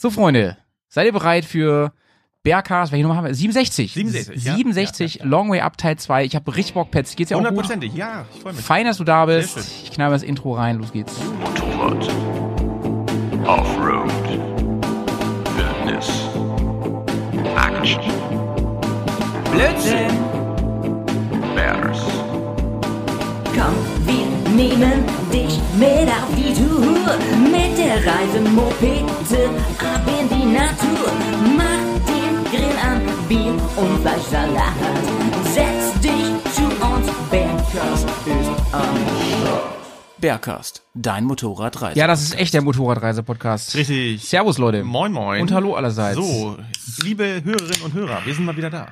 So, Freunde, seid ihr bereit für Bergcast, welche Nummer haben wir? 67. 67, ja. 67, Ja, ja, Long Way Up Teil 2. Ich habe richtig Bock, Pets. Geht's ja auch gut? Hundertprozentig, ja, ich freue mich. Fein, dass du da bist. Ich knall das Intro rein. Los geht's. Motorrad. Offroad. Wildnis. Action. Blödsinn. Bears. Komm, wir nehmen dich mit auf die Tour. Mit der Reise Mopete ab in die Natur. Mach den Grill an, Bier und Fleischsalat. Setz dich zu uns, Bergkast ist am Start. Bergcast, dein Motorradreise. Ja, das ist echt der Motorradreise-Podcast. Richtig. Servus, Leute. Moin, moin. Und hallo allerseits. So, liebe Hörerinnen und Hörer, wir sind mal wieder da.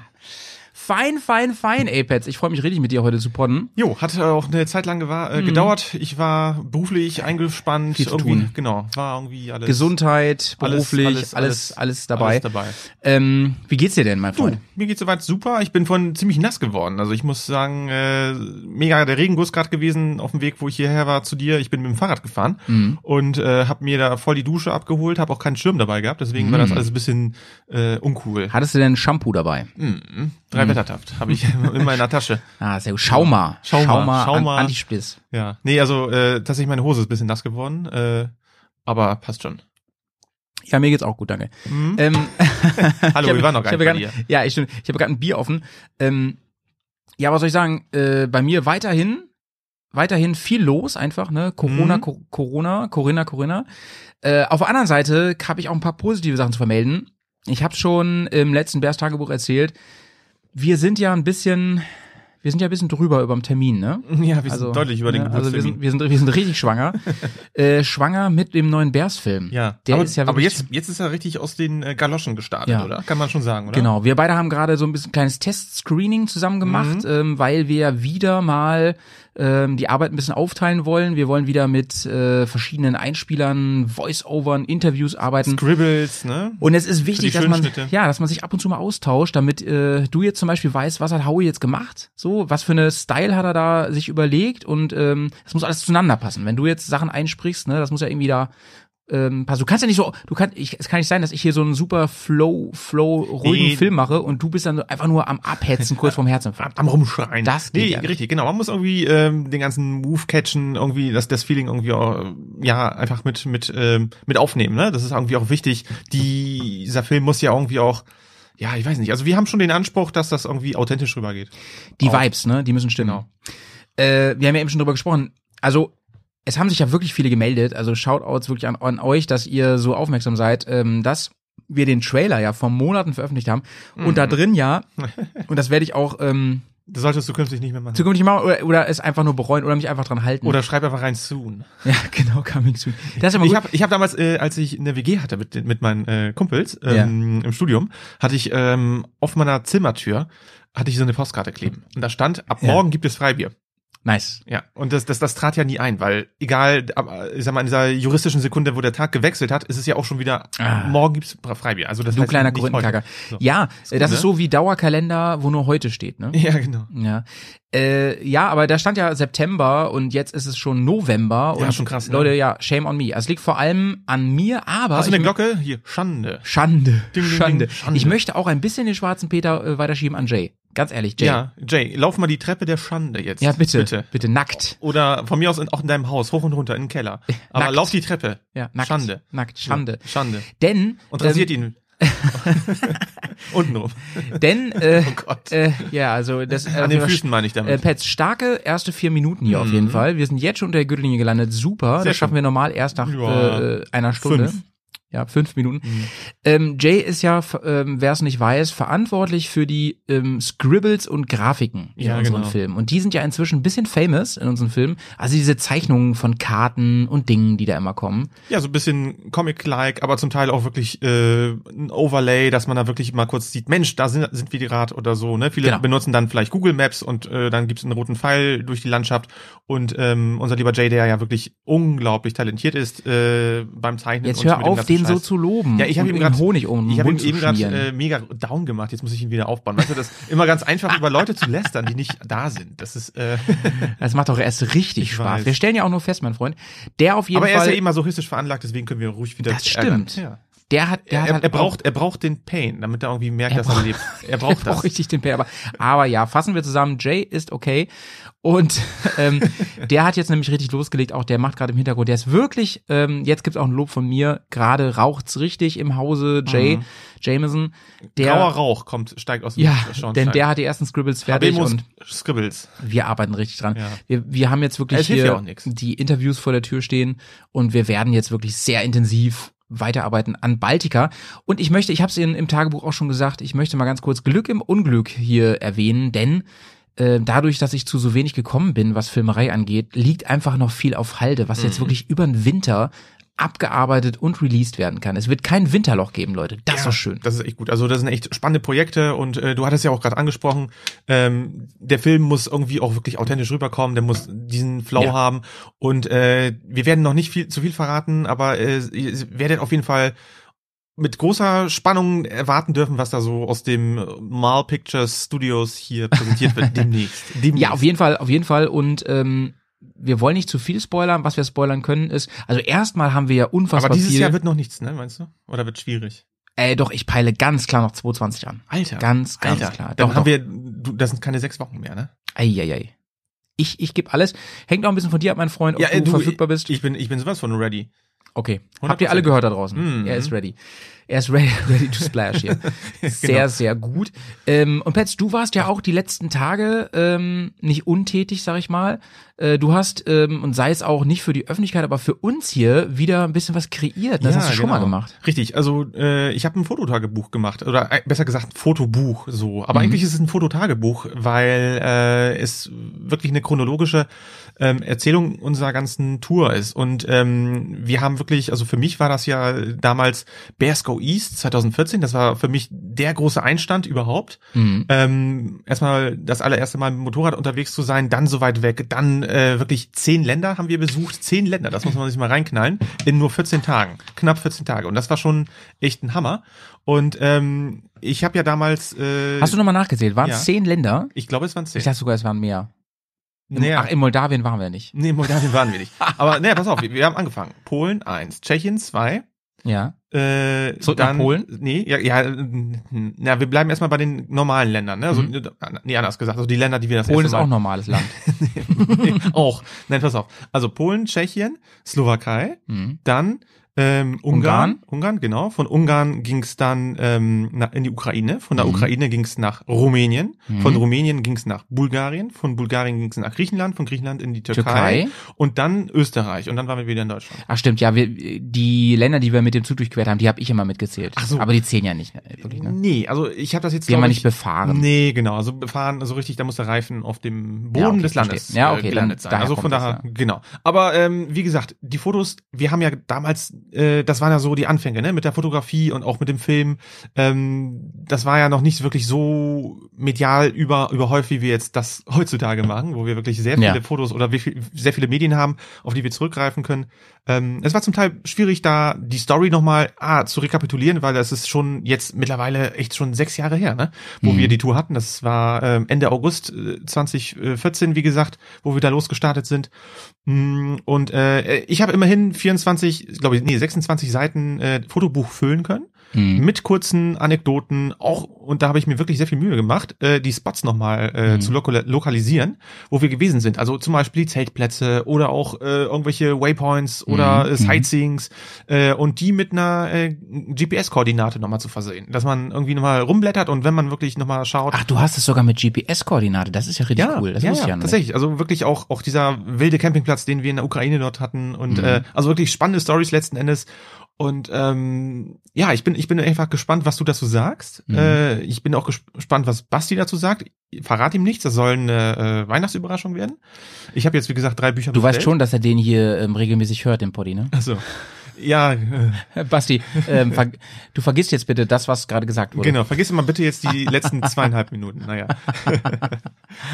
Fein, fein, fein, Apex. Ich freue mich richtig, mit dir heute zu podden. Jo, hat äh, auch eine Zeit lang äh, gedauert. Ich war beruflich eingespannt. Mhm. Viel zu tun. Genau, war irgendwie alles. Gesundheit, beruflich, alles, alles- alles, alles- dabei. alles dabei. Ähm, wie geht's dir denn, mein Du, Freund? mir geht's soweit super. Ich bin von ziemlich nass geworden. Also ich muss sagen, äh, mega der Regenguss gerade gewesen auf dem Weg, wo ich hierher war zu dir. Ich bin mit dem Fahrrad gefahren Mhm. und äh, habe mir da voll die Dusche abgeholt, habe auch keinen Schirm dabei gehabt, deswegen Mhm. war das alles ein bisschen äh, uncool. Hattest du denn Shampoo dabei? Mhm. Drei Wettertaft habe ich in meiner Tasche. Ah, sehr gut. Schauma. Schauma, Schauma, Schauma. An Antispliss. Ja, nee, also äh, tatsächlich meine Hose ist ein bisschen nass geworden, äh, aber passt schon. Ja, mir geht's auch gut, danke. Mhm. Ähm, Hallo, ich wir waren noch gar nicht bei grad- dir. Ja, ich stimmt. Ich habe gerade ein Bier offen. Ähm, ja, was soll ich sagen? Äh, bei mir weiterhin, weiterhin viel los einfach, ne? Corona, Mhm. Co Corona, Corinna, Corinna. Äh, auf der anderen Seite habe ich auch ein paar positive Sachen zu vermelden. Ich habe schon im letzten Bärs-Tagebuch erzählt, wir sind ja ein bisschen, wir sind ja ein bisschen drüber über dem Termin, ne? Ja, wir sind deutlich über den ne, Also wir sind, wir sind, wir sind richtig schwanger. äh, schwanger mit dem neuen Bears-Film. ja, der aber, ist ja aber jetzt, jetzt ist er richtig aus den äh, Galoschen gestartet, Ja. oder? Kann man schon sagen, oder? Genau, wir beide haben gerade so ein bisschen kleines Test-Screening zusammen gemacht, Mhm. ähm, weil wir wieder mal ähm, die Arbeit ein bisschen aufteilen wollen. Wir wollen wieder mit äh, verschiedenen Einspielern, Voice-Overn, Interviews arbeiten. Scribbles, ne? Und es ist wichtig, dass man, ja, dass man sich ab und zu mal austauscht, damit äh, du jetzt zum Beispiel weißt, was hat Howie jetzt gemacht, so, was für eine Style hat er da sich überlegt und ähm, das muss alles zueinander passen. Wenn du jetzt Sachen einsprichst, ne, das muss ja irgendwie da ähm, passen. Du kannst ja nicht so, du kannst, ich, es kann nicht sein, dass ich hier so einen super Flow, Flow, ruhigen Nee. Film mache und du bist dann einfach nur am Abhetzen kurz vorm Herzinfarkt. Am Rumschreien. Das geht nee, ja richtig, genau. Man muss irgendwie ähm, den ganzen Move catchen, irgendwie das, das Feeling irgendwie auch, ja, einfach mit, mit, ähm, mit aufnehmen, ne? Das ist irgendwie auch wichtig. Die, dieser Film muss ja irgendwie auch, ja, ich weiß nicht. Also wir haben schon den Anspruch, dass das irgendwie authentisch rübergeht. Die Auch. Vibes, ne, die müssen stimmen. Genau. Äh, wir haben ja eben schon drüber gesprochen. Also es haben sich ja wirklich viele gemeldet. Also Shoutouts wirklich an, an euch, dass ihr so aufmerksam seid, ähm, dass wir den Trailer ja vor Monaten veröffentlicht haben und Mhm. da drin ja und das werde ich auch ähm, Das solltest du künftig nicht mehr machen. zukünftig machen oder, oder es einfach nur bereuen oder mich einfach dran halten. Oder schreib einfach rein soon. ja, genau, coming soon. Das ist aber Ich habe ich hab damals, äh, als ich eine WG hatte mit, mit meinen äh, Kumpels ähm, im Studium, hatte ich ähm, auf meiner Zimmertür hatte ich so eine Postkarte kleben. Und da stand, ab Ja. morgen gibt es Freibier. Nice. Ja, und das, das, das trat ja nie ein, weil egal, ich sag mal, in dieser juristischen Sekunde, wo der Tag gewechselt hat, ist es ja auch schon wieder, Ah. morgen gibt's Freibier. Also das Du heißt kleiner Korinthenkacker. So. Ja, äh, das gut, ist ne? so wie Dauerkalender, wo nur heute steht, ne? Ja, genau. Ja. Äh, ja, aber da stand ja September und jetzt ist es schon November. Ja, und schon krass, ne? Leute, ja, shame on me. Also Es liegt vor allem an mir, aber. Hast du eine Glocke? Hier, Schande. Schande. Ding, ding, ding, Schande. Schande. Ich möchte auch ein bisschen den schwarzen Peter äh, weiterschieben an Jay. Ganz ehrlich, Jay. Ja, Jay, lauf mal die Treppe der Schande jetzt. Ja, bitte. Bitte. Bitte nackt. Oder von mir aus in, auch in deinem Haus, hoch und runter, in den Keller. Aber Nackt. lauf die Treppe. Ja, nackt. Schande. Nackt. Schande. Ja, Schande. Denn. Und rasiert ähm, ihn. Untenrum. Denn, äh, Oh Gott. äh, ja, also das. Äh, An den Füßen meine ich Äh, damit. Pets, starke erste vier Minuten hier auf jeden Fall. Wir sind jetzt schon unter der Gürtellinie gelandet. Super. Sehr das schaffen schön. wir normal erst nach Ja. äh, einer Stunde. Fünf. Ja, fünf Minuten. Ähm, Jay ist ja, ähm, wer es nicht weiß, verantwortlich für die ähm, Scribbles und Grafiken in Ja, unseren genau. Filmen. Und die sind ja inzwischen ein bisschen famous in unseren Filmen. Also diese Zeichnungen von Karten und Dingen, die da immer kommen. Ja, so ein bisschen Comic-like, aber zum Teil auch wirklich äh, ein Overlay, dass man da wirklich mal kurz sieht, Mensch, da sind, sind wir gerade oder so. Ne? Viele Genau. benutzen dann vielleicht Google Maps und äh, dann gibt's einen roten Pfeil durch die Landschaft. Und ähm, unser lieber Jay, der ja wirklich unglaublich talentiert ist äh, beim Zeichnen. Jetzt und hör auf, den so zu loben. Ja, ich habe ihm gerade Honig um Ich habe ihm eben gerade äh, mega down gemacht. Jetzt muss ich ihn wieder aufbauen. Weißt du, das ist immer ganz einfach über Leute zu lästern, die nicht da sind. Das ist. Äh, Das macht doch erst richtig Ich Spaß. weiß. Wir stellen ja auch nur fest, mein Freund. Der auf jeden aber er ist Fall. ja eh masochistisch veranlagt, deswegen können wir ruhig wieder. Das stimmt. Ja. der hat, der hat Er, halt er auch- braucht, er braucht den Pain, damit er irgendwie merkt, Er dass er lebt. Er braucht braucht das. richtig den Pain. Aber, aber ja, fassen wir zusammen, Jay ist okay. Und ähm, der hat jetzt nämlich richtig losgelegt, auch der macht gerade im Hintergrund, der ist wirklich, ähm, jetzt gibt's auch ein Lob von mir, gerade raucht's richtig im Hause Jay, Jameson. Der, Grauer Rauch kommt, steigt aus dem ja, Schornstein. denn der hat die ersten Scribbles fertig Habemus und Scribbles. wir arbeiten richtig dran. Ja. Wir, wir haben jetzt wirklich hier ja die Interviews vor der Tür stehen und wir werden jetzt wirklich sehr intensiv weiterarbeiten an Baltica. Und ich möchte, ich habe es im Tagebuch auch schon gesagt, ich möchte mal ganz kurz Glück im Unglück hier erwähnen, denn äh, dadurch, dass ich zu so wenig gekommen bin, was Filmerei angeht, liegt einfach noch viel auf Halde, was Mhm. jetzt wirklich über den Winter abgearbeitet und released werden kann. Es wird kein Winterloch geben, Leute. Das ist Ja, doch schön. Das ist echt gut. Also das sind echt spannende Projekte und äh, du hattest ja auch gerade angesprochen, ähm, der Film muss irgendwie auch wirklich authentisch rüberkommen, der muss diesen Flow Ja. haben und äh, wir werden noch nicht viel zu viel verraten, aber äh, ihr werdet auf jeden Fall mit großer Spannung erwarten dürfen, was da so aus dem Mal Pictures Studios hier präsentiert wird demnächst. demnächst. Ja, auf jeden Fall, auf jeden Fall. Und ähm, wir wollen nicht zu viel spoilern. Was wir spoilern können ist, also erstmal haben wir ja unfassbar Aber dieses viel. Jahr wird noch nichts, ne, meinst du? Oder wird schwierig? äh, doch, ich peile ganz klar noch 220 an. Alter. Ganz, ganz Alter. klar. Dann Doch, haben doch. wir, du, das sind keine sechs Wochen mehr, ne? Eieiei. Ich, ich gebe alles. Hängt auch ein bisschen von dir ab, mein Freund, ob Ja, äh, du, du, verfügbar bist. Ich bin, ich bin sowas von ready. Okay. Habt ihr alle 100%. gehört da draußen? Mhm. Er ist ready. Er ist ready, ready to splash hier. Sehr, Genau. sehr gut. Ähm, und Petz, du warst ja auch die letzten Tage ähm, nicht untätig, sag ich mal. Äh, du hast, ähm, und sei es auch nicht für die Öffentlichkeit, aber für uns hier wieder ein bisschen was kreiert. Das hast du schon mal genau. gemacht. Richtig, also äh, ich habe ein Fototagebuch gemacht oder äh, besser gesagt ein Fotobuch so. Aber Mhm. eigentlich ist es ein Fototagebuch, weil äh, es wirklich eine chronologische ähm, Erzählung unserer ganzen Tour ist. Und ähm, wir haben wirklich, also für mich war das ja damals Bears Go East 2014. Das war für mich der große Einstand überhaupt. Mhm. Ähm, erstmal das allererste Mal mit dem Motorrad unterwegs zu sein, dann so weit weg, dann äh, wirklich zehn Länder haben wir besucht, zehn Länder, das muss man sich mal reinknallen, in nur 14 Tagen, knapp 14 Tage und das war schon echt ein Hammer und ähm, ich habe ja damals, äh, Hast du nochmal nachgezählt? Waren es ja. zehn Länder? ich glaube es waren zehn. Ich dachte sogar, es waren mehr. Naja. Ach, in Moldawien waren wir nicht. Nee, Moldawien waren wir nicht. Aber naja, pass auf, wir, wir haben angefangen. Polen eins, Tschechien zwei, Ja. Äh, Zurück nach dann, Polen? Nee, ja, ja, äh, na, wir bleiben erstmal bei den normalen Ländern, ne? Also, Mhm. nee, anders gesagt, also die Länder, die wir das Polen ist auch normales Land. auch. Nein, pass auf. Also Polen, Tschechien, Slowakei, Mhm. dann ähm, Ungarn, Ungarn. Ungarn, genau. Von Ungarn ging es dann ähm, nach, in die Ukraine. Von der Mhm. Ukraine ging es nach Rumänien. Mhm. Von Rumänien ging es nach Bulgarien. Von Bulgarien ging es nach Griechenland. Von Griechenland in die Türkei. Türkei. Und dann Österreich. Und dann waren wir wieder in Deutschland. Ach stimmt, ja, wir, die Länder, die wir mit dem Zug durchquert haben, die habe ich immer mitgezählt. Ach so. Aber die zählen ja nicht, ne, wirklich, ne? Nee, also ich habe das jetzt Die haben wir nicht ich, befahren. Nee, genau. Also befahren, also richtig, da muss der Reifen auf dem Boden Ja, okay, des Landes. Ja, okay, äh, gelandet dann sein. Also von das, daher, ja. genau. Aber ähm, wie gesagt, die Fotos, wir haben ja damals, äh, das waren ja so die Anfänge, ne, mit der Fotografie und auch mit dem Film. Ähm, das war ja noch nicht wirklich so medial über überhäuft, wie wir jetzt das heutzutage machen, wo wir wirklich sehr viele Ja. Fotos oder sehr viele Medien haben, auf die wir zurückgreifen können. Ähm, es war zum Teil schwierig, da die Story nochmal ah, zu rekapitulieren, weil das ist schon jetzt mittlerweile echt schon sechs Jahre her, ne? Wo Mhm. wir die Tour hatten. Das war ähm, Ende August äh, 2014, wie gesagt, wo wir da losgestartet sind. Mm, Und äh, ich habe immerhin 24, glaube ich, nee, 26 Seiten äh, Fotobuch füllen können. Mhm. Mit kurzen Anekdoten, auch, und da habe ich mir wirklich sehr viel Mühe gemacht, äh, die Spots nochmal äh, Mhm. zu lokal lokalisieren, wo wir gewesen sind. Also zum Beispiel die Zeltplätze oder auch äh, irgendwelche Waypoints oder Mhm. äh, Sightseeings äh, und die mit einer äh, GPS-Koordinate nochmal zu versehen. Dass man irgendwie nochmal rumblättert und wenn man wirklich nochmal schaut, Ach, du hast es sogar mit GPS-Koordinate. Das ist ja richtig cool. Das ja, ja, ja tatsächlich. Also wirklich auch auch dieser wilde Campingplatz, den wir in der Ukraine dort hatten und Mhm. äh, also wirklich spannende Stories letzten Endes. Und ähm, ja, ich bin ich bin einfach gespannt, was du dazu sagst. Mhm. Äh, ich bin auch ges- gespannt, was Basti dazu sagt. Verrat ihm nichts, das soll eine äh, Weihnachtsüberraschung werden. Ich habe jetzt wie gesagt drei Bücher Du weißt bestellt. schon, dass er den hier ähm, regelmäßig hört, den Poddy, ne? Also ja, äh, Basti, ähm, ver du vergisst jetzt bitte das, was gerade gesagt wurde. Genau, vergiss mal bitte jetzt die letzten zweieinhalb Minuten. Naja.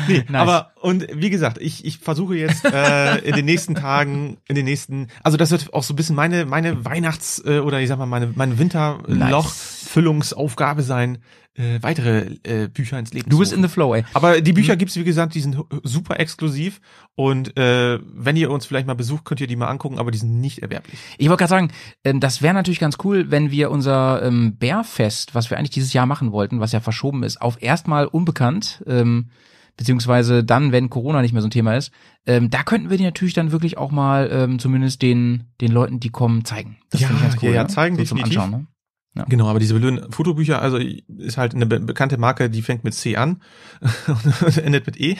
nee, Nice. aber und wie gesagt, ich, ich versuche jetzt äh, in den nächsten Tagen, in den nächsten, also das wird auch so ein bisschen meine meine Weihnachts- äh, oder ich sag mal meine mein Winterloch Nice. Erfüllungsaufgabe sein, äh, weitere äh, Bücher ins Leben Du bist in the flow, ey. Aber die Bücher gibt's wie gesagt, die sind super exklusiv und äh, wenn ihr uns vielleicht mal besucht, könnt ihr die mal angucken, aber die sind nicht erwerblich. Ich wollte gerade sagen, ähm, das wäre natürlich ganz cool, wenn wir unser ähm, Bärfest, was wir eigentlich dieses Jahr machen wollten, was ja verschoben ist, auf erstmal unbekannt, ähm, beziehungsweise dann, wenn Corona nicht mehr so ein Thema ist, ähm, da könnten wir die natürlich dann wirklich auch mal ähm, zumindest den den Leuten, die kommen, zeigen. Das Ja, finde ich ganz cool. ja, ja, ne? zeigen, so zum definitiv. Anschauen. Ne? Genau, aber diese blöden Fotobücher, also ist halt eine be bekannte Marke, die fängt mit C an und endet mit E.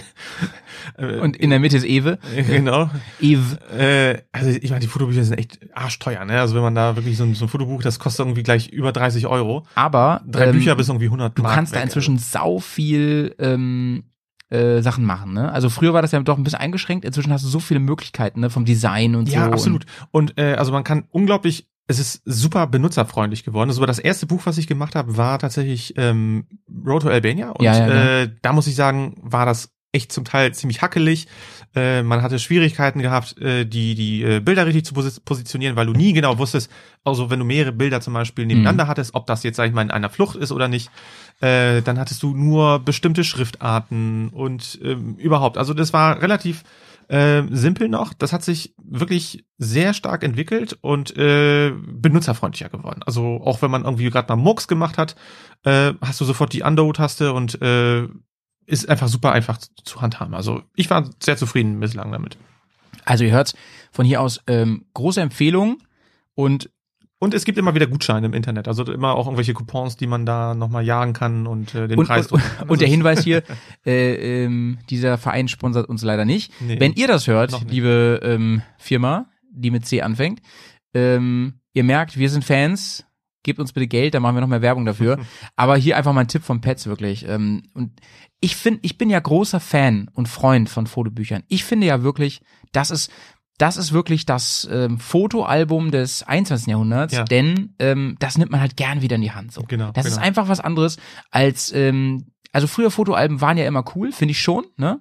Äh, Und in der Mitte ist Ewe. genau. Eve. Äh, also ich meine, die Fotobücher sind echt arschteuer, ne? Also wenn man da wirklich so ein, so ein Fotobuch, das kostet irgendwie gleich über 30 Euro. Aber Drei ähm, Bücher bis irgendwie 100 du Mark kannst da weg, inzwischen sau viel ähm, äh, Sachen machen. Ne? Also früher war das ja doch ein bisschen eingeschränkt. Inzwischen hast du so viele Möglichkeiten ne? vom Design und Ja, so. absolut. Und äh, also man kann unglaublich, es ist super benutzerfreundlich geworden. Also das erste Buch, was ich gemacht habe, war tatsächlich ähm, Road to Albania. Und Ja, ja, genau. äh, da muss ich sagen, war das echt zum Teil ziemlich hackelig. Äh, man hatte Schwierigkeiten gehabt, äh, die die äh, Bilder richtig zu posi positionieren, weil du nie genau wusstest, also wenn du mehrere Bilder zum Beispiel nebeneinander hattest, ob das jetzt, sag ich mal, in einer Flucht ist oder nicht, äh, dann hattest du nur bestimmte Schriftarten und ähm, überhaupt. Also das war relativ äh, simpel noch. Das hat sich wirklich sehr stark entwickelt und äh, benutzerfreundlicher geworden. Also auch wenn man irgendwie gerade mal Murks gemacht hat, äh, hast du sofort die Undo-Taste und äh, ist einfach super einfach zu, handhaben. Also ich war sehr zufrieden bislang damit. Also ihr hört's von hier aus ähm, große Empfehlung und Und es gibt immer wieder Gutscheine im Internet, also immer auch irgendwelche Coupons, die man da nochmal jagen kann und äh, den und, Preis und, und der Also Hinweis hier, äh, ähm, dieser Verein sponsert uns leider nicht. Nee. Wenn ihr das hört, liebe ähm, Firma, die mit C anfängt, ähm, ihr merkt, wir sind Fans, gebt uns bitte Geld, dann machen wir noch mehr Werbung dafür. Aber hier einfach mal ein Tipp von Pets wirklich. Ähm, und ich finde, ich bin ja großer Fan und Freund von Fotobüchern. Ich finde ja wirklich, das ist das ist wirklich das ähm, Fotoalbum des 21. Jahrhunderts, Ja. denn ähm, das nimmt man halt gern wieder in die Hand. So. Genau, Das ist genau. einfach was anderes als, ähm, also früher Fotoalben waren ja immer cool, finde ich schon, ne?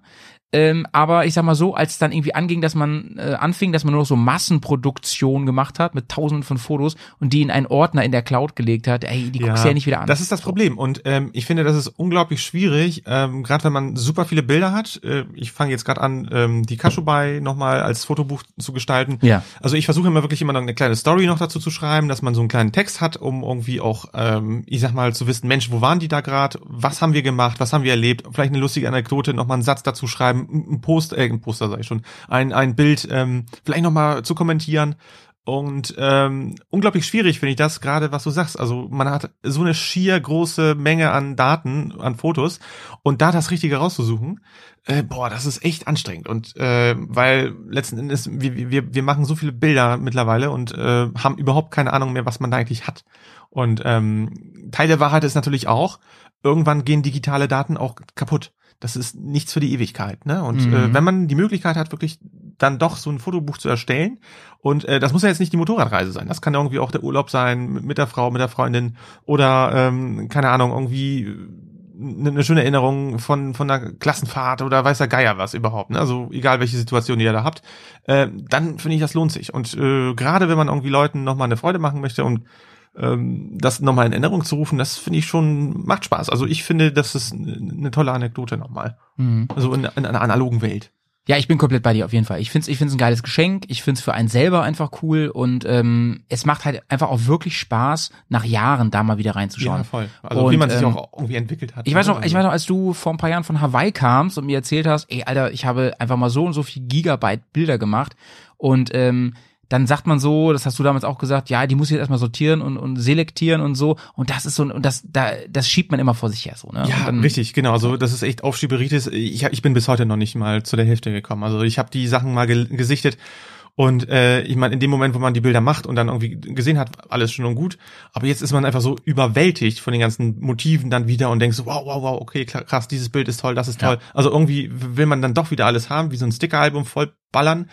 Ähm, aber ich sag mal so, als es dann irgendwie anging, dass man äh, anfing, dass man nur noch so Massenproduktion gemacht hat mit tausenden von Fotos und die in einen Ordner in der Cloud gelegt hat, ey, die guckst du ja nicht wieder an. Das ist das Problem. Und ähm, ich finde, das ist unglaublich schwierig, ähm, gerade wenn man super viele Bilder hat. Äh, ich fange jetzt gerade an, ähm, die Kashubai nochmal als Fotobuch zu gestalten. Ja. Also ich versuche immer wirklich immer noch eine kleine Story noch dazu zu schreiben, dass man so einen kleinen Text hat, um irgendwie auch, ähm, ich sag mal, zu wissen, Mensch, wo waren die da gerade? Was haben wir gemacht? Was haben wir erlebt? Vielleicht eine lustige Anekdote, nochmal einen Satz dazu schreiben, ein Post, äh, ein Poster sag ich schon, ein, ein Bild, ähm, vielleicht nochmal zu kommentieren. Und ähm, unglaublich schwierig finde ich das, gerade was du sagst. Also man hat so eine schier große Menge an Daten, an Fotos und da das Richtige rauszusuchen, äh, boah, das ist echt anstrengend. Und äh, weil letzten Endes, wir, wir, wir machen so viele Bilder mittlerweile und äh, haben überhaupt keine Ahnung mehr, was man da eigentlich hat. Und ähm, Teil der Wahrheit ist natürlich auch, irgendwann gehen digitale Daten auch kaputt. Das ist nichts für die Ewigkeit. Ne? Und Mhm. äh, wenn man die Möglichkeit hat, wirklich dann doch so ein Fotobuch zu erstellen, und äh, das muss ja jetzt nicht die Motorradreise sein, das kann irgendwie auch der Urlaub sein mit, der Frau, mit der Freundin oder ähm, keine Ahnung, irgendwie eine, eine schöne Erinnerung von von einer Klassenfahrt oder weiß der Geier was überhaupt. Ne? Also egal welche Situation ihr da habt, äh, dann finde ich das lohnt sich. Und äh, gerade wenn man irgendwie Leuten nochmal eine Freude machen möchte und ähm, das nochmal in Erinnerung zu rufen, das finde ich schon, macht Spaß. Also ich finde, das ist eine tolle Anekdote nochmal. Mhm. Also in, in einer analogen Welt. Ja, ich bin komplett bei dir auf jeden Fall. Ich find's, ich find's ein geiles Geschenk. Ich find's für einen selber einfach cool und ähm, es macht halt einfach auch wirklich Spaß, nach Jahren da mal wieder reinzuschauen. voll. Also Und, wie man sich ähm, auch irgendwie entwickelt hat. Ich weiß ne? noch, ich weiß noch, als du vor ein paar Jahren von Hawaii kamst und mir erzählt hast, ey, Alter, ich habe einfach mal so und so viel Gigabyte Bilder gemacht und ähm, dann sagt man so, das hast du damals auch gesagt, ja, die muss ich jetzt erstmal sortieren und, und selektieren und so und das ist so und das da das schiebt man immer vor sich her so, ne? Ja, richtig, genau. Also das ist echt Aufschieberitis. Ich, ich bin bis heute noch nicht mal zu der Hälfte gekommen. Also ich habe die Sachen mal ge gesichtet und äh, ich meine, in dem Moment, wo man die Bilder macht und dann irgendwie gesehen hat, alles schön und gut, aber jetzt ist man einfach so überwältigt von den ganzen Motiven dann wieder und denkt so, wow, wow, wow, okay, krass, dieses Bild ist toll, das ist toll. Also irgendwie will man dann doch wieder alles haben, wie so ein Stickeralbum voll ballern.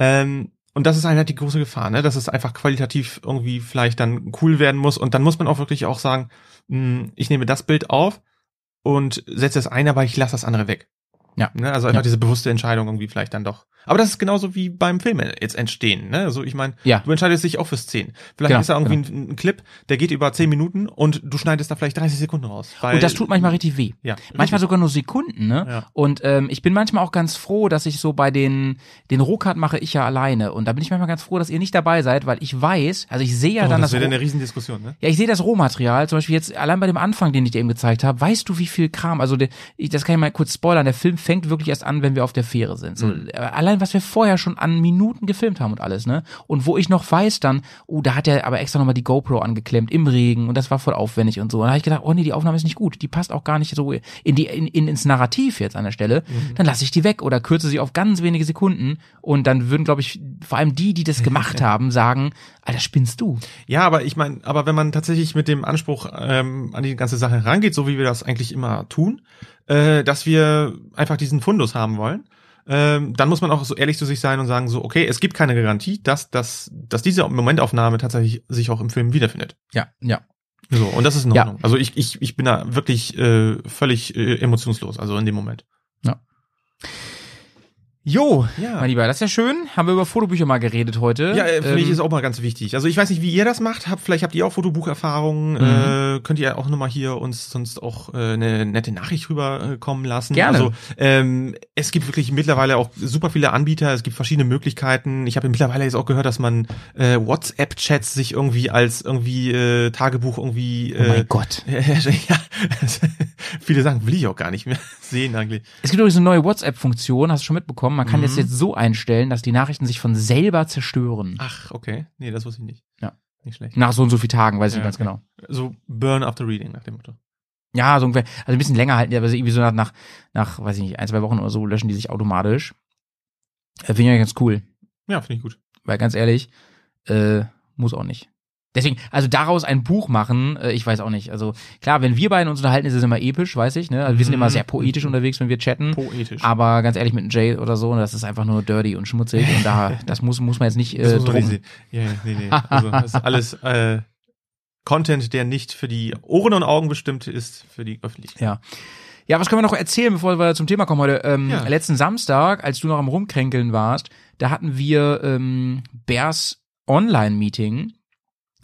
Ähm, und das ist halt die große Gefahr, ne? dass es einfach qualitativ irgendwie vielleicht dann cool werden muss. Und dann muss man auch wirklich auch sagen, mh, ich nehme das Bild auf und setze das ein, aber ich lasse das andere weg. Ja. Ne? Also einfach Ja. diese bewusste Entscheidung irgendwie vielleicht dann doch. Aber das ist genauso wie beim Film jetzt entstehen. Ne? Also ich meine, Ja. du entscheidest dich auch für Szenen. Vielleicht Genau, ist da irgendwie ein, ein Clip, der geht über 10 Minuten und du schneidest da vielleicht 30 Sekunden raus. Und das tut manchmal richtig weh. ja, Manchmal sogar nur Sekunden, ne? Ja. Und ähm, ich bin manchmal auch ganz froh, dass ich so bei den den Rohcut mache ich ja alleine und da bin ich manchmal ganz froh, dass ihr nicht dabei seid, weil ich weiß, also ich sehe ja oh, dann das das, wird Roh- eine Riesendiskussion, ne? ja, ich sehe das Rohmaterial, zum Beispiel jetzt allein bei dem Anfang, den ich dir eben gezeigt habe, weißt du, wie viel Kram, also der, ich, das kann ich mal kurz spoilern, der Film fängt wirklich erst an, wenn wir auf der Fähre sind. So, Mhm. äh, allein was wir vorher schon an Minuten gefilmt haben und alles, ne? Und wo ich noch weiß dann, oh, da hat er aber extra nochmal die GoPro angeklemmt im Regen und das war voll aufwendig und so. Und da habe ich gedacht, oh nee, die Aufnahme ist nicht gut, die passt auch gar nicht so in die in, in ins Narrativ jetzt an der Stelle. Mhm. Dann lasse ich die weg oder kürze sie auf ganz wenige Sekunden und dann würden, glaube ich, vor allem die, die das gemacht haben, sagen, Alter, spinnst du? Ja, aber ich meine, aber wenn man tatsächlich mit dem Anspruch ähm, an die ganze Sache rangeht, so wie wir das eigentlich immer tun, äh, dass wir einfach diesen Fundus haben wollen, ähm, dann muss man auch so ehrlich zu sich sein und sagen so, okay, es gibt keine Garantie, dass, dass, dass diese Momentaufnahme tatsächlich sich auch im Film wiederfindet. Ja, ja. So, und das ist in Ja. Ordnung. Also ich, ich, ich bin da wirklich äh, völlig äh, emotionslos, also in dem Moment. Jo, Ja. mein Lieber, das ist ja schön. Haben wir über Fotobücher mal geredet heute. Ja, äh, finde ich Ähm, ist auch mal ganz wichtig. Also ich weiß nicht, wie ihr das macht. Habt, vielleicht habt ihr auch Fotobucherfahrungen. Mhm. Äh, könnt ihr auch nochmal hier uns sonst auch äh, eine nette Nachricht rüber äh, lassen. Gerne. Also ähm, es gibt wirklich mittlerweile auch super viele Anbieter. Es gibt verschiedene Möglichkeiten. Ich habe mittlerweile jetzt auch gehört, dass man äh, WhatsApp-Chats sich irgendwie als irgendwie äh, Tagebuch irgendwie. Oh Äh, mein Gott. ja, viele Sachen will ich auch gar nicht mehr sehen eigentlich. Es gibt übrigens eine neue WhatsApp-Funktion, hast du schon mitbekommen. Man kann Mhm. jetzt jetzt so einstellen, dass die Nachrichten sich von selber zerstören. Ach, okay. Nee, das wusste ich nicht. Ja. Nicht schlecht. Nach so und so vielen Tagen, weiß ich Ja, nicht ganz okay. genau. So Burn after reading nach dem Motto. Ja, so ungefähr. Also ein bisschen länger halten die, aber irgendwie so nach, nach, nach, weiß ich nicht, ein, zwei Wochen oder so löschen die sich automatisch. Äh, Finde ich ja ganz cool. Ja, finde ich gut. Weil ganz ehrlich, äh, muss auch nicht. Deswegen, also daraus ein Buch machen, äh, ich weiß auch nicht. Also klar, wenn wir beiden uns unterhalten, ist es immer episch, weiß ich. Ne? Also wir sind Mhm. immer sehr poetisch unterwegs, wenn wir chatten. Poetisch. Aber ganz ehrlich, mit einem Jay oder so, das ist einfach nur dirty und schmutzig. Und da, das muss, muss man jetzt nicht Das äh, drum. ja, nee, nee. Also, das ist alles äh, Content, der nicht für die Ohren und Augen bestimmt ist, für die Öffentlichkeit. Ja. Ja, was können wir noch erzählen, bevor wir zum Thema kommen heute? Ähm, Ja. Letzten Samstag, als du noch am Rumkränkeln warst, da hatten wir ähm, Bears Online-Meeting.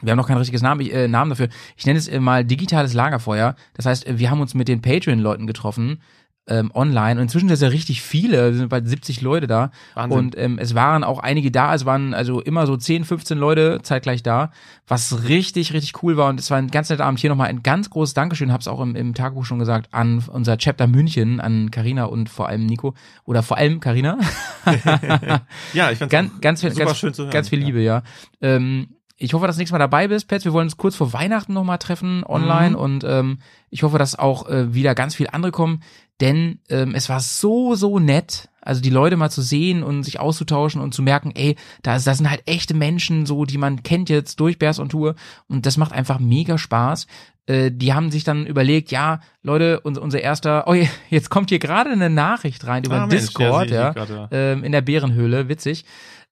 Wir haben noch kein richtiges Namen, äh, Namen dafür. Ich nenne es äh, mal digitales Lagerfeuer. Das heißt, äh, wir haben uns mit den Patreon-Leuten getroffen, ähm, online. Und inzwischen sind es ja richtig viele, es sind bald 70 Leute da. Wahnsinn. Und ähm, es waren auch einige da, es waren also immer so 10, 15 Leute zeitgleich da, was richtig, richtig cool war. Und es war ein ganz netter Abend. Hier nochmal ein ganz großes Dankeschön, hab's auch im, im Tagebuch schon gesagt, an unser Chapter München, an Karina und vor allem Nico. Oder vor allem Karina. ja, ich fand's ganz, ganz, ganz, schön zu hören. ganz viel Liebe, ja. Ähm, ich hoffe, dass du nächstes Mal dabei bist, Pets. Wir wollen uns kurz vor Weihnachten nochmal treffen online Mhm. und ähm, ich hoffe, dass auch äh, wieder ganz viel andere kommen, denn ähm, es war so, so nett, also die Leute mal zu sehen und sich auszutauschen und zu merken, ey, da, da sind halt echte Menschen, so die man kennt jetzt durch Bears on Tour und das macht einfach mega Spaß. Äh, die haben sich dann überlegt, ja, Leute, unser, unser erster, oh, jetzt kommt hier gerade eine Nachricht rein über Ah, Mensch, Discord, ja, ja, ich gerade, ähm, in der Bärenhöhle, witzig.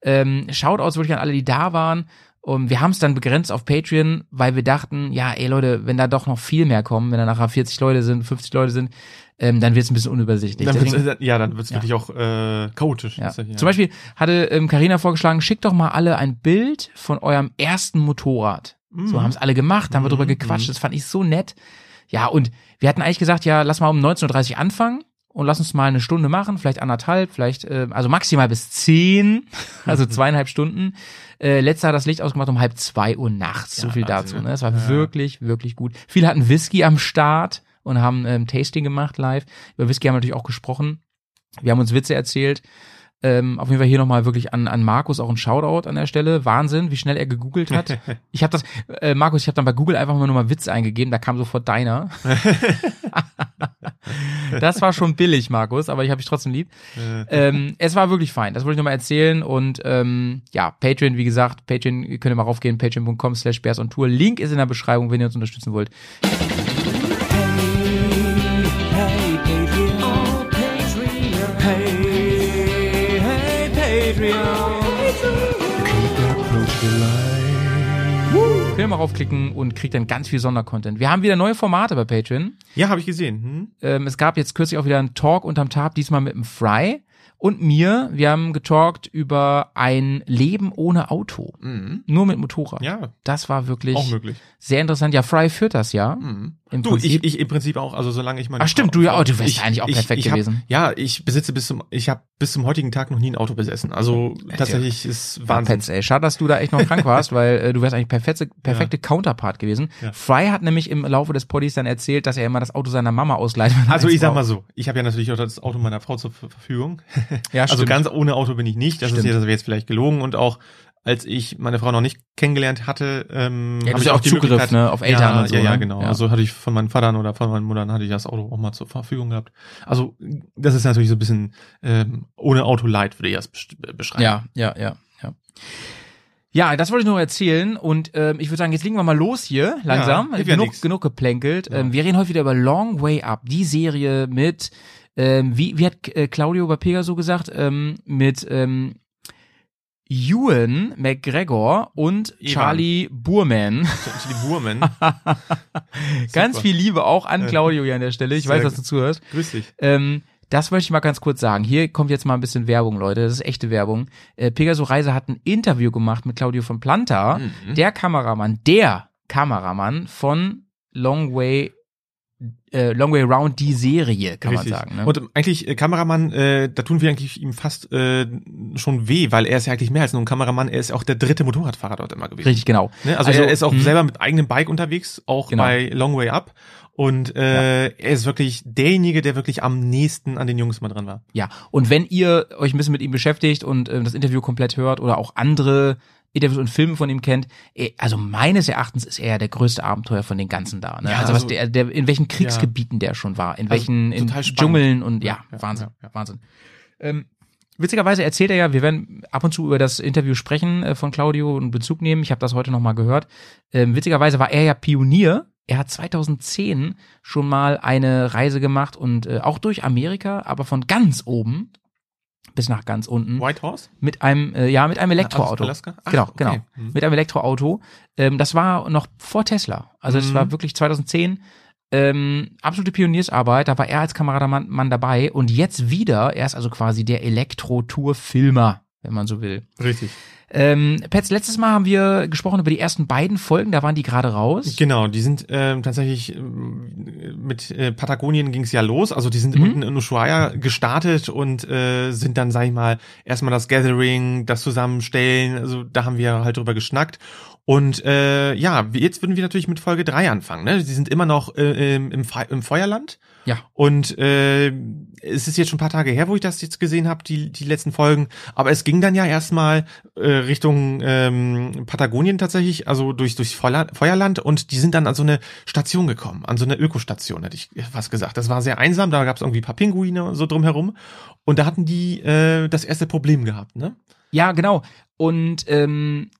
Ähm, Shoutouts wirklich an alle, die da waren. Und wir haben es dann begrenzt auf Patreon, weil wir dachten, ja, ey Leute, wenn da doch noch viel mehr kommen, wenn da nachher 40 Leute sind, 50 Leute sind, ähm, dann wird es ein bisschen unübersichtlich. Dann Deswegen- ja, dann wird's Ja. wirklich auch äh, chaotisch. ja. Ja. Zum Beispiel hatte ähm, Carina vorgeschlagen, schickt doch mal alle ein Bild von eurem ersten Motorrad. So Mhm. haben es alle gemacht, haben wir drüber Mhm, gequatscht, mhm. das fand ich so nett. Ja, und wir hatten eigentlich gesagt, ja, lass mal um 19.30 Uhr anfangen und lass uns mal eine Stunde machen, vielleicht anderthalb, vielleicht, äh, also maximal bis zehn, also zweieinhalb Stunden. Äh, letzter hat das Licht ausgemacht um halb zwei Uhr nachts, so Ja, viel Wahnsinn, dazu. Ne? Es war Ja. wirklich, wirklich gut. Viele hatten Whisky am Start und haben ähm, Tasting gemacht live. Über Whisky haben wir natürlich auch gesprochen. Wir haben uns Witze erzählt. Ähm, auf jeden Fall hier nochmal wirklich an, an Markus auch ein Shoutout an der Stelle. Wahnsinn, wie schnell er gegoogelt hat. Ich habe das, äh, Markus, ich habe dann bei Google einfach mal nur mal Witz eingegeben, da kam sofort deiner. das war schon billig, Markus, aber ich habe dich trotzdem lieb. ähm, es war wirklich fein, das wollte ich nochmal erzählen. Und ähm, ja, Patreon, wie gesagt, Patreon, ihr könnt ihr mal raufgehen, patreon.com slash Tour. Link ist in der Beschreibung, wenn ihr uns unterstützen wollt. Filme raufklicken und kriegt dann ganz viel Sondercontent. Wir haben wieder neue Formate bei Patreon. Ja, habe ich gesehen. Hm? Ähm, es gab jetzt kürzlich auch wieder einen Talk unterm Tab, diesmal mit dem Fry und mir. Wir haben getalkt über ein Leben ohne Auto. Nur mit Motorrad. Mhm. Ja, Das war wirklich auch möglich. sehr interessant. Ja, Fry führt das ja. Im Du, Prinzip. ich, ich im Prinzip auch, also solange ich meine Ach, stimmt, du ja auch, du wärst ja eigentlich auch perfekt ich hab, gewesen. Ja, ich besitze bis zum, ich habe bis zum heutigen Tag noch nie ein Auto besessen. Also tatsächlich ist Wahnsinn. Petz, ey. Schade, dass du da echt noch krank warst, weil äh, du wärst eigentlich perfekte, perfekte Counterpart gewesen. Ja. Fry hat nämlich im Laufe des Poddies dann erzählt, dass er immer das Auto seiner Mama ausleiht. Also ich sag mal so, ich habe ja natürlich auch das Auto meiner Frau zur Ver- Verfügung. Ja, also stimmt. ganz ohne Auto bin ich nicht. Das Stimmt. ist jetzt, das wäre jetzt vielleicht gelogen und auch als ich meine Frau noch nicht kennengelernt hatte, ähm, Ja, du hab hast ich auch Zugriff, ne, auf Eltern ja, und so, Ja, ja, ne? genau. Ja. Also hatte ich von meinen Vatern oder von meinen Muttern hatte ich das Auto auch mal zur Verfügung gehabt. Also das ist natürlich so ein bisschen ähm, ohne Auto leid, würde ich das beschreiben. Ja, ja, ja, ja. Ja, das wollte ich nur erzählen und ähm, ich würde sagen, jetzt legen wir mal los hier langsam. Ja, hilft ja genug, genug geplänkelt. Ähm, wir reden heute wieder über Long Way Up, die Serie mit, ähm, wie, wie hat äh, Claudio bei Pegaso gesagt, ähm, mit ähm, Ewan McGregor und Ewan. Charlie Burman. Die Wurmen. Ganz Super. viel Liebe auch an Claudio hier an der Stelle. Ich Sehr weiß, dass du zuhörst. Grüß dich. Ähm, das möchte ich mal ganz kurz sagen. Hier kommt jetzt mal ein bisschen Werbung, Leute. Das ist echte Werbung. Äh, Pegaso Reise hat ein Interview gemacht mit Claudio von Planta, Mhm. der Kameramann, der Kameramann von Long Way, äh, Long Way Round, die Serie, kann Richtig. man sagen. Ne? Und eigentlich, äh, Kameramann, äh, da tun wir eigentlich ihm fast äh, schon weh, weil er ist ja eigentlich mehr als nur ein Kameramann, er ist auch der dritte Motorradfahrer dort immer gewesen. Richtig, genau. Ne? Also, Also, er ist auch mh. selber mit eigenem Bike unterwegs, auch Genau. bei Long Way Up. Und äh, er ist wirklich derjenige, der wirklich am nächsten an den Jungs mal dran war. Ja, und wenn ihr euch ein bisschen mit ihm beschäftigt und ähm, das Interview komplett hört oder auch andere Interviews und Filme von ihm kennt, eh, also meines Erachtens ist er ja der größte Abenteuer von den ganzen da. Ne? Ja, also, was also- der, der, in welchen Kriegsgebieten der schon war, in Also welchen in. Dschungeln und ja, Ja, ja, Wahnsinn, ja, ja. Wahnsinn. Ähm, witzigerweise erzählt er ja, wir werden ab und zu über das Interview sprechen äh, von Claudio und Bezug nehmen. Ich habe das heute noch mal gehört. Ähm, witzigerweise war er ja Pionier. Er hat 2010 schon mal eine Reise gemacht und äh, auch durch Amerika, aber von ganz oben bis nach ganz unten White Horse? mit einem äh, ja mit einem Elektroauto. Alaska? Ach, genau, okay. genau. Mhm. Mit einem Elektroauto. Ähm, das war noch vor Tesla. Also es Mhm. war wirklich 2010 ähm, absolute Pioniersarbeit. Da war er als Kameramann Mann dabei und jetzt wieder. Er ist also quasi der Elektro-Tour-Filmer, wenn man so will. Richtig. Ähm, Pets, letztes Mal haben wir gesprochen über die ersten beiden Folgen. Da waren die gerade raus. Genau, die sind ähm, tatsächlich ähm, mit äh, Patagonien ging's ja los. Also die sind Mhm. unten in Ushuaia gestartet und äh, sind dann, sag ich mal, erstmal das Gathering, das Zusammenstellen. Also da haben wir halt drüber geschnackt. Und äh, ja, jetzt würden wir natürlich mit Folge drei anfangen. Ne? Sie sind immer noch äh, im, im, Fe im Feuerland. Ja. Und äh, es ist jetzt schon ein paar Tage her, wo ich das jetzt gesehen habe, die, die letzten Folgen. Aber es ging dann ja erstmal äh, Richtung ähm, Patagonien tatsächlich, also durch durchs Feuer, Feuerland. Und die sind dann an so eine Station gekommen, an so eine Ökostation, hätte ich was gesagt. Das war sehr einsam, da gab es irgendwie ein paar Pinguine und so drumherum. Und da hatten die äh, das erste Problem gehabt, ne? Ja, genau. Und ähm,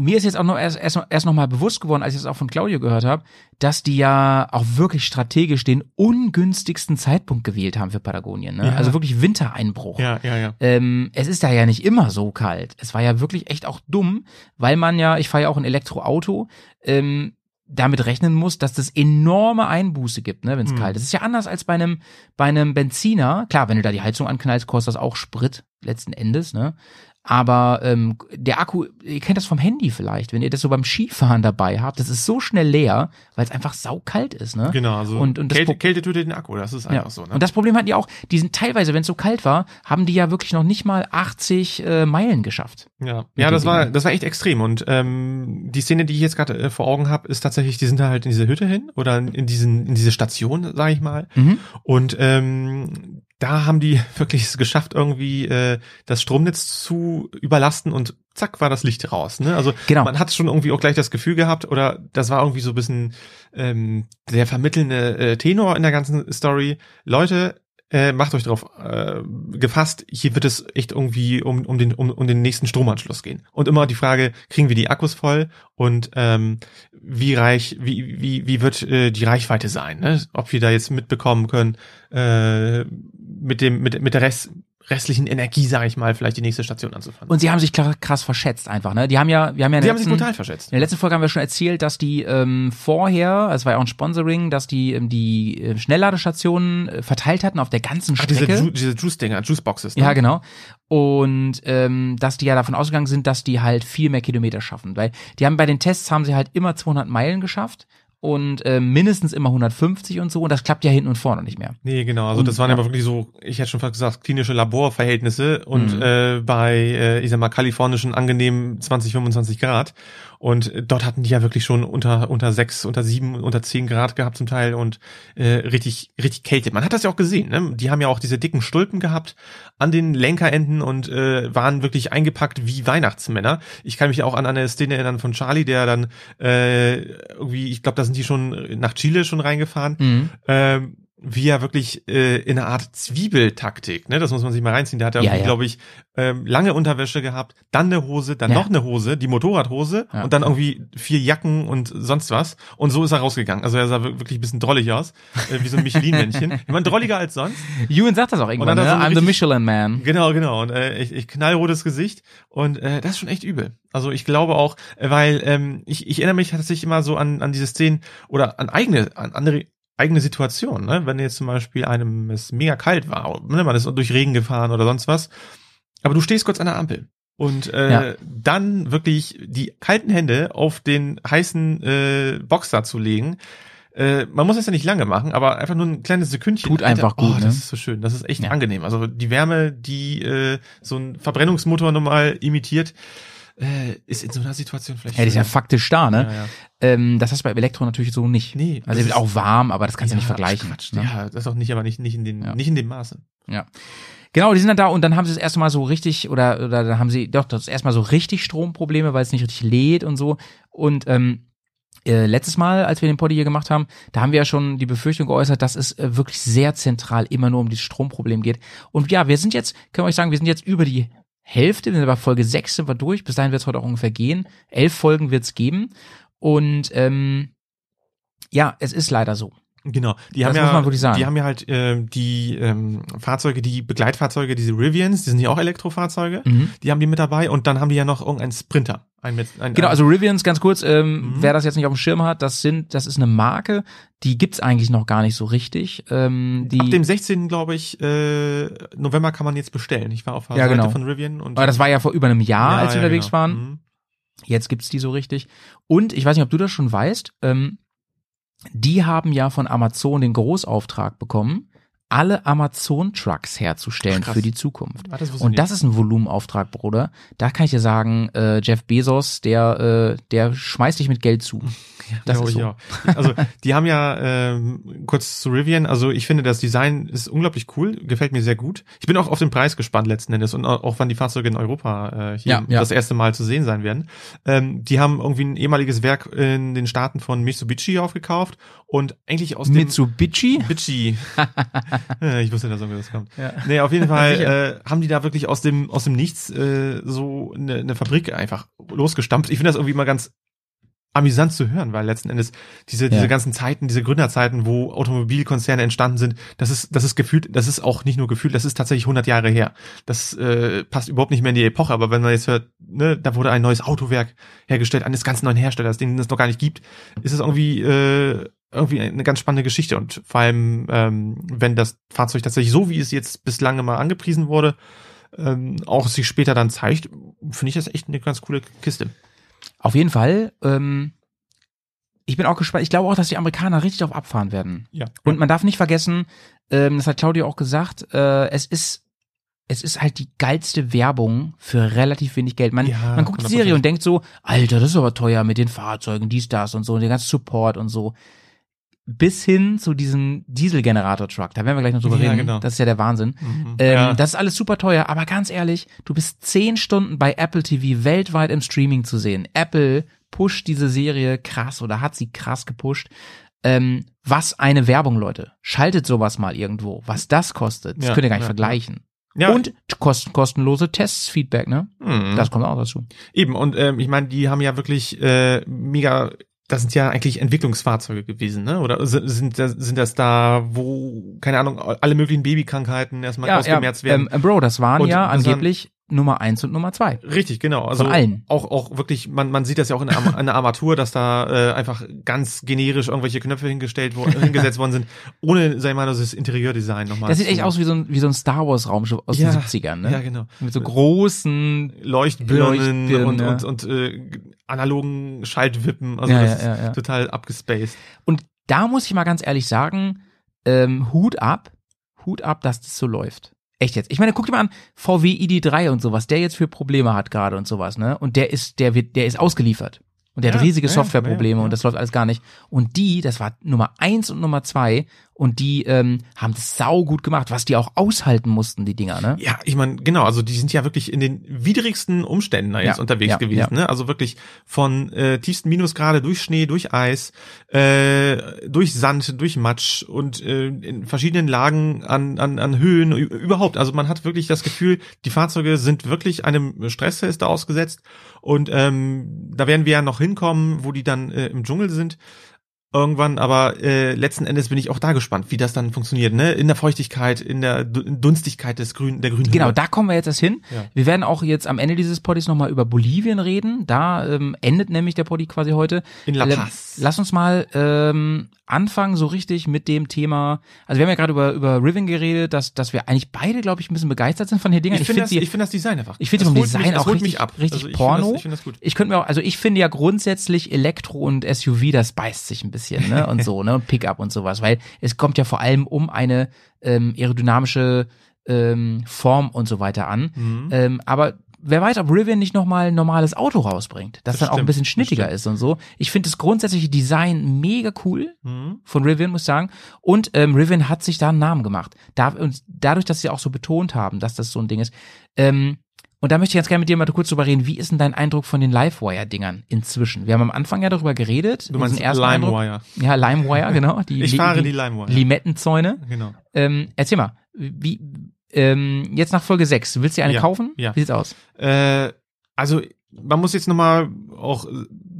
mir ist jetzt auch noch erst, erst, noch- erst noch mal bewusst geworden, als ich es auch von Claudio gehört habe, dass die ja auch wirklich strategisch den ungünstigsten Zeitpunkt gewählt haben für Patagonien. Ne? Ja. Also wirklich Wintereinbruch. Ja, ja, ja. Ähm, es ist da ja nicht immer so kalt. Es war ja wirklich echt auch dumm, weil man ja, ich fahre ja auch ein Elektroauto, ähm, damit rechnen muss, dass das enorme Einbuße gibt, ne, wenn es Hm. kalt ist. Es ist ja anders als bei einem bei einem Benziner. Klar, wenn du da die Heizung anknallst, kostet das auch Sprit letzten Endes, ne? Aber ähm, der Akku, ihr kennt das vom Handy vielleicht, wenn ihr das so beim Skifahren dabei habt, das ist so schnell leer, weil es einfach saukalt ist, ne? Genau, also Und- und das Kälte, Kälte tötet den Akku, das ist Ja. einfach so, ne? Und das Problem hatten die auch, die sind teilweise, wenn es so kalt war, haben die ja wirklich noch nicht mal 80 äh, Meilen geschafft. Ja, ja, das war Dingen. das war echt extrem und ähm, die Szene, die ich jetzt gerade äh, vor Augen habe, ist tatsächlich, die sind da halt in diese Hütte hin oder in diesen in diese Station, sage ich mal. Mhm. Und ähm, da haben die wirklich es geschafft, irgendwie äh, das Stromnetz zu überlasten und zack war das Licht raus. Ne? Also Genau. man hat schon irgendwie auch gleich das Gefühl gehabt oder das war irgendwie so ein bisschen ähm, der vermittelnde äh, Tenor in der ganzen Story. Leute, äh, macht euch drauf äh, gefasst, hier wird es echt irgendwie um, um, den, um, um den nächsten Stromanschluss gehen. Und immer die Frage, kriegen wir die Akkus voll und ähm, wie reich, wie, wie, wie wird äh, die Reichweite sein? Ne? Ob wir da jetzt mitbekommen können, äh, mit dem, mit, mit der Rest, restlichen Energie, sage ich mal, vielleicht die nächste Station anzufangen. Und sie haben sich krass verschätzt einfach, ne? Die haben ja, wir haben ja die der haben sich letzten- brutal verschätzt. In der letzten Folge haben wir schon erzählt, dass die ähm, vorher, es war ja auch ein Sponsoring, dass die ähm, die äh, Schnellladestationen äh, verteilt hatten auf der ganzen Ach, diese, Strecke. Ju diese Juice-Dinger, Juice-Boxes. Ne? ja, genau. Und ähm, dass die ja davon ausgegangen sind, dass die halt viel mehr Kilometer schaffen, weil die haben bei den Tests haben sie halt immer 200 Meilen geschafft und äh, mindestens immer 150 und so und das klappt ja hinten und vorne nicht mehr. Nee, genau. Also Und- das waren ja. aber wirklich so, ich hätte schon fast gesagt, klinische Laborverhältnisse und Mhm. äh, bei, äh, ich sag mal, kalifornischen angenehmen 20, 25 Grad. Und äh, dort hatten die ja wirklich schon unter unter sechs, unter sieben, unter zehn Grad gehabt zum Teil und äh, richtig richtig Kälte. Man hat das ja auch gesehen. Ne? Die haben ja auch diese dicken Stulpen gehabt an den Lenkerenden und äh, waren wirklich eingepackt wie Weihnachtsmänner. Ich kann mich auch an eine Szene erinnern von Charlie, der dann äh, irgendwie, ich glaube, da sind die schon nach Chile schon reingefahren Mhm. ähm, wie er wirklich äh, in einer Art Zwiebeltaktik, ne, das muss man sich mal reinziehen. Der hat ja, Ja, glaube ich, ähm, lange Unterwäsche gehabt, dann eine Hose, dann Ja. noch eine Hose, die Motorradhose und dann irgendwie vier Jacken und sonst was. Und so ist er rausgegangen. Also er sah wir- wirklich ein bisschen drollig aus, äh, wie so ein Michelin-Männchen. ich meine, drolliger als sonst. Ewan sagt das auch irgendwann, ne? so I'm the richtig- Michelin Man. Genau, genau. Und äh, ich, ich knallrotes Gesicht. Und äh, das ist schon echt übel. Also ich glaube auch, äh, weil ähm, ich, ich erinnere mich tatsächlich immer so an, an diese Szenen oder an eigene, an andere eigene Situationen, ne? Wenn jetzt zum Beispiel einem es mega kalt war, ne? man ist durch Regen gefahren oder sonst was. Aber du stehst kurz an der Ampel. Und äh, Ja. dann wirklich die kalten Hände auf den heißen äh, Boxer zu legen. Äh, man muss das ja nicht lange machen, aber einfach nur ein kleines Sekündchen. Tut einfach oh, gut, ne? Das ist so schön. Das ist echt Ja. angenehm. Also die Wärme, die äh, so ein Verbrennungsmotor normal imitiert, äh, ist in so einer Situation vielleicht. Ja, die ist ja faktisch da, ne? Ja, ja. Ähm, das hast du bei Elektro natürlich so nicht. Nee, Also er wird auch warm, aber das kannst du ja, nicht vergleichen. Quatsch, ne? Ja, das auch nicht, aber nicht, nicht in den, nicht in dem Maße. Ja. Genau, die sind dann da und dann haben sie das erste Mal so richtig, oder, oder dann haben sie doch das erste Mal so richtig Stromprobleme, weil es nicht richtig lädt und so. Und ähm, äh, letztes Mal, als wir den Poddy hier gemacht haben, da haben wir ja schon die Befürchtung geäußert, dass es äh, wirklich sehr zentral immer nur um dieses Stromproblem geht. Und ja, wir sind jetzt, können wir euch sagen, wir sind jetzt über die Hälfte, wir sind bei Folge 6 sind wir durch, bis dahin wird es heute auch ungefähr gehen. Elf Folgen wird es geben. Und ähm, ja, es ist leider so. Genau. Die Das haben ja, man sagen. die haben ja halt äh, die ähm, Fahrzeuge, die Begleitfahrzeuge, diese Rivians, die sind ja auch Elektrofahrzeuge. Mhm. Die haben die mit dabei und dann haben die ja noch irgendeinen Sprinter. Ein, mit, ein, Genau, also Rivians, ganz kurz, ähm, Mhm. wer das jetzt nicht auf dem Schirm hat, das sind, das ist eine Marke, die gibt's eigentlich noch gar nicht so richtig. Ähm, die, Ab dem 16. glaube ich, äh, November kann man jetzt bestellen. Ich war auf der Ja, Seite genau. von Rivian und aber das war ja vor über einem Jahr, Ja, als wir ja, unterwegs genau. waren. Mhm. Jetzt gibt's die so richtig. Und ich weiß nicht, ob du das schon weißt, ähm, die haben ja von Amazon den Großauftrag bekommen, alle Amazon-Trucks herzustellen krass. für die Zukunft. Ah, das Und das ist ein Volumenauftrag, Bruder. Da kann ich dir sagen, äh, Jeff Bezos, der, äh, der schmeißt dich mit Geld zu. Das Glaube ist so. auch. Also die haben ja ähm, kurz zu Rivian, also ich finde das Design ist unglaublich cool, gefällt mir sehr gut. Ich bin auch auf den Preis gespannt letzten Endes und auch, wann die Fahrzeuge in Europa äh, hier Ja, ja. das erste Mal zu sehen sein werden. Ähm, die haben irgendwie ein ehemaliges Werk in den Staaten von Mitsubishi aufgekauft und eigentlich aus dem Mitsubishi? Mitsubishi. Ich wusste, dass irgendwie das kommt. Ja. Nee, auf jeden Fall äh, haben die da wirklich aus dem aus dem Nichts äh, so eine, eine Fabrik einfach losgestampft. Ich finde das irgendwie mal ganz amüsant zu hören, weil letzten Endes diese diese Ja. ganzen Zeiten, diese Gründerzeiten, wo Automobilkonzerne entstanden sind, das ist das ist gefühlt, das ist auch nicht nur gefühlt, das ist tatsächlich 100 Jahre her. Das äh, passt überhaupt nicht mehr in die Epoche, aber wenn man jetzt hört, ne, da wurde ein neues Autowerk hergestellt eines ganz neuen Herstellers, den es noch gar nicht gibt, ist es irgendwie äh, irgendwie eine ganz spannende Geschichte und vor allem ähm, wenn das Fahrzeug tatsächlich so wie es jetzt bislang immer angepriesen wurde, ähm, auch sich später dann zeigt, finde ich das echt eine ganz coole Kiste. Auf jeden Fall. Ähm, ich bin auch gespannt. Ich glaube auch, dass die Amerikaner richtig drauf abfahren werden. Ja. Und man darf nicht vergessen, ähm, das hat Claudia auch gesagt, äh, es ist es ist halt die geilste Werbung für relativ wenig Geld. Man, Ja, man guckt die 100%. Serie und denkt so, Alter, das ist aber teuer mit den Fahrzeugen, dies, das und so, und der ganze Support und so. Bis hin zu diesem Dieselgenerator-Truck. Da werden wir gleich noch drüber Ja, reden. genau. Das ist ja der Wahnsinn. Mhm. Ähm, ja. Das ist alles super teuer, aber ganz ehrlich, du bist zehn Stunden bei Apple TV weltweit im Streaming zu sehen. Apple pusht diese Serie krass oder hat sie krass gepusht. Ähm, was eine Werbung, Leute. Schaltet sowas mal irgendwo. Was das kostet, das Ja, könnt ihr gar nicht vergleichen. ja, Und kosten, kostenlose Tests, Feedback, ne? Mhm. Das kommt auch dazu. Eben, und ähm, ich meine, die haben ja wirklich äh, mega das sind ja eigentlich Entwicklungsfahrzeuge gewesen, ne? Oder sind, sind, das, sind das da, wo, keine Ahnung, alle möglichen Babykrankheiten erstmal ausgemerzt werden? Ähm, Bro, das waren Und ja angeblich Nummer eins und Nummer zwei. Richtig, genau. Also Von allen. Auch, auch wirklich, man, man sieht das ja auch in der, in der Armatur, dass da äh, einfach ganz generisch irgendwelche Knöpfe hingestellt wo, hingesetzt worden sind, ohne, sag ich mal, das Interiordesign nochmal. Das sieht echt aus wie so ein, wie so ein Star Wars Raumschiff aus Ja, den 70ern, ne? Ja, genau. Mit so großen, Leuchtbirnen, Leuchtbirnen, und, ja. und, und äh, analogen Schaltwippen. Also Ja, das ja, ist total abgespaced. und da muss ich mal ganz ehrlich sagen, ähm, Hut ab, Hut ab, dass das so läuft. Echt jetzt. Ich meine, guck dir mal an, VW ID3 und sowas, der jetzt für Probleme hat gerade und sowas, ne? Und der ist, der wird, der ist ausgeliefert. Und der hat Ja, riesige ja, Softwareprobleme ja. und das läuft alles gar nicht. Und die, das war Nummer eins und Nummer zwei und die ähm, haben das sau gut gemacht, was die auch aushalten mussten, die Dinger, ne? Ja, ich meine, genau, also die sind ja wirklich in den widrigsten Umständen da jetzt Ja, unterwegs ja, gewesen, ja. ne? Also wirklich von äh, tiefsten Minusgrade durch Schnee, durch Eis, äh, durch Sand, durch Matsch und äh, in verschiedenen Lagen an, an, an Höhen überhaupt. Also man hat wirklich das Gefühl, die Fahrzeuge sind wirklich einem Stresstest ausgesetzt und ähm, da werden wir ja noch hinkommen, wo die dann äh, im Dschungel sind irgendwann, aber äh, letzten Endes bin ich auch da gespannt, wie das dann funktioniert, ne? In der Feuchtigkeit, in der Du- Dunstigkeit des grünen, der grünen Genau, da kommen wir jetzt erst hin. Ja. Wir werden auch jetzt am Ende dieses Poddies nochmal über Bolivien reden. Da ähm, endet nämlich der Poddy quasi heute. In La Äh, Paz. Lass uns mal ähm, anfangen so richtig mit dem Thema. Also wir haben ja gerade über über Riven geredet, dass dass wir eigentlich beide, glaube ich, ein bisschen begeistert sind von den Dingern. Ich finde das, die- ich finde das Design einfach. Ich finde das vom Design mich, das auch richtig- mich ab. richtig also ich Porno. Finde das, ich finde das gut. Ich könnte mir auch, also ich finde ja grundsätzlich Elektro und SUV, das beißt sich ein bisschen, ne? Und so, ne? Pickup und sowas, weil es kommt ja vor allem um eine ähm, aerodynamische ähm, Form und so weiter an. Mhm. Ähm, aber wer weiß, ob Rivian nicht nochmal ein normales Auto rausbringt, das, Das dann auch ein stimmt, bisschen schnittiger stimmt. ist und so. Ich finde das grundsätzliche Design mega cool Mhm. von Rivian, muss ich sagen. Und ähm, Rivian hat sich da einen Namen gemacht. Da, und dadurch, dass sie auch so betont haben, dass das so ein Ding ist. Ähm, und da möchte ich ganz gerne mit dir mal kurz drüber reden. Wie ist denn dein Eindruck von den Livewire-Dingern inzwischen? Wir haben am Anfang ja darüber geredet. Du meinst ersten. LimeWire. Ja, LimeWire, genau. Die, Ich fahre die die LimeWire. Limettenzäune. Genau. Ähm, erzähl mal, wie, ähm, jetzt nach Folge 6, willst du dir eine Ja, kaufen? ja. Wie sieht's aus? Äh, also man muss jetzt nochmal auch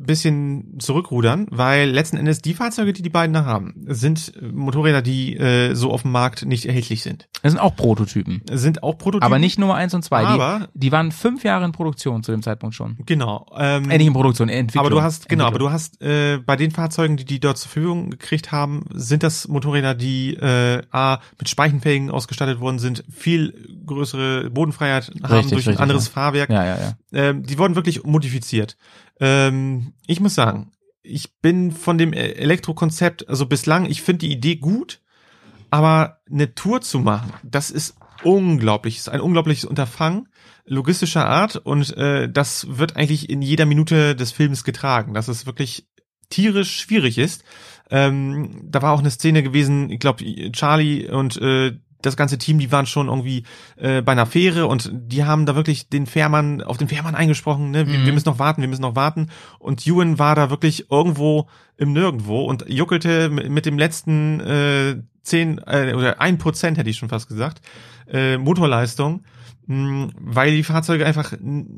bisschen zurückrudern, weil letzten Endes die Fahrzeuge, die die beiden da haben, sind äh, Motorräder, die äh, so auf dem Markt nicht erhältlich sind. Das sind auch Prototypen. Sind auch Prototypen. Aber nicht Nummer eins und zwei. Aber- die, die waren fünf Jahre in Produktion zu dem Zeitpunkt schon. Genau. Ähm, Äh, nicht in Produktion, in Entwicklung. Aber du hast, genau, aber du hast äh, bei den Fahrzeugen, die die dort zur Verfügung gekriegt haben, sind das Motorräder, die äh, A, mit Speichenfelgen ausgestattet worden sind, viel größere Bodenfreiheit haben Richtig, durch ein richtig, anderes ja. Fahrwerk. Ja, ja, ja. Ähm, die wurden wirklich modifiziert. Ähm, ich muss sagen, ich bin von dem E- Elektrokonzept, also bislang, ich finde die Idee gut, aber eine Tour zu machen, das ist unglaublich, ist ein unglaubliches Unterfangen logistischer Art und äh, das wird eigentlich in jeder Minute des Films getragen, dass es wirklich tierisch schwierig ist. Ähm, da war auch eine Szene gewesen, ich glaube, Charlie und äh, das ganze Team, die waren schon irgendwie äh, bei einer Fähre und die haben da wirklich den Fährmann, auf den Fährmann eingesprochen, ne? Wir, Mhm. wir müssen noch warten, wir müssen noch warten. Und Ewan war da wirklich irgendwo im Nirgendwo und juckelte mit, dem letzten äh, zehn äh, oder ein Prozent hätte ich schon fast gesagt, äh, Motorleistung, weil die Fahrzeuge einfach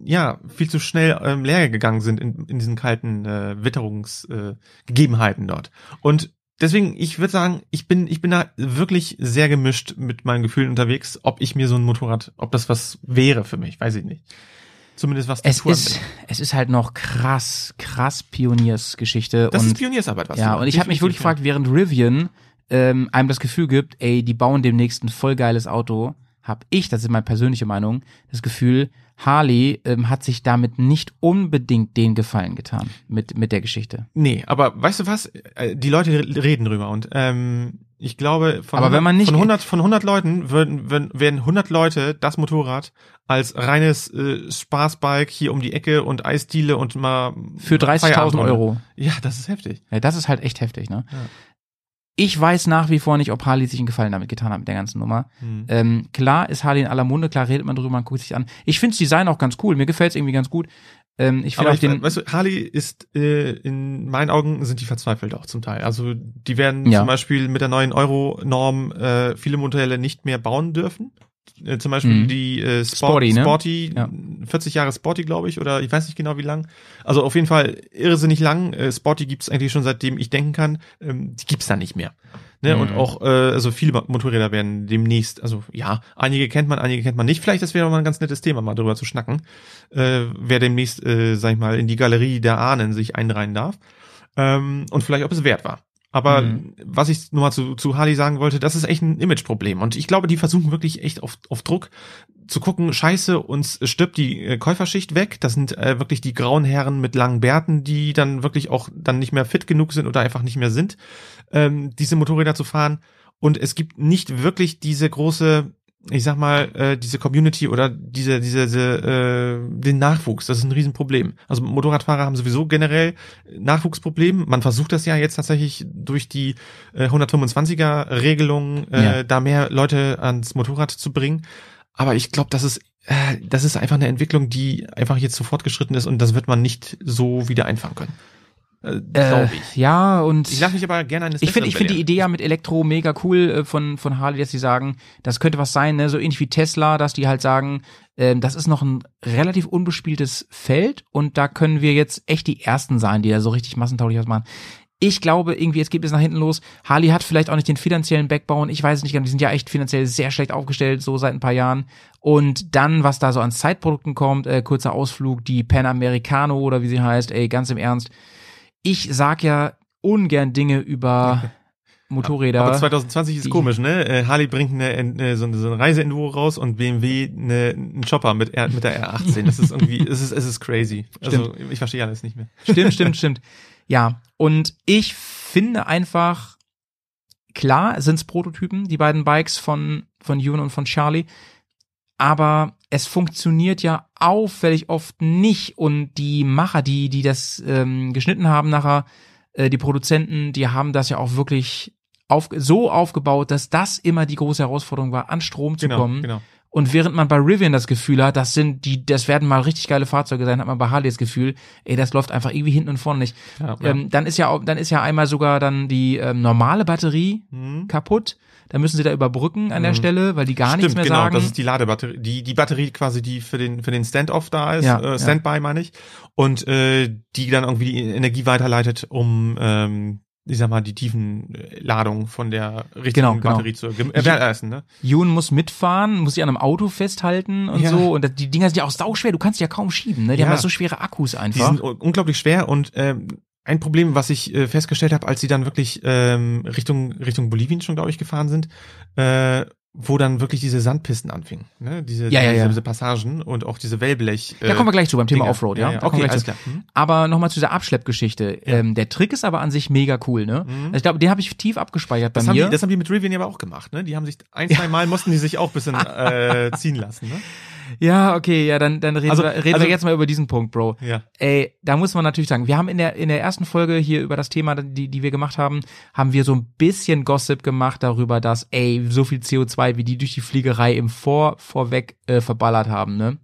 ja viel zu schnell ähm, leer gegangen sind in, in diesen kalten äh, Witterungsgegebenheiten äh, dort. Und deswegen, ich würde sagen, ich bin, ich bin da wirklich sehr gemischt mit meinen Gefühlen unterwegs, ob ich mir so ein Motorrad, ob das was wäre für mich, weiß ich nicht. Zumindest was Es Tour ist, anbelangt. es ist halt noch krass, krass Pioniersgeschichte. Das und ist Pioniersarbeit, was Ja, und ich habe mich wirklich gefragt, während Rivian ähm, einem das Gefühl gibt, ey, die bauen demnächst ein voll geiles Auto, habe ich, das ist meine persönliche Meinung, das Gefühl, Harley ähm, hat sich damit nicht unbedingt den Gefallen getan mit mit der Geschichte. Nee, aber weißt du was? Äh, Die Leute reden drüber und ähm, ich glaube, von, Aber 100, wenn man nicht- von 100 von 100 Leuten würden, würden werden 100 Leute das Motorrad als reines äh, Spaßbike hier um die Ecke und Eisdiele und mal Für 30.000 Feierabendrunde. Euro. Ja, das ist heftig. Ja, das ist halt echt heftig, ne? Ja. Ich weiß nach wie vor nicht, ob Harley sich einen Gefallen damit getan hat mit der ganzen Nummer. Hm. Ähm, klar ist Harley in aller Munde, klar redet man drüber, man guckt sich an. Ich finde das Design auch ganz cool, mir gefällt es irgendwie ganz gut. Ähm, ich finde den, weißt du, Harley ist äh, in meinen Augen sind die verzweifelt auch zum Teil. Also die werden Ja. zum Beispiel mit der neuen Euro-Norm äh, viele Modelle nicht mehr bauen dürfen. Äh, zum Beispiel Mhm. die äh, Sport, Sporty, ne? Sporty Ja. 40 Jahre Sporty, glaube ich, oder ich weiß nicht genau wie lang. Also auf jeden Fall irrsinnig lang. Äh, Sporty gibt's eigentlich schon seitdem ich denken kann. Ähm, die gibt's da nicht mehr. Ne? Und Mhm. auch, äh, also viele Motorräder werden demnächst, also ja, einige kennt man, einige kennt man nicht. Vielleicht das wäre mal ein ganz nettes Thema, mal drüber zu schnacken. Äh, wer demnächst, äh, sag ich mal, in die Galerie der Ahnen sich einreihen darf. Ähm, und vielleicht, ob es wert war. Aber Mhm. was ich nur mal zu, zu Harley sagen wollte, das ist echt ein Imageproblem. Und ich glaube, die versuchen wirklich echt auf, auf Druck zu gucken, scheiße, uns stirbt die äh, Käuferschicht weg. Das sind äh, wirklich die grauen Herren mit langen Bärten, die dann wirklich auch dann nicht mehr fit genug sind oder einfach nicht mehr sind, ähm, diese Motorräder zu fahren. Und es gibt nicht wirklich diese große, ich sag mal, äh, diese Community oder diese, diese, diese äh, den Nachwuchs. Das ist ein Riesenproblem. Also Motorradfahrer haben sowieso generell Nachwuchsproblem. Man versucht das ja jetzt tatsächlich durch die äh, 125er Regelung, äh, Ja. da mehr Leute ans Motorrad zu bringen. Aber ich glaube, das ist äh, das ist einfach eine Entwicklung, die einfach jetzt so fortgeschritten ist und das wird man nicht so wieder einfangen können. Äh, Äh, ja, und Ich lasse mich aber gerne eines ich finde, ich finde die. Idee ja mit Elektro mega cool äh, von von Harley, dass sie sagen, das könnte was sein, ne, so ähnlich wie Tesla, dass die halt sagen, ähm, das ist noch ein relativ unbespieltes Feld und da können wir jetzt echt die ersten sein, die da so richtig massentauglich was machen. Ich glaube, irgendwie, es geht bis nach hinten los. Harley hat vielleicht auch nicht den finanziellen Backbone. Ich weiß es nicht genau. Die sind ja echt finanziell sehr schlecht aufgestellt, so seit ein paar Jahren. Und dann, was da so an Zeitprodukten kommt, äh, kurzer Ausflug, die Panamericano oder wie sie heißt, ey, ganz im Ernst. Ich sag ja ungern Dinge über Motorräder. Aber 2020 ist komisch, ne? Äh, Harley bringt eine, eine, so eine, so eine Reiseenduro raus und BMW eine, einen Chopper mit, R, mit der R18. Das ist irgendwie, es ist, es ist crazy. Also ich verstehe alles nicht mehr. Stimmt, stimmt, stimmt. Ja, und ich finde einfach, klar sind's Prototypen, die beiden Bikes von, von Ewan und von Charlie, aber es funktioniert ja auffällig oft nicht und die Macher, die, die das ähm, geschnitten haben nachher, äh, die Produzenten, die haben das ja auch wirklich auf, so aufgebaut, dass das immer die große Herausforderung war, an Strom zu Genau, kommen. genau. Und während man bei Rivian das Gefühl hat, das sind die, das werden mal richtig geile Fahrzeuge sein, hat man bei Harley das Gefühl, ey, das läuft einfach irgendwie hinten und vorne nicht. Ja, ja. Ähm, dann ist ja auch, dann ist ja einmal sogar dann die ähm, normale Batterie Mhm. kaputt. Da müssen sie da überbrücken an der Mhm. Stelle, weil die gar Stimmt, nichts mehr genau, sagen. das ist die Ladebatterie, die, die Batterie quasi, die für den, für den Standoff da ist, Ja, äh, ja. Standby meine ich, und äh, die dann irgendwie die Energie weiterleitet, um, ähm, ich sag mal, die tiefen äh, Ladung von der richtigen Genau, genau. Batterie zu gewährleisten, ne? Jun muss mitfahren, muss sich an einem Auto festhalten und Ja. so. Und die Dinger sind ja auch sauschwer, du kannst die ja kaum schieben, ne? Die Ja. haben ja so schwere Akkus Die einfach. sind un- unglaublich schwer und ähm, ein Problem, was ich äh, festgestellt habe, als sie dann wirklich ähm, Richtung Richtung Bolivien schon, glaube ich, gefahren sind, äh, wo dann wirklich diese Sandpisten anfingen, ne? Diese, Ja, ja, diese, ja. diese Passagen und auch diese Wellblech. Äh, da kommen wir gleich zu beim Thema Dinger. Offroad, ja. Kommen okay, alles klar. Hm? Aber nochmal zu dieser Abschleppgeschichte. Ja. Ähm, der Trick ist aber an sich mega cool, ne? Mhm. Also ich glaube, den habe ich tief abgespeichert Das bei mir. die, das haben die mit Rivian aber auch gemacht, ne? Die haben sich ein, zwei Mal mussten die sich auch ein bisschen äh, ziehen lassen, ne? Ja, okay, ja, dann, dann reden, Also- wir, reden also- wir jetzt mal über diesen Punkt, Bro. Ja. Ey, da muss man natürlich sagen, wir haben in der, in der ersten Folge hier über das Thema, die, die wir gemacht haben, haben wir so ein bisschen Gossip gemacht darüber, dass, ey, so viel CO2, wie die durch die Fliegerei im Vor, vorweg äh, verballert haben, ne?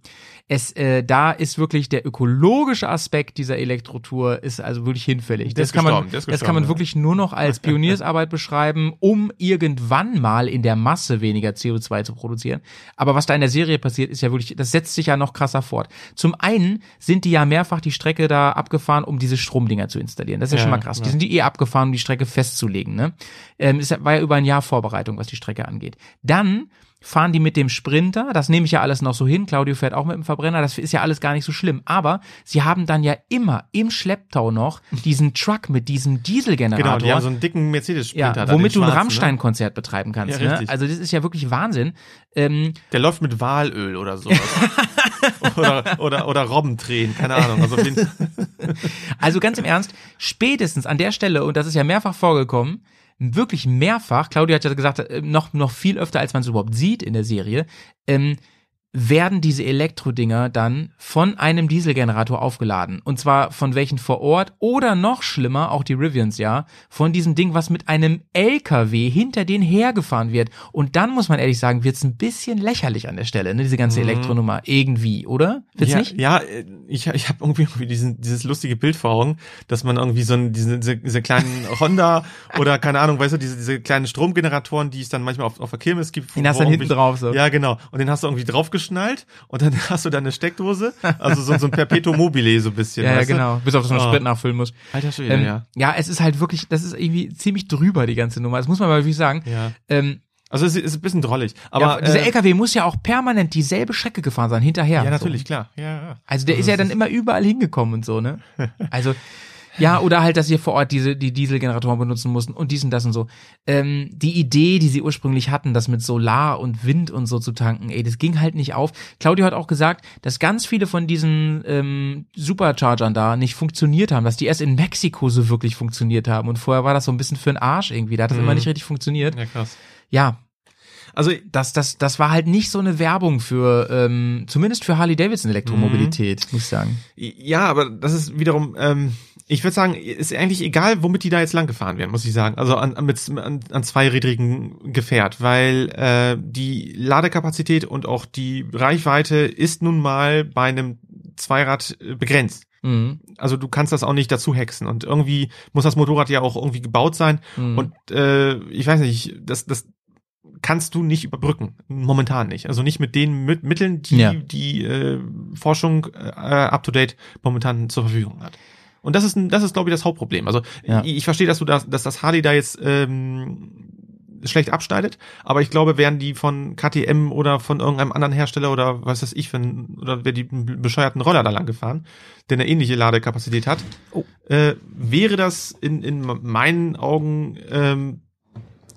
Es, äh, da ist wirklich der ökologische Aspekt dieser Elektrotour ist also wirklich hinfällig. Das kann man, ist das kann man wirklich nur noch als Pioniersarbeit beschreiben, um irgendwann mal in der Masse weniger CO2 zu produzieren. Aber was da in der Serie passiert, ist ja wirklich, das setzt sich ja noch krasser fort. Zum einen sind die ja mehrfach die Strecke da abgefahren, um diese Stromdinger zu installieren. Das ist ja, Ja, schon mal krass. ja. Die sind die eh abgefahren, um die Strecke festzulegen. Ne? Ähm, es war ja über ein Jahr Vorbereitung, was die Strecke angeht. Dann fahren die mit dem Sprinter, das nehme ich ja alles noch so hin, Claudio fährt auch mit dem Verbrenner, das ist ja alles gar nicht so schlimm, aber sie haben dann ja immer im Schlepptau noch diesen Truck mit diesem Dieselgenerator. Genau, die haben so einen dicken Mercedes-Sprinter ja, womit du ein schwarzen, Rammstein-Konzert betreiben kannst. Ja, ne? Also das ist ja wirklich Wahnsinn. Ähm, Ne? Der läuft mit Walöl oder sowas. oder, oder, oder Robbentränen, keine Ahnung. Also Also ganz im Ernst, spätestens an der Stelle, und das ist ja mehrfach vorgekommen, wirklich mehrfach, Claudia hat ja gesagt, äh, noch, noch viel öfter, als man es überhaupt sieht in der Serie, ähm, werden diese Elektrodinger dann von einem Dieselgenerator aufgeladen. Und zwar von welchen vor Ort oder noch schlimmer, auch die Rivians, ja, von diesem Ding, was mit einem LKW hinter denen hergefahren wird. Und dann muss man ehrlich sagen, wird's ein bisschen lächerlich an der Stelle, ne, diese ganze Elektronummer. Irgendwie, oder? Wird's ja, nicht? Ja, ich, ich habe irgendwie, diesen, dieses lustige Bild vor Augen, dass man irgendwie so einen, diese, diese, diese kleinen Honda oder keine Ahnung, weißt du, diese, diese kleinen Stromgeneratoren, die es dann manchmal auf, auf der Kirmes gibt. Den hast du dann hinten drauf, so. Ja, genau. Und den hast du irgendwie draufgeschnallt und dann hast du da eine Steckdose, also so, so ein Perpetuum mobile so ein bisschen. Ja, ja, du? genau. Bis auf das man Oh. Sprit nachfüllen muss. Alter Schwede, Ähm, ja. ja, es ist halt wirklich, das ist irgendwie ziemlich drüber, die ganze Nummer. Das muss man mal wirklich sagen. Ja. Ähm, Also es ist, ein bisschen drollig. Aber ja, dieser äh, LKW muss ja auch permanent dieselbe Strecke gefahren sein, hinterher. Ja, natürlich, So. klar. Ja, ja. Also der ist ja dann immer überall hingekommen und so, ne? Also, ja, oder halt, dass sie vor Ort diese, die Dieselgeneratoren benutzen mussten und dies und das und so. Ähm, die Idee, die sie ursprünglich hatten, das mit Solar und Wind und so zu tanken, ey, das ging halt nicht auf. Claudio hat auch gesagt, dass ganz viele von diesen ähm, Superchargern da nicht funktioniert haben, dass die erst in Mexiko so wirklich funktioniert haben. Und vorher war das so ein bisschen für den Arsch irgendwie. Da hat das immer nicht richtig funktioniert. Ja, krass. Ja, Also das, das, das war halt nicht so eine Werbung für, ähm, zumindest für Harley Davidson Elektromobilität, muss ich sagen. Ja, aber das ist wiederum, ähm, ich würde sagen, ist eigentlich egal, womit die da jetzt lang gefahren werden, muss ich sagen. Also an, an, mit, an, an zweirädrigen Gefährt, weil äh, die Ladekapazität und auch die Reichweite ist nun mal bei einem Zweirad äh, begrenzt. Mhm. Also du kannst das auch nicht dazu hexen und irgendwie muss das Motorrad ja auch irgendwie gebaut sein Mhm. und äh, ich weiß nicht, das das kannst du nicht überbrücken, momentan nicht. Also nicht mit den mit Mitteln, die Ja. die äh, Forschung äh, up to date momentan zur Verfügung hat. Und das ist das ist glaube ich das Hauptproblem. Also Ja. ich, ich verstehe, dass du das, dass das Harley da jetzt ähm, schlecht abschneidet, aber ich glaube, wären die von KTM oder von irgendeinem anderen Hersteller oder was weiß ich, ein, oder wäre die bescheuerten Roller da lang gefahren, der eine ähnliche Ladekapazität hat, Oh. äh, wäre das in, in meinen Augen ähm,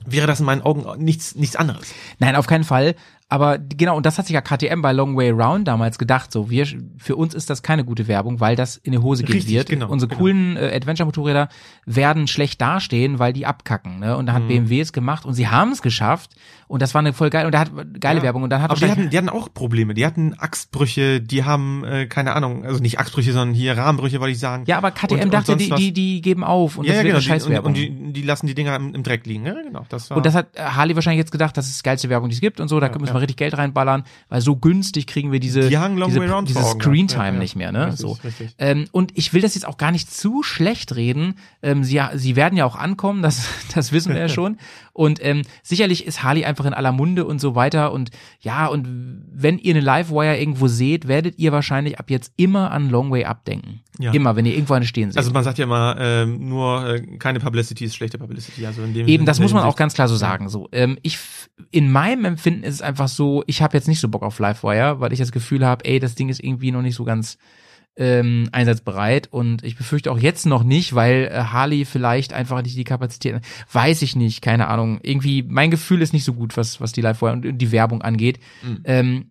wäre das in meinen Augen nichts nichts anderes. Nein, auf keinen Fall. Aber genau, und das hat sich ja KTM bei Long Way Round damals gedacht. So, wir, für uns ist das keine gute Werbung, weil das in die Hose gehen Richtig, wird. genau, Unsere genau. coolen äh, Adventure-Motorräder werden schlecht dastehen, weil die abkacken. Ne? Und da Mhm. hat BMW es gemacht und sie haben es geschafft. Und das war eine voll geil und da hat geile Ja. Werbung. Und dann hat Aber die hatten, die hatten auch Probleme. Die hatten Achsbrüche, die haben, äh, keine Ahnung, also nicht Achsbrüche, sondern hier Rahmenbrüche, wollte ich sagen. ja, aber KTM Und- und dachte, sonst die, die, die geben auf und ja, das ja, wird genau. eine Die, und, Scheißwerbung. und die, die lassen die Dinger im, im Dreck liegen. Ja, genau. Das war, Und das hat Harley wahrscheinlich jetzt gedacht, das ist die geilste Werbung, die es gibt und so, da müssen wir richtig Geld reinballern, weil so günstig kriegen wir diese, Die diese, diese vor Augen Screen gehabt. Ja, Time ja. nicht mehr, ne? Richtig, so. richtig. Ähm, und ich will das jetzt auch gar nicht zu schlecht reden. Ähm, sie, sie werden ja auch ankommen, das, das wissen wir ja schon. Und ähm, sicherlich ist Harley einfach in aller Munde und so weiter. Und ja, und wenn ihr eine Livewire irgendwo seht, werdet ihr wahrscheinlich ab jetzt immer an Long Way abdenken. Ja. Immer, wenn ihr irgendwo eine stehen seht. also man sagt ja immer, ähm, nur äh, keine Publicity ist schlechte Publicity. Also in dem Eben, das muss man auch ganz klar so sagen. So, ähm, ich in meinem Empfinden ist es einfach so, ich habe jetzt nicht so Bock auf Livewire, weil ich das Gefühl habe, ey, das Ding ist irgendwie noch nicht so ganz ähm, einsatzbereit und ich befürchte auch jetzt noch nicht, weil äh, Harley vielleicht einfach nicht die Kapazität, weiß ich nicht, keine Ahnung. Irgendwie mein Gefühl ist nicht so gut, was was die Livewire und die Werbung angeht. Mhm. Ähm,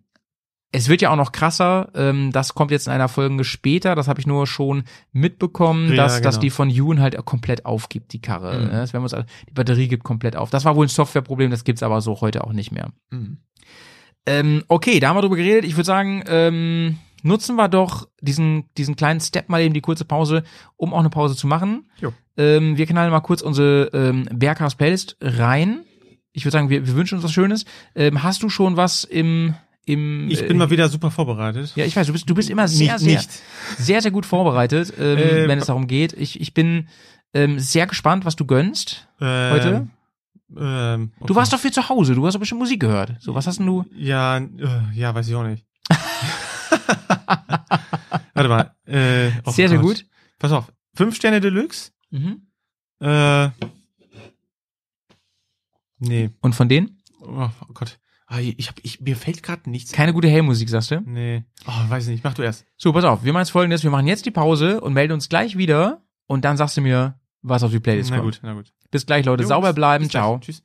es wird ja auch noch krasser, ähm, das kommt jetzt in einer Folge später, das habe ich nur schon mitbekommen, Ja, dass, dass genau. die von Yoon halt komplett aufgibt, die Karre. Mhm. Ne? Das werden wir uns, die Batterie gibt komplett auf. Das war wohl ein Softwareproblem, das gibt's aber so heute auch nicht mehr. Mhm. Ähm, okay, da haben wir drüber geredet. Ich würde sagen, ähm, nutzen wir doch diesen, diesen kleinen Step mal eben die kurze Pause, um auch eine Pause zu machen. Jo. Ähm, wir knallen mal kurz unsere ähm, Berghaus Playlist rein. Ich würde sagen, wir, wir wünschen uns was Schönes. Ähm, hast du schon was im im Ich bin äh, mal wieder super vorbereitet. ja, ich weiß, du bist, du bist immer sehr, Nicht- sehr, nicht. sehr, sehr gut vorbereitet, ähm, Äh, wenn es darum geht. Ich, ich bin ähm, sehr gespannt, was du gönnst Ähm, heute. Ähm, Du okay. warst doch viel zu Hause, du hast doch bestimmt Musik gehört. So, was hast denn du? Ja, äh, ja, weiß ich auch nicht. Warte mal. Äh, oh sehr, sehr Gott. gut. Pass auf. Fünf Sterne Deluxe? Mhm. Äh, nee. Und von denen? Oh, oh Gott. Ah, ich hab, ich, mir fällt gerade nichts. Keine gute Hey-Musik, sagst du? Nee. Oh, weiß nicht. Mach du erst. So, pass auf, wir machen jetzt folgendes, wir machen jetzt die Pause und melden uns gleich wieder und dann sagst du mir, was auf die Playlist Na kommt. gut, na gut. Bis gleich, Leute, Jo, sauber bleiben, bis gleich. ciao. Tschüss.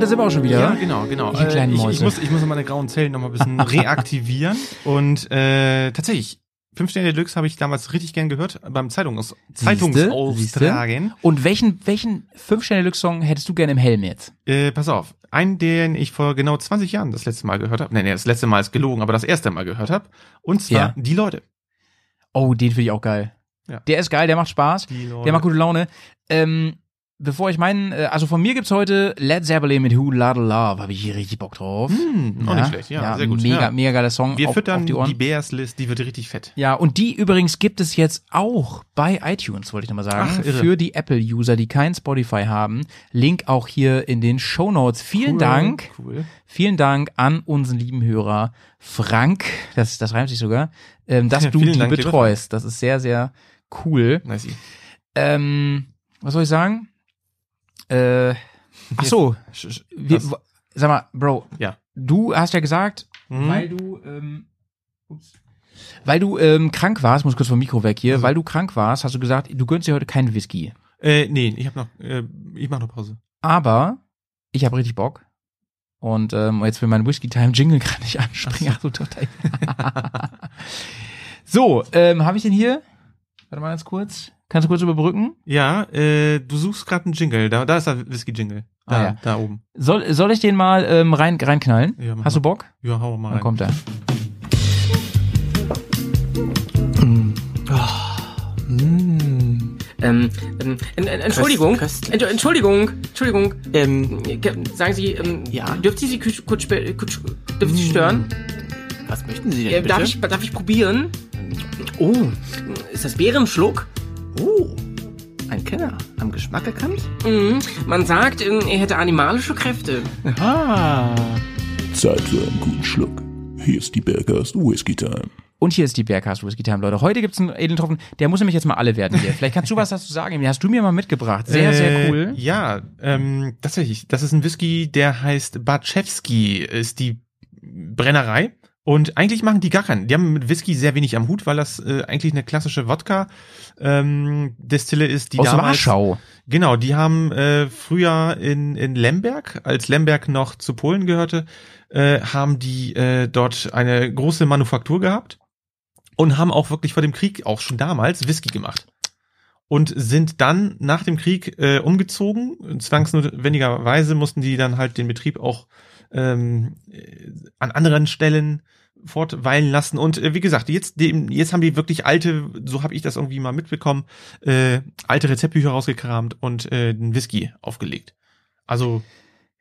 Und da sind wir auch schon wieder. Ja, genau, genau. Ihr kleinen ich, ich Mäuse. muss, ich muss meine grauen Zellen noch mal ein bisschen reaktivieren. Und äh, tatsächlich, Fünf Sterne Deluxe habe ich damals richtig gern gehört beim Zeitungs Zeitungsaustragen. Und welchen, welchen 5-Sterne-Deluxe-Song hättest du gerne im Helm jetzt? Äh, pass auf, einen, den ich vor genau 20 Jahren das letzte Mal gehört habe. Nee, nee, das letzte Mal ist gelogen, aber das erste Mal gehört habe. Und zwar Ja. die Leute. Oh, den finde ich auch geil. Ja. Der ist geil, der macht Spaß. Die. Der macht gute Laune. Ähm, bevor ich meinen, äh, also von mir gibt's heute Led Zeppelin mit Who Lotta Love, habe ich hier richtig Bock drauf. Hm, auch nicht schlecht, ja, sehr gut. Mega, ja. mega geiler Song. Wir auf, füttern auf die die. Bears List, die wird richtig fett. Ja, und die übrigens gibt es jetzt auch bei iTunes, wollte ich nochmal sagen. Ach, irre. für die Apple-User, die kein Spotify haben. Link auch hier in den Show Notes. Vielen Cool, Dank. Cool. Vielen Dank an unseren lieben Hörer Frank, das, das reimt sich sogar, ähm, dass Ja, du die Dank, betreust. Das ist sehr, sehr cool. Nice. Ähm, was soll ich sagen? Äh, ach so, wir, sag mal, Bro, Ja. du hast ja gesagt, Mhm. weil du, ähm, ups, weil du ähm, krank warst, muss kurz vom Mikro weg hier, Also. weil du krank warst, hast du gesagt, du gönnst dir heute keinen Whisky. Äh, nee, ich habe noch, äh, ich mache noch Pause. Aber ich habe richtig Bock. Und ähm, jetzt will mein Whisky Time Jingle gerade nicht anspringen. Ach so, total. so, ähm, habe ich den hier? Warte mal ganz kurz. Kannst du kurz überbrücken? Ja, äh, du suchst gerade einen Jingle. Da, da ist der Whisky-Jingle. Da, Ah, ja. da oben. Soll, soll ich den mal ähm, rein reinknallen? Ja, Hast du. Bock? Ja, hau mal Dann rein. kommt er. Ähm, ähm, en- Entschuldigung, Köstlich. Ent- Entschuldigung, Entschuldigung. Ähm, Ge- Sagen Sie, ähm, Ja? dürfte ich Sie kurz, kurz, spe- kurz dürfte ich Sie stören? was möchten Sie denn Äh, bitte? darf, ich, darf ich probieren? Oh, Ist das Bärenschluck? Oh, ein Kenner. Am Geschmack erkannt? Mhm. Man sagt, er hätte animalische Kräfte. Aha. Zeit für einen guten Schluck. Hier ist die Bergast Whisky Time. Und hier ist die Bergcast Whisky Time, Leute. Heute gibt's einen edlen Tropfen. Der muss nämlich jetzt mal alle werden hier. Vielleicht kannst du was dazu sagen. Den hast du mir mal mitgebracht. Sehr, sehr Äh, cool. Ja, ähm, tatsächlich. Das ist ein Whisky, der heißt Barczewski, ist die Brennerei. Und eigentlich machen die gar keinen. Die haben mit Whisky sehr wenig am Hut, weil das äh, eigentlich eine klassische Wodka ähm, Destille ist, die Aus damals Warschau. Genau, die haben äh, früher in, in Lemberg, als Lemberg noch zu Polen gehörte, äh, haben die äh, dort eine große Manufaktur gehabt und haben auch wirklich vor dem Krieg auch schon damals Whisky gemacht. Und sind dann nach dem Krieg äh, umgezogen. Zwangsnotwendigerweise mussten die dann halt den Betrieb auch ähm, äh, an anderen Stellen fortweilen lassen. Und äh, wie gesagt, jetzt, dem, jetzt haben die wirklich alte, so habe ich das irgendwie mal mitbekommen, äh, alte Rezeptbücher rausgekramt und äh, den Whisky aufgelegt. Also,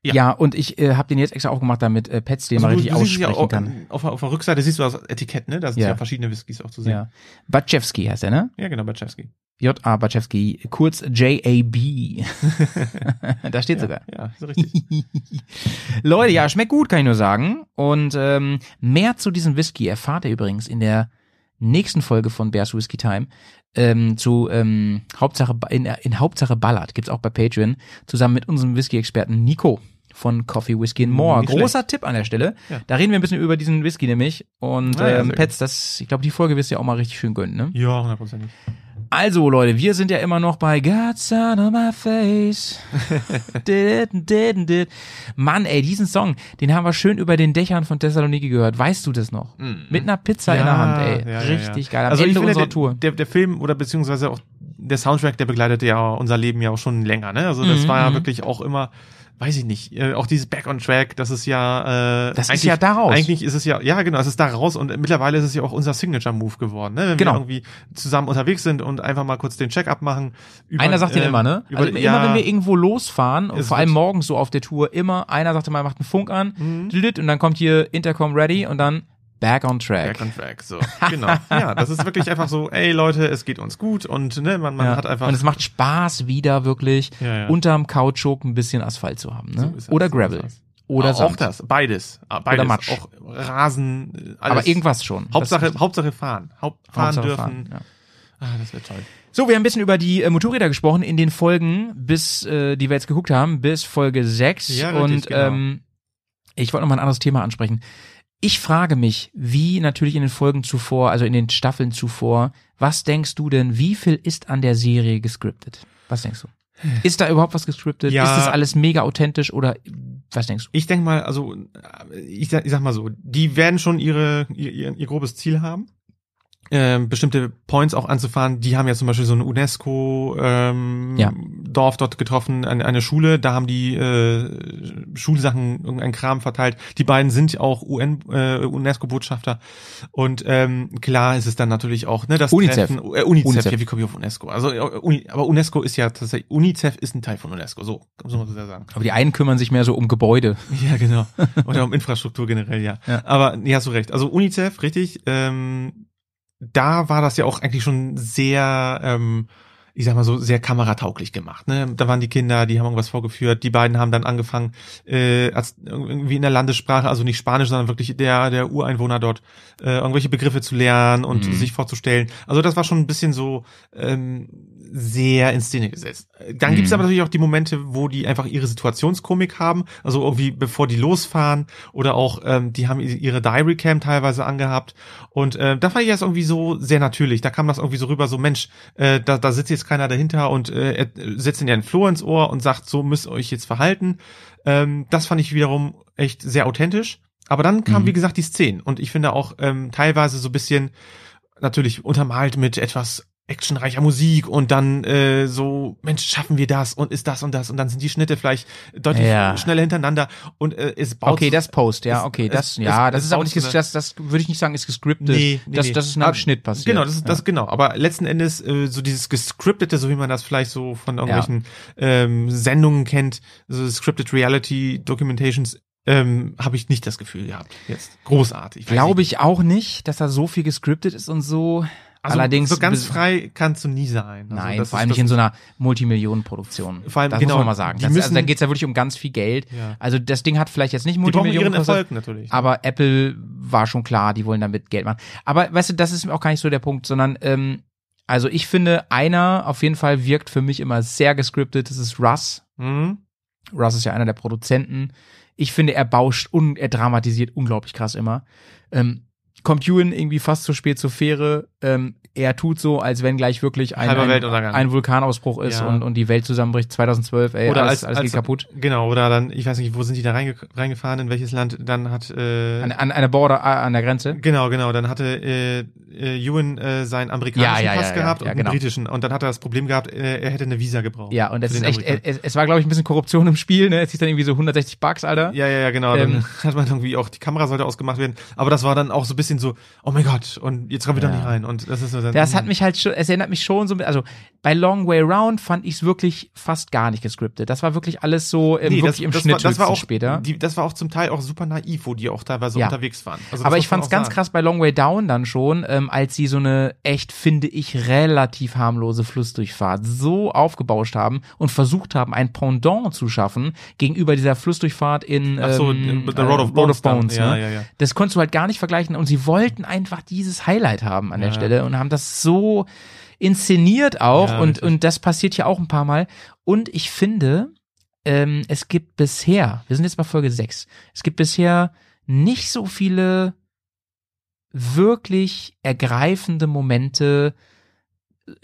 Ja. Ja. und ich äh, habe den jetzt extra aufgemacht, damit äh, Pets den also mal richtig aussprechen ja auch, kann. auf, auf der Rückseite siehst du das Etikett, ne? Da sind Ja. ja, verschiedene Whiskys auch zu sehen. Ja. Batschewski heißt er, ne? Ja, genau, Batschewski. J.A. Batschewski, kurz J.A.B. da steht sogar. Ja, so richtig. Leute, ja, schmeckt gut, kann ich nur sagen. Und ähm, mehr zu diesem Whisky erfahrt ihr übrigens in der nächsten Folge von Bears Whisky Time. Ähm, zu ähm, Hauptsache in, in Hauptsache Ballard gibt's auch bei Patreon zusammen mit unserem Whisky-Experten Nico von Coffee Whisky and More. Nicht Großer Tipp an der Stelle. Ja. Da reden wir ein bisschen über diesen Whisky nämlich. Und Ah ja, ähm, Pets, das, ich glaube, die Folge wirst du ja auch mal richtig schön gönnen, ne? ja, hundertprozentig. Also Leute, wir sind ja immer noch bei God's on my face. Did, did, did. Mann, ey, diesen Song, den haben wir schön über den Dächern von Thessaloniki gehört. Weißt du das noch? Mit einer Pizza in der Hand, ey. ja, ja, Richtig ja. geil. Am also Ende ich finde, unserer der, Tour. Der, der Film oder beziehungsweise auch der Soundtrack, der begleitet ja unser Leben ja auch schon länger, ne? Also das Mhm, war ja mhm. wirklich auch immer, weiß ich nicht, äh, auch dieses Back on Track, das ist ja äh, Das ist ja daraus. Eigentlich ist es ja, ja genau, es ist da raus und mittlerweile ist es ja auch unser Signature-Move geworden, ne? Wenn Genau. wir irgendwie zusammen unterwegs sind und einfach mal kurz den Check-up machen. Über, Einer sagt den ähm, immer, ne? Über, Also immer, ja, wenn wir irgendwo losfahren, und vor allem morgens so auf der Tour, immer einer sagt immer, macht einen Funk an, Mhm. und dann kommt hier Intercom ready und dann back on track. Back on Track, so, genau. ja, das ist wirklich einfach so, ey Leute, es geht uns gut und ne, man, man Ja. hat einfach und es macht Spaß, wieder wirklich Ja, ja. unterm Kautschuk ein bisschen Asphalt zu haben. Ne? So Oder so Gravel. das. Oder auch Sand. das, beides, Ah, beides, Matsch. auch Rasen, alles. Aber irgendwas schon. Hauptsache, Hauptsache fahren, Haupt, fahren Hauptsache dürfen. fahren, ja. Ah, das wird toll. So, wir haben ein bisschen über die äh, Motorräder gesprochen in den Folgen, bis äh, die wir jetzt geguckt haben, bis Folge 6. Ja, richtig, und genau. ähm, ich wollte noch mal ein anderes Thema ansprechen. Ich frage mich, wie natürlich in den Folgen zuvor, also in den Staffeln zuvor, was denkst du denn, wie viel ist an der Serie gescriptet? Was denkst du? Ist da überhaupt was gescriptet? Ja. Ist das alles mega authentisch oder was denkst du? Ich denke mal, also ich sag, ich sag mal so, die werden schon ihre ihr, ihr, grobes Ziel haben ähm, bestimmte Points auch anzufahren. Die haben ja zum Beispiel so ein UNESCO ähm, Ja. Dorf dort getroffen, eine, eine Schule, da haben die äh, Schulsachen, irgendein Kram verteilt. Die beiden sind auch UN, äh, UNESCO-Botschafter. Und ähm, klar ist es dann natürlich auch, ne, das UNICEF. Treffen, äh, UNICEF, UNICEF. ja, wie komme ich auf UNESCO? Also, Uni, aber UNESCO ist ja tatsächlich, UNICEF ist ein Teil von UNESCO, so, so muss man ja sagen. Aber die einen kümmern sich mehr so um Gebäude. Ja, genau. Oder um Infrastruktur generell, ja. Ja. Aber ja, hast du recht. Also UNICEF, richtig, ähm, da war das ja auch eigentlich schon sehr, ähm, ich sag mal so, sehr kameratauglich gemacht. Ne? Da waren die Kinder, die haben irgendwas vorgeführt. Die beiden haben dann angefangen, äh, als irgendwie in der Landessprache, also nicht Spanisch, sondern wirklich der, der Ureinwohner dort, äh, irgendwelche Begriffe zu lernen und Mhm. sich vorzustellen. Also das war schon ein bisschen so ähm, sehr in Szene gesetzt. Dann gibt's Mhm. aber natürlich auch die Momente, wo die einfach ihre Situationskomik haben, also irgendwie bevor die losfahren oder auch ähm, die haben ihre Diary Cam teilweise angehabt und äh, da fand ich das irgendwie so sehr natürlich. Da kam das irgendwie so rüber, so Mensch, äh, da, da sitzt jetzt keiner dahinter und äh, er setzt ihnen ja ein Floh ins Ohr und sagt, so müsst ihr euch jetzt verhalten. Ähm, das fand ich wiederum echt sehr authentisch. Aber dann kam, Mhm. wie gesagt, die Szenen und ich finde auch ähm, teilweise so ein bisschen natürlich untermalt mit etwas actionreicher Musik und dann äh, so, Mensch, schaffen wir das und ist das und das und dann sind die Schnitte vielleicht deutlich Ja. schneller hintereinander und äh, es baut Okay, das Post, ja, okay, es- das, es- ja, es das ist aber baut nicht, das, das würde ich nicht sagen, ist gescriptet. Nee, nee, das, nee. das ist nach Schnitt passiert. Genau, das ist das ja. genau. Aber letzten Endes äh, so dieses gescriptete, so wie man das vielleicht so von irgendwelchen ähm, Sendungen kennt, so scripted Reality Documentations, ähm, habe ich nicht das Gefühl gehabt. Jetzt großartig. Glaube nicht. ich auch nicht, dass da so viel gescriptet ist und so. Also Allerdings so ganz frei kannst du nie sein. Also Nein, vor allem nicht in so einer Multimillionenproduktion. Vor allem, das genau, muss man mal sagen. die Das, also, müssen- da geht's ja wirklich um ganz viel Geld. Ja. Also das Ding hat vielleicht jetzt nicht Die brauchen Multimillionen ihren gekostet, Erfolg natürlich. aber Apple war schon klar, die wollen damit Geld machen. Aber weißt du, das ist auch gar nicht so der Punkt, sondern ähm, also ich finde, einer auf jeden Fall wirkt für mich immer sehr gescriptet. Das ist Russ. Mhm. Russ ist ja einer der Produzenten. Ich finde, er bauscht und er dramatisiert unglaublich krass immer. Ähm, kommt Ewan irgendwie fast zu spät zur Fähre. Ähm, er tut so, als wenn gleich wirklich ein, ein, ein Vulkanausbruch ist Ja. und, und die Welt zusammenbricht. 2012, ey, Oder alles, als, alles als geht kaputt. Genau, oder dann, ich weiß nicht, wo sind die da reinge reingefahren, in welches Land, dann hat äh, An, an einer Border, äh, an der Grenze. Genau, genau. Dann hatte äh, äh, Ewan äh, seinen amerikanischen Ja, ja, Pass gehabt und genau. einen britischen. Und dann hat er das Problem gehabt, äh, er hätte eine Visa gebraucht. Ja, und das für ist echt, es, es war, glaube ich, ein bisschen Korruption im Spiel, ne? Es hieß dann irgendwie so 160 Bucks, Alter. Ja, ja, ja, genau. Ähm, dann hat man irgendwie auch, die Kamera sollte ausgemacht werden. Aber das war dann auch so ein bisschen so, oh mein Gott, und jetzt kommen wir doch Ja. nicht rein. Und das ist so. Das hat mich halt schon, es erinnert mich schon so, also bei Long Way Round fand ich es wirklich fast gar nicht gescriptet. Das war wirklich alles so ähm, Nee, wirklich das, im das, Schnitt war, das war auch später. Die, das war auch zum Teil auch super naiv, wo die auch teilweise Ja. unterwegs waren. Also Aber ich fand's auch ganz sagen. krass bei Long Way Down dann schon, ähm, als sie so eine echt, finde ich, relativ harmlose Flussdurchfahrt so aufgebauscht haben und versucht haben, ein Pendant zu schaffen gegenüber dieser Flussdurchfahrt in Ach so, ähm, The Road of Bones dann. Ja, ne? ja, ja. Das konntest du halt gar nicht vergleichen und sie wollten einfach dieses Highlight haben an der Ja. Stelle und haben das so inszeniert auch Ja, und, richtig. und das passiert hier auch ein paar Mal. Und ich finde, ähm, es gibt bisher, wir sind jetzt bei Folge 6, es gibt bisher nicht so viele wirklich ergreifende Momente,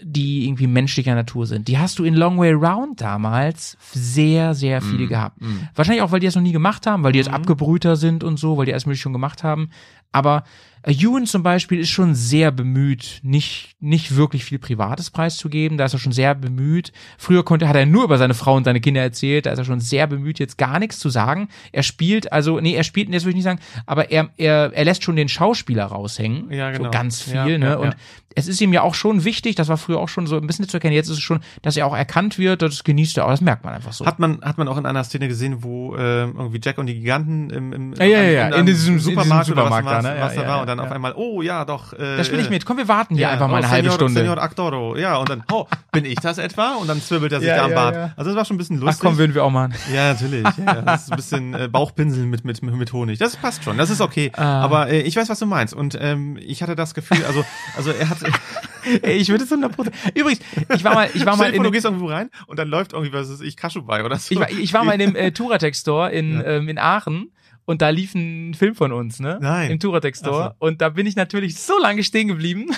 die irgendwie menschlicher Natur sind. Die hast du in Long Way Round damals sehr, sehr viele Mhm. gehabt. Mhm. Wahrscheinlich auch, weil die das noch nie gemacht haben, weil die jetzt Mhm. abgebrühter sind und so, weil die alles mögliche schon gemacht haben. Aber Ewan zum Beispiel ist schon sehr bemüht, nicht, nicht wirklich viel Privates preiszugeben. Da ist er schon sehr bemüht. Früher konnte, hat er nur über seine Frau und seine Kinder erzählt. Da ist er schon sehr bemüht, jetzt gar nichts zu sagen. Er spielt, also, nee, er spielt, das würde ich nicht sagen, aber er, er, er lässt schon den Schauspieler raushängen. Ja, genau. So ganz viel, Ja, ne? ja, und ja. es ist ihm ja auch schon wichtig, das war früher auch schon so ein bisschen zu erkennen, jetzt ist es schon, dass er auch erkannt wird, das genießt er auch, das merkt man einfach so. Hat man, hat man auch in einer Szene gesehen, wo ähm, irgendwie Jack und die Giganten im, im Ja, ja, ja, einem in diesem- in Supermarkt, diesem oder Supermarkt was, da, was, ne? was Ja, da ja, war dann ja. auf einmal, oh ja, doch. Äh, da spiele ich mit. Komm, wir warten hier ja, einfach mal eine oh, halbe Senor, Stunde. Senor Actoro, ja, und dann, oh, bin ich das etwa? Und dann zwirbelt er sich Ja, da am Bart. Also das war schon ein bisschen Ach lustig. komm, würden wir auch machen. Ja, natürlich. Ja. Das ist ein bisschen äh, Bauchpinseln mit, mit, mit Honig. Das passt schon, das ist okay. Ah. Aber äh, ich weiß, was du meinst. Und ähm, ich hatte das Gefühl, also, also er hat. Ey, ich würde es 100%. Übrigens, ich war mal, ich war mal in, du gehst irgendwo rein und dann läuft irgendwie, was ist ich, Kaschu bei oder so. ich war, ich war mal in dem äh, Turatec Store in, Ja. ähm, in Aachen und da lief ein Film von uns, ne? Nein. Im Turatec Store. Ach Und da bin ich natürlich so lange stehen geblieben.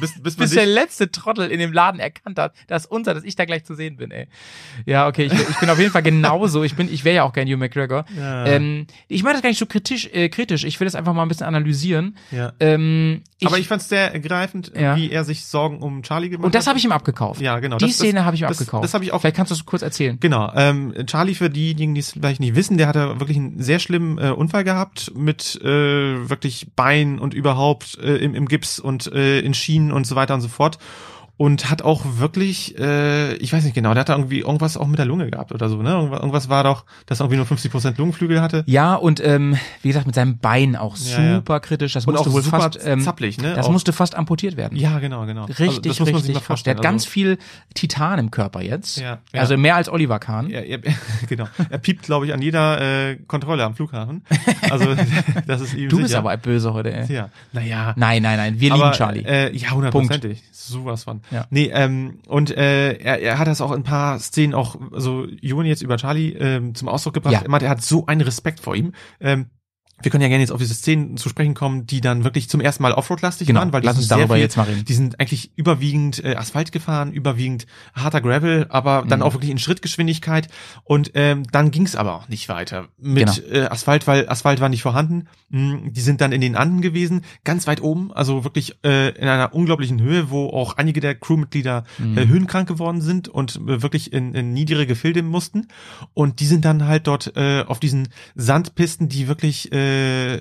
Bis, bis bis der letzte Trottel in dem Laden erkannt hat, dass unser, dass ich da gleich zu sehen bin, ey. Ja, okay, ich, ich bin auf jeden Fall genauso. Ich bin, ich wäre ja auch kein Hugh McGregor. Ja. Ähm, ich meine das gar nicht so kritisch, äh, kritisch. Ich will das einfach mal ein bisschen analysieren. ja. Ähm, ich, Aber ich fand's sehr ergreifend, Ja. wie er sich Sorgen um Charlie gemacht und das hat. habe ich ihm abgekauft. Ja, genau. Die Das- Szene habe ich ihm das- abgekauft. das habe ich auch- Vielleicht kannst du es kurz erzählen. Genau, ähm, Charlie für diejenigen, die es vielleicht nicht wissen, der hatte wirklich einen sehr schlimmen äh, Unfall gehabt mit äh, wirklich Bein und überhaupt äh, im, im Gips und äh, in Schienen und so weiter und so fort. Und hat auch wirklich, äh, ich weiß nicht genau, der hat da irgendwie irgendwas auch mit der Lunge gehabt oder so, ne? Irgendwas, war doch, dass er irgendwie nur 50% Lungenflügel hatte. Ja, und ähm, wie gesagt, mit seinem Bein auch Ja, ja. super kritisch. Das Und musste auch wohl super fast, ähm, zappelig, ne? Das Auch- musste fast amputiert werden. Ja, genau, genau. Richtig, Also, das muss man sich richtig krass. Der hat ganz also, viel Titan im Körper jetzt. Ja, ja. Also mehr als Oliver Kahn. er, er, genau. Er piept, glaube ich, an jeder äh, Kontrolle am Flughafen. Also das ist ihm Du bist sicher. aber böse heute, ey. Ja, naja. Nein, nein, nein. Wir aber, lieben Charlie. Äh, ja, hundertprozentig. Sowas von. Ja. Nee, ähm, und äh, er, er hat das auch in ein paar Szenen auch, so Juni jetzt über Charlie ähm, zum Ausdruck gebracht. Ja. Er meint, er hat so einen Respekt vor ihm. Ähm, wir können ja gerne jetzt auf diese Szenen zu sprechen kommen, die dann wirklich zum ersten Mal Offroad-lastig Genau, waren, weil die lass sind uns sehr darüber viel, jetzt mal reden. Die sind eigentlich überwiegend äh, Asphalt gefahren, überwiegend harter Gravel, aber dann Mhm. auch wirklich in Schrittgeschwindigkeit. Und ähm, dann ging's aber auch nicht weiter mit Genau. äh, Asphalt, weil Asphalt war nicht vorhanden. Mm, Die sind dann in den Anden gewesen, ganz weit oben, also wirklich äh, in einer unglaublichen Höhe, wo auch einige der Crewmitglieder Mhm. äh, höhenkrank geworden sind und äh, wirklich in, in niedere Gefilde mussten. Und die sind dann halt dort äh, auf diesen Sandpisten, die wirklich äh,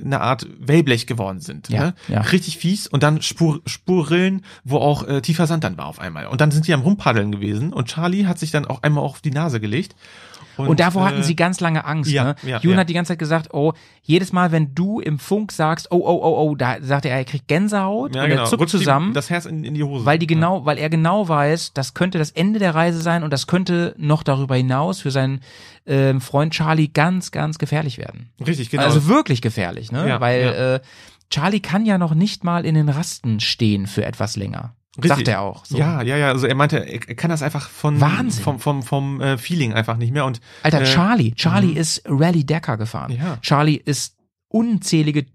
eine Art Wellblech geworden sind. Ja, ne? ja. Richtig fies. Und dann Spur, Spurrillen, wo auch äh, tiefer Sand dann war auf einmal. Und dann sind die am Rumpaddeln gewesen. Und Charlie hat sich dann auch einmal auf die Nase gelegt. Und, davor äh, hatten sie ganz lange Angst. ja, ne? ja, Jun ja. hat die ganze Zeit gesagt, oh, jedes Mal, wenn du im Funk sagst, oh, oh, oh, oh, da sagt er, er kriegt Gänsehaut ja, und genau, er zuckt rutscht zusammen. das Herz in, in die Hose. weil die genau, weil er genau weiß, das könnte das Ende der Reise sein und das könnte noch darüber hinaus für seinen ähm, Freund Charlie ganz, ganz gefährlich werden. Ja. Richtig, genau. Also wirklich gefährlich, ne? Ja, weil ja. Äh, Charlie kann ja noch nicht mal in den Rasten stehen für etwas länger. Richtig. Sagt er auch. So. Ja, ja, ja. Also er meinte, er kann das einfach von Wahnsinn. vom vom vom äh, Feeling einfach nicht mehr. Und Alter, äh, Charlie, Charlie ist Rally Decker gefahren. Ja. Charlie ist unzählige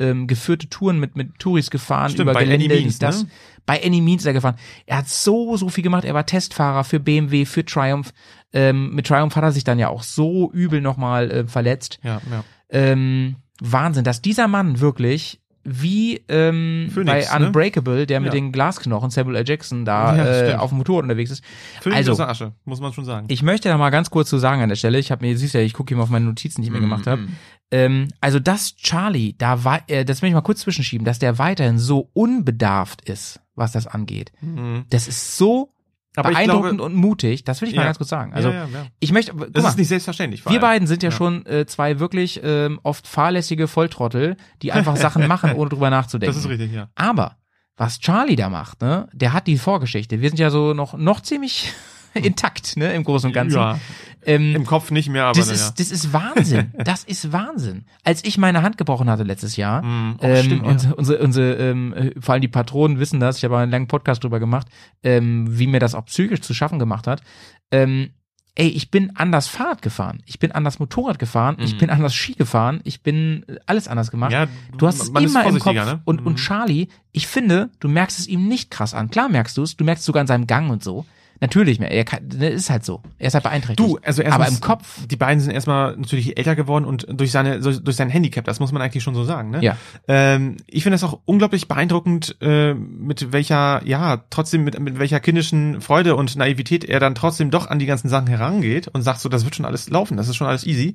ähm, geführte Touren mit mit Touris gefahren Stimmt, über bei Gelände, Any Means, das. ne? Bei Any Means ist er gefahren. Er hat so so viel gemacht. Er war Testfahrer für BMW, für Triumph. Ähm, mit Triumph hat er sich dann ja auch so übel nochmal äh, verletzt. ja, ja. Ähm, Wahnsinn, dass dieser Mann wirklich wie ähm, Phoenix, bei ne? Unbreakable, der mit Ja. den Glasknochen, Samuel L. Jackson, da Ja, äh, auf dem Motorrad unterwegs ist. Völlig Also, aus der Asche, muss man schon sagen. ich möchte da mal ganz kurz zu sagen an der Stelle. Ich habe mir, siehst ja, ich gucke hier mal auf meine Notizen, die ich mir gemacht habe. Ähm, also, dass Charlie da war, äh, das will ich mal kurz zwischenschieben, dass der weiterhin so unbedarft ist, was das angeht. Mhm. Das ist so Aber beeindruckend glaube- und mutig. Das will ich mal Ja. ganz kurz sagen. Also, ja, ja, ich möchte, guck Das mal, ist nicht selbstverständlich. wir beiden sind ja, Ja. schon äh, zwei wirklich ähm, oft fahrlässige Volltrottel, die einfach Sachen machen, ohne drüber nachzudenken. Das ist richtig, ja. Aber was Charlie da macht, ne, der hat die Vorgeschichte. Wir sind ja so noch noch ziemlich intakt, ne, im Großen und Ganzen. Ja, Ähm, im Kopf nicht mehr, aber das ist, das ist Wahnsinn. Das ist Wahnsinn. Als ich meine Hand gebrochen hatte letztes Jahr, Mhm. Oh, ähm, stimmt, ja. unsere, unsere ähm, äh, vor allem die Patronen wissen das, ich habe einen langen Podcast drüber gemacht, ähm, wie mir das auch psychisch zu schaffen gemacht hat. Ähm, ey, ich bin anders Fahrrad gefahren, ich bin anders Motorrad gefahren, ich Mhm. bin anders Ski gefahren, ich bin alles anders gemacht. Ja, Du hast es immer im Kopf. ne? Und, und Mhm. Charlie, ich finde, du merkst es ihm nicht krass an. Klar merkst du es, du merkst es sogar an seinem Gang und so. Natürlich, er kann, ne, ist halt so. Er ist halt beeinträchtigt. Du, also erstmal Aber im Kopf, die beiden sind erstmal natürlich älter geworden und durch seine durch sein Handicap, das muss man eigentlich schon so sagen, ne? Ja. Ähm, ich finde das auch unglaublich beeindruckend, äh, mit welcher, ja, trotzdem mit, mit welcher kindischen Freude und Naivität er dann trotzdem doch an die ganzen Sachen herangeht und sagt so, das wird schon alles laufen, das ist schon alles easy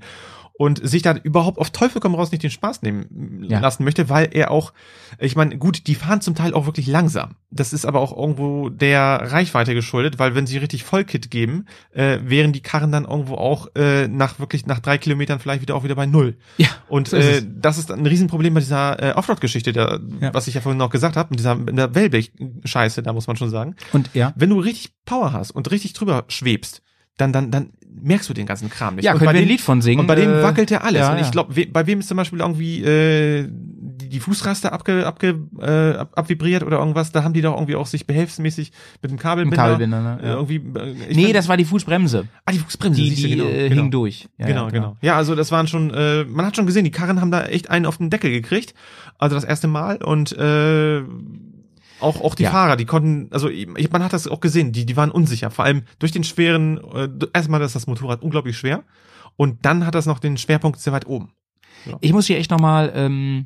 und sich da überhaupt auf Teufel komm raus nicht den Spaß nehmen Ja. lassen möchte, weil er auch, ich meine, gut, die fahren zum Teil auch wirklich langsam. Das ist aber auch irgendwo der Reichweite geschuldet, weil wenn sie richtig Vollkit geben, äh, wären die Karren dann irgendwo auch äh, nach wirklich nach drei Kilometern vielleicht wieder auch wieder bei null. ja, Und So äh, das ist ein Riesenproblem bei dieser äh, Offroad-Geschichte, Ja. was ich ja vorhin noch gesagt habe, mit dieser mit der Wellblech-Scheiße, da muss man schon sagen. und ja. Wenn du richtig Power hast und richtig drüber schwebst, dann, dann, dann merkst du den ganzen Kram nicht. Ja, und können bei wir ein dem, Lied von singen. Und bei dem äh, wackelt er alles. ja, und ich ja. glaube, we, bei wem ist zum Beispiel irgendwie äh, die, die Fußraste abge, abge, äh, ab, abvibriert oder irgendwas, da haben die doch irgendwie auch sich behelfsmäßig mit dem Kabelbinder. Kabelbinder, ne? Äh, Ja. irgendwie, äh, Nee, das war die Fußbremse. ah, die Fußbremse, Die, die genau, äh, genau. hing durch. Ja, genau, ja, genau. Ja, also das waren schon, äh, man hat schon gesehen, die Karren haben da echt einen auf den Deckel gekriegt. Also das erste Mal und äh, Auch, auch die Ja. Fahrer, die konnten, also man hat das auch gesehen, die, die waren unsicher. Vor allem durch den schweren, äh, erstmal ist das Motorrad unglaublich schwer und dann hat das noch den Schwerpunkt sehr weit oben. Ich muss hier echt nochmal ähm,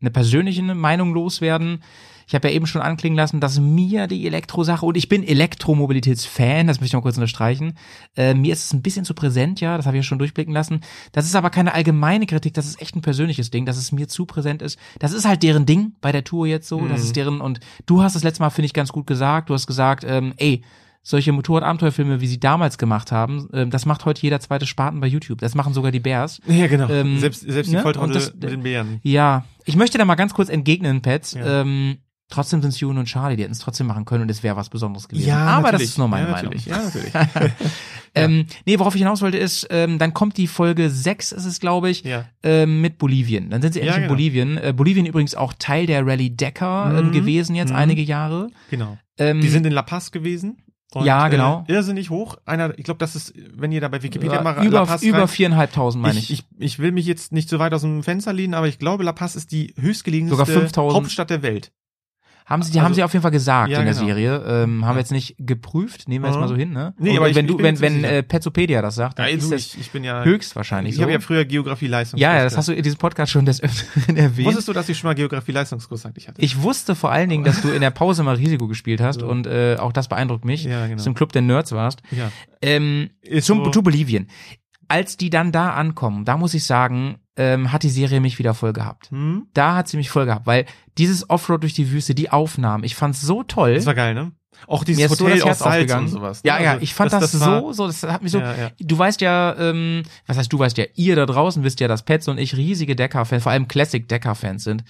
eine persönliche Meinung loswerden. Ich habe ja eben schon anklingen lassen, dass mir die Elektrosache, und ich bin Elektromobilitätsfan, das möchte ich noch kurz unterstreichen, äh, mir ist es ein bisschen zu präsent, ja, das habe ich ja schon durchblicken lassen. Das ist aber keine allgemeine Kritik, das ist echt ein persönliches Ding, dass es mir zu präsent ist. Das ist halt deren Ding bei der Tour jetzt so, das Mhm. ist deren, und du hast das letzte Mal, finde ich, ganz gut gesagt, du hast gesagt, ähm, ey, solche Motorrad-Abenteuerfilme, wie sie damals gemacht haben, ähm, das macht heute jeder zweite Spaten bei YouTube. Das machen sogar die Bears. Ja, genau. Ähm, selbst selbst ne? die Volltrottel Und das- mit den Bären. Ja, ich möchte da mal ganz kurz entgegnen, Pets. Ja. Ähm, trotzdem sind es June und Charlie, die hätten es trotzdem machen können und es wäre was Besonderes gewesen. Ja, aber das natürlich. ist nur meine ja, Meinung. natürlich. Ja, natürlich. Ähm, nee, worauf ich hinaus wollte ist, ähm, dann kommt die Folge 6, ist es, glaube ich, Ja. ähm, mit Bolivien. Dann sind sie endlich Ja, in genau. Bolivien. Äh, Bolivien übrigens auch Teil der Rallye Decker ähm, Mhm. gewesen jetzt Mhm. einige Jahre. genau. Ähm, Die sind in La Paz gewesen. Und, Ja, genau. Äh, irrsinnig hoch. Einer, ich glaube, das ist, wenn ihr da bei Wikipedia ja, mal La über, Paz über rein- viereinhalbtausend, meine ich. ich, ich, ich will mich jetzt nicht so weit aus dem Fenster lehnen, aber ich glaube, La Paz ist die 5000. Hauptstadt der Welt. Haben sie, die Also- haben sie auf jeden Fall gesagt Ja, in der genau. Serie. Ähm, haben wir jetzt nicht geprüft, nehmen wir jetzt Mhm. mal so hin, ne? Nee, Und aber ich- wenn ich du, bin wenn, wenn äh, Petzopedia das sagt, dann Ja, ist du, das ich, ich bin ja höchstwahrscheinlich Ich so. habe ja früher Geografie-Leistungskurs. Ja, ja, das hast du in diesem Podcast schon des Öfteren erwähnt. Wusstest du, dass ich schon mal Geografie-Leistungskurs eigentlich hatte? Ich wusste vor allen Dingen, dass du in der Pause mal Risiko gespielt hast So. und äh, auch das beeindruckt mich, Ja, genau. dass du im Club der Nerds warst. ja. Ähm, zum, so- zu Bolivien. Als die dann da ankommen, da muss ich sagen, ähm, hat die Serie mich wieder voll gehabt. Hm? Da hat sie mich voll gehabt, weil dieses Offroad durch die Wüste, die Aufnahmen, ich fand's so toll. Das war geil, ne? Auch dieses Mir ist so Hotel das Herz aus Salz aufgegangen. und sowas. ne? Ja, ja, Also, ich fand das, war- so, so, das hat mich so. Ja, ja. Du weißt ja, ähm, was heißt du weißt ja, ihr da draußen wisst ja, dass Pets und ich riesige Decker-Fans, vor allem Classic Decker-Fans sind.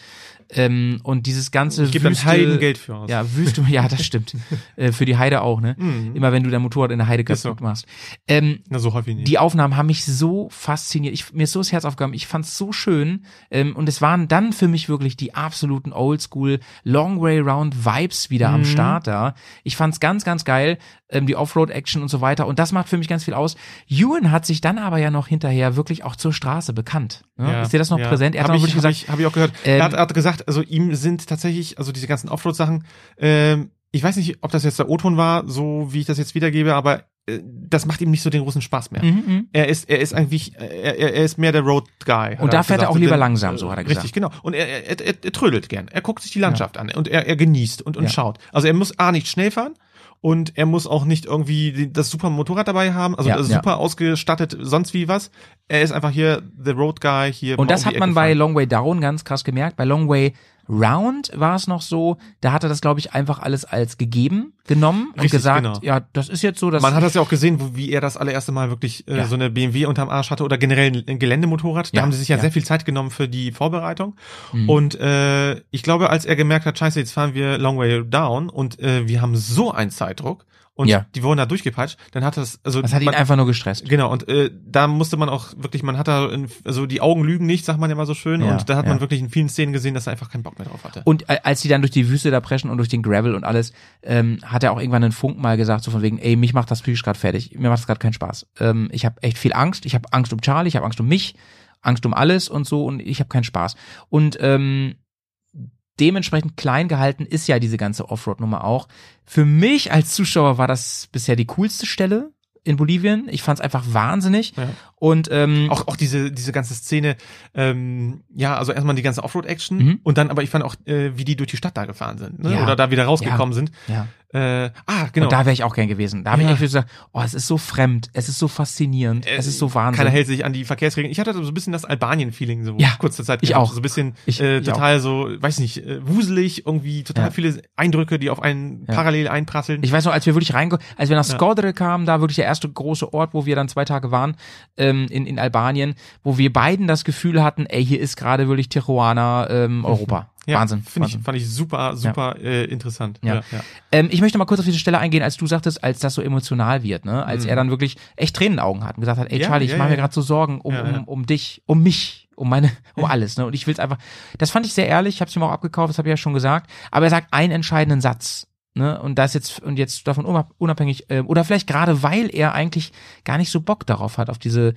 Ähm, und dieses ganze dann Wüste, Heidengeld für aus. Ja, Wüste, ja, das stimmt. äh, für die Heide auch, ne? Mhm. Immer wenn du dein Motorrad in der Heide Ist so. kaputt machst. Ähm, Na, so häufig nicht. die Aufnahmen haben mich so fasziniert. Ich, mir ist so das Herz aufgegangen. Ich fand's so schön. Ähm, und es waren dann für mich wirklich die absoluten Oldschool Long Way Round Vibes wieder am Mhm. Start da. Ich fand's ganz, ganz geil. Ähm, die Offroad-Action und so weiter. Und das macht für mich ganz viel aus. Ewan hat sich dann aber ja noch hinterher wirklich auch zur Straße bekannt. Ne? Ja, ist dir das noch ja. präsent? Er hat hab noch ich, wirklich hab gesagt, ich, hab ich auch gehört. ähm, er, hat, er hat gesagt, also ihm sind tatsächlich, also diese ganzen Offroad-Sachen, ähm, ich weiß nicht, ob das jetzt der O-Ton war, so wie ich das jetzt wiedergebe, aber das macht ihm nicht so den großen Spaß mehr. mhm, mhm. Er ist, er ist eigentlich, er, er er ist mehr der Road Guy. Und da fährt er auch lieber langsam, so hat er gesagt. Richtig, genau. Und er, er, er, er trödelt gern. Er guckt sich die Landschaft an und er, er genießt und, und Ja. schaut. Also er muss A nicht schnell fahren und er muss auch nicht irgendwie das super Motorrad dabei haben, also Ja, das ja. super ausgestattet, sonst wie was. Er ist einfach hier the Road Guy hier. Und das um hat man Ecke bei fahren. Long Way Down ganz krass gemerkt. Bei Long Way Round war es noch so, da hat er das, glaube ich, einfach alles als gegeben genommen und Richtig, gesagt, genau. ja, das ist jetzt so, dass Man hat das ja auch gesehen, wo, wie er das allererste Mal wirklich äh, Ja. so eine BMW unterm Arsch hatte oder generell ein, ein Geländemotorrad. Da Ja, haben sie sich ja, ja. sehr viel Zeit genommen für die Vorbereitung. Mhm. Und äh, ich glaube, als er gemerkt hat, scheiße, jetzt fahren wir Long Way Down und äh, wir haben so einen Zeitdruck und Ja. die wurden da durchgepeitscht, dann hat das, also das hat ihn man, einfach nur gestresst. Genau, und äh, da musste man auch wirklich, man hat da, in, also die Augen lügen nicht, sagt man ja immer so schön, Ja, und da hat man ja. wirklich in vielen Szenen gesehen, dass er einfach keinen Bock mehr drauf hatte. Und äh, als die dann durch die Wüste da preschen und durch den Gravel und alles, ähm, hat er auch irgendwann einen Funk mal gesagt, so von wegen, ey, mich macht das psychisch gerade fertig, mir macht das gerade keinen Spaß. Ähm, ich habe echt viel Angst, ich habe Angst um Charlie, ich habe Angst um mich, Angst um alles und so und ich habe keinen Spaß. Und ähm, dementsprechend klein gehalten ist ja diese ganze Offroad-Nummer auch. Für mich als Zuschauer war das bisher die coolste Stelle in Bolivien. Ich fand es einfach wahnsinnig. Ja. Und ähm, Auch, auch diese, diese ganze Szene, ähm, ja, also erstmal die ganze Offroad-Action Mhm. und dann aber ich fand auch, äh, wie die durch die Stadt da gefahren sind, ne? Ja. Oder da wieder rausgekommen sind. ja. Äh, ah, genau. Und da wäre ich auch gern gewesen. Da habe Ja. ich echt gesagt, oh, es ist so fremd, es ist so faszinierend, Äh, es ist so Wahnsinn. Keiner hält sich an die Verkehrsregeln. Ich hatte so ein bisschen das Albanien-Feeling so Ja, kurze Zeit. ich gehabt. auch. So ein bisschen Ich- äh, ich total so, weiß nicht, äh, wuselig, irgendwie total Ja. viele Eindrücke, die auf einen Ja. parallel einprasseln. Ich weiß noch, als wir wirklich reinge, als wir nach Ja. Skodre kamen, da wirklich der erste große Ort, wo wir dann zwei Tage waren, ähm, in, in Albanien, wo wir beiden das Gefühl hatten, ey, hier ist gerade wirklich Tijuana, ähm, Europa. ja, Wahnsinn. Finde ich, fand ich super, super äh, interessant. Ja. ja. Ähm, ich möchte mal kurz auf diese Stelle eingehen, als du sagtest, als das so emotional wird, ne? Als Mhm. er dann wirklich echt Tränenaugen hat und gesagt hat, ey Ja, Charlie, ich ja, mache ja, mir gerade so Sorgen um, Ja, ja. um, um dich, um mich, um meine, um alles, ne? Und ich will's einfach. Das fand ich sehr ehrlich, ich habe ihm auch abgekauft, das habe ich ja schon gesagt. Aber er sagt einen entscheidenden Satz. Ne, und das jetzt und jetzt davon unab- unabhängig äh, oder vielleicht gerade weil er eigentlich gar nicht so Bock darauf hat auf diese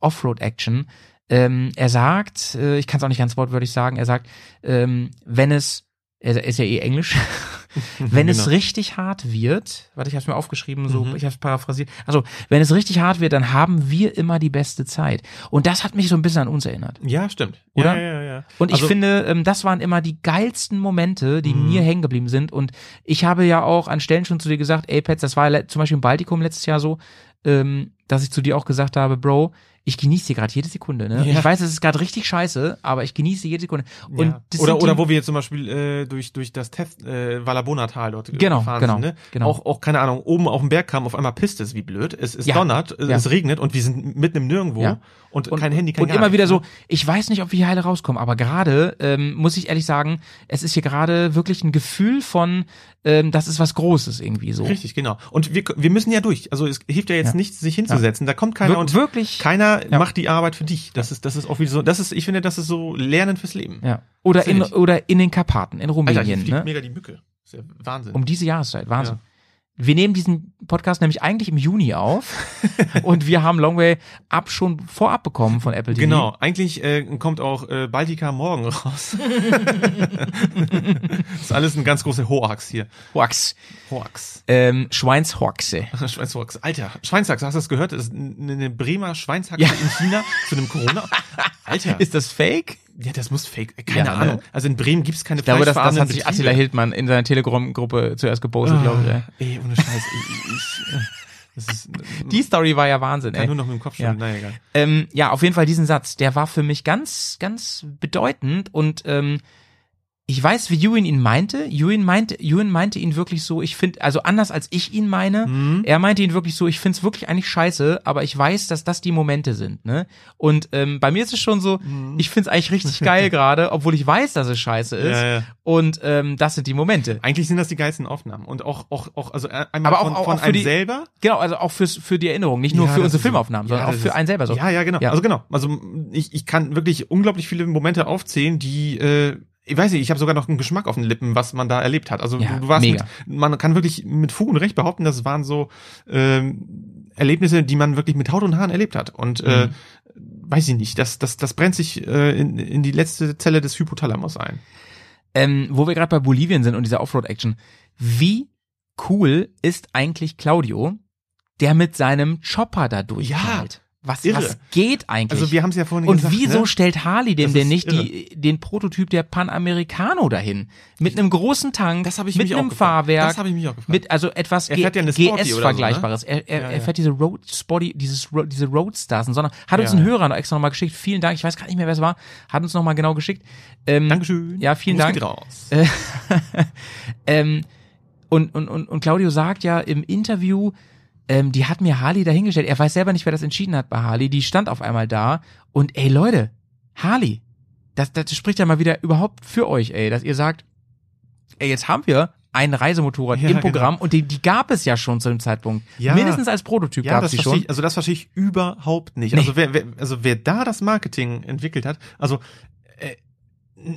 Offroad-Action. Ähm, er sagt, äh, ich kann es auch nicht ganz wortwörtlich sagen, er sagt, ähm, wenn es er ist ja eh Englisch. wenn es Genau. richtig hart wird, warte, ich habe mir aufgeschrieben, so, Mhm. ich habe es paraphrasiert. Also, wenn es richtig hart wird, dann haben wir immer die beste Zeit. Und das hat mich so ein bisschen an uns erinnert. Ja, stimmt. Oder? Ja, ja, ja. Und ich Also- finde, ähm, das waren immer die geilsten Momente, die Mhm. mir hängen geblieben sind. Und ich habe ja auch an Stellen schon zu dir gesagt, ey Pets, das war zum Beispiel im Baltikum letztes Jahr so, ähm, dass ich zu dir auch gesagt habe, Bro, ich genieße hier gerade jede Sekunde. Ne? Ja. Ich weiß, es ist gerade richtig scheiße, aber ich genieße jede Sekunde. Und ja. oder oder wo wir jetzt zum Beispiel äh, durch durch das Test äh, Valabona-Tal dort Genau, gefahren genau, sind, ne? genau. Auch auch keine Ahnung, oben auf dem Berg kam auf einmal pisst es wie blöd. Es es Ja. donnert, es regnet und wir sind mitten im Nirgendwo und, und, kein Handy, kein und gar immer wieder so, ne? ich weiß nicht, ob wir hier heile rauskommen, aber gerade ähm, muss ich ehrlich sagen, es ist hier gerade wirklich ein Gefühl von, ähm, das ist was Großes irgendwie so. Richtig, genau. Und wir, wir müssen ja durch. Also es hilft ja jetzt Ja. nichts, sich hinzusetzen. Da kommt keiner Wir- und wirklich. keiner Ja. macht die Arbeit für dich. Das ist, das ist auch wieder so, das ist, ich finde, das ist so Lernen fürs Leben. Ja. Oder in, oder in den Karpaten, in Alter, hier Rumänien. fliegt ne? mega die Mücke. Das ist ja Wahnsinn. Um diese Jahreszeit, Wahnsinn. Wir nehmen diesen Podcast nämlich eigentlich im Juni auf und wir haben Longway Up schon vorab bekommen von Apple TV. Genau, eigentlich äh, kommt auch äh, Baltica morgen raus. das ist alles ein ganz großer Hoax hier. Hoax. Hoax. Ähm, Schweinshoxe. Schweinshoax. Alter, Schweinshaxe, hast du das gehört? Das ist eine eine Bremer Schweinshaxe Ja. in China zu einem Corona. Alter, Ist das fake? Ja, das muss fake. Keine Ja, ne? Ahnung. Also in Bremen gibt's keine Ich glaube, das, das hat sich Attila. Hildmann in seiner Telegram-Gruppe zuerst gepostet, glaube ich. ey. Ah, Ey, ohne Scheiß. Ich, ich, das ist, Die Story war ja Wahnsinn, kann ey. nur noch mit dem Kopf schütteln. Ja. Naja, egal. Ähm, ja, auf jeden Fall diesen Satz, der war für mich ganz, ganz bedeutend und ähm, ich weiß, wie Ewan ihn meinte. Ewan meinte, Ewan meinte ihn wirklich so, ich finde, also anders als ich ihn meine, Mhm. er meinte ihn wirklich so, ich find's wirklich eigentlich scheiße, aber ich weiß, dass das die Momente sind, ne? Und ähm, bei mir ist es schon so, Mhm. ich find's eigentlich richtig geil gerade, obwohl ich weiß, dass es scheiße ist. Ja, ja. Und ähm, das sind die Momente. Eigentlich sind das die geilsten Aufnahmen. Und auch, auch, auch also äh, einmal Aber auch- von, auch- von auch einem die- selber. Genau, also auch fürs, für die Erinnerung, nicht nur Ja, für unsere. Filmaufnahmen, sondern auch für ist- einen selber so. Ja, ja, genau. Also genau. Also ich, ich kann wirklich unglaublich viele Momente aufzählen, die äh, ich weiß nicht, ich habe sogar noch einen Geschmack auf den Lippen, was man da erlebt hat. Also Ja, du, warst mit, man kann wirklich mit Fug und Recht behaupten, das waren so ähm, Erlebnisse, die man wirklich mit Haut und Haaren erlebt hat. Und äh, Mhm. weiß ich nicht, das, das, das brennt sich äh, in, in die letzte Zelle des Hypothalamus ein. ähm, wo wir gerade bei Bolivien sind und dieser Offroad-Action, wie cool ist eigentlich Claudio, der mit seinem Chopper da durchknallt? Was, irre. was geht eigentlich? Also wir haben es ja vorhin und gesagt. wieso ne? stellt Harley dem denn nicht die, den Prototyp der Panamericano dahin? Mit einem großen Tank, Das ich mit einem. Fahrwerk, Das habe ich mich auch gefragt. mit also etwas Er fährt ja Sporty oder so, ne? GS-Vergleichbares. Er, er, Ja, er ja. fährt diese Road Spotty, dieses diese Roadstars, sondern hat uns ein. Hörer noch extra nochmal geschickt. Vielen Dank. Ich weiß gar nicht mehr, wer es war. Hat uns nochmal genau geschickt. Ähm, Dankeschön. Ja, vielen Dank. Äh, ähm, und, und, und, und Claudio sagt ja im Interview, ähm, die hat mir Harley dahingestellt. Er weiß selber nicht, wer das entschieden hat bei Harley. Die stand auf einmal da. Und ey, Leute, Harley, das, das spricht ja mal wieder überhaupt für euch, ey, dass ihr sagt, ey, jetzt haben wir ein Reisemotorrad Ja, im Programm genau. und die, die gab es ja schon zu dem Zeitpunkt. Ja. Mindestens als Prototyp Ja, gab es die schon. ich, also das verstehe ich überhaupt nicht. Nee. Also wer, wer, also wer da das Marketing entwickelt hat, also äh,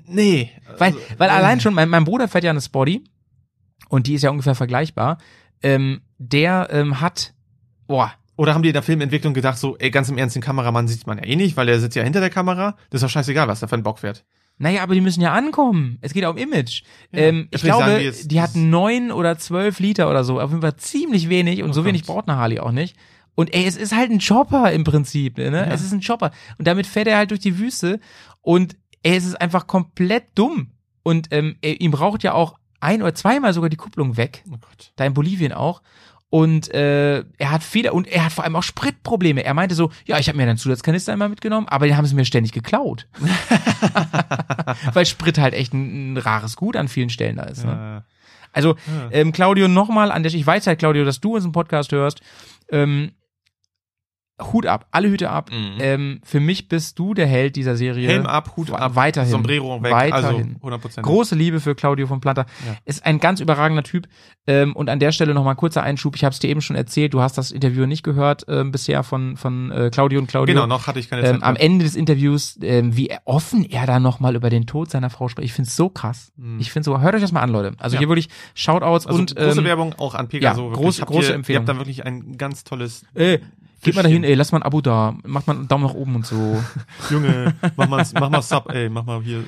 nee. Weil, also, weil äh, allein schon, mein, mein Bruder fährt ja eine Spotty und die ist ja ungefähr vergleichbar. Ähm, der ähm, hat, boah, Oder haben die in der Filmentwicklung gedacht, so, ey, ganz im Ernst, den Kameramann sieht man ja eh nicht, weil der sitzt ja hinter der Kamera. Das ist doch scheißegal, was da für ein Bock fährt. Naja, aber die müssen ja ankommen. Es geht ja um Image. ähm, ich sagen glaube, die jetzt- die hatten neun oder zwölf Liter oder so. Auf jeden Fall ziemlich wenig und Oh so wenig Gott. braucht eine Harley auch nicht. Und ey, es ist halt ein Chopper im Prinzip, ne? Es ist ein Chopper. Und damit fährt er halt durch die Wüste und ey, es ist einfach komplett dumm. Und ähm, er, ihm braucht ja auch ein oder zweimal sogar die Kupplung weg. Oh Gott. Da in Bolivien auch. Und äh, er hat Fehler und er hat vor allem auch Spritprobleme. Er meinte so, ja, ich habe mir einen Zusatzkanister immer mitgenommen, aber den haben sie mir ständig geklaut. Weil Sprit halt echt ein, ein rares Gut an vielen Stellen da ist. Ne? Äh, Also, ähm, Claudio, nochmal an der Ich weiß halt, Claudio, dass du unseren Podcast hörst. Ähm, Hut ab, alle Hüte ab. Mhm. Ähm, für mich bist du der Held dieser Serie. Helm ab, Hut ab, Weiterhin. Sombrero weg, Weiterhin. also 100%. Große Liebe für Claudio von Planta. Ja. Ist ein ganz überragender Typ. Ähm, und an der Stelle nochmal ein kurzer Einschub. Ich habe es dir eben schon erzählt. Du hast das Interview nicht gehört ähm, bisher von, von äh, Claudio und Claudio. Genau, noch hatte ich keine ähm, Zeit. am Ende des Interviews, ähm, wie offen er da nochmal über den Tod seiner Frau spricht. Ich find's so krass. Mhm. Ich find's so, hört euch das mal an, Leute. Also Ja. hier wirklich Shoutouts also und große ähm, Werbung auch an Pegaso. ja, große- große ihr, Empfehlung. Ihr habt da wirklich ein ganz tolles äh, Geht mal dahin, ey, lass mal ein Abo da, macht mal einen Daumen nach oben und so. Junge, mach mal, mach mal Sub, ey, mach mal hier,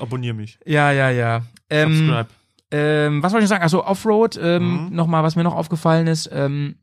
abonnier mich. ja, ja, ja. Ähm, Subscribe. ähm, was wollte ich sagen? Also Offroad, ähm, Mhm. nochmal, was mir noch aufgefallen ist, ähm,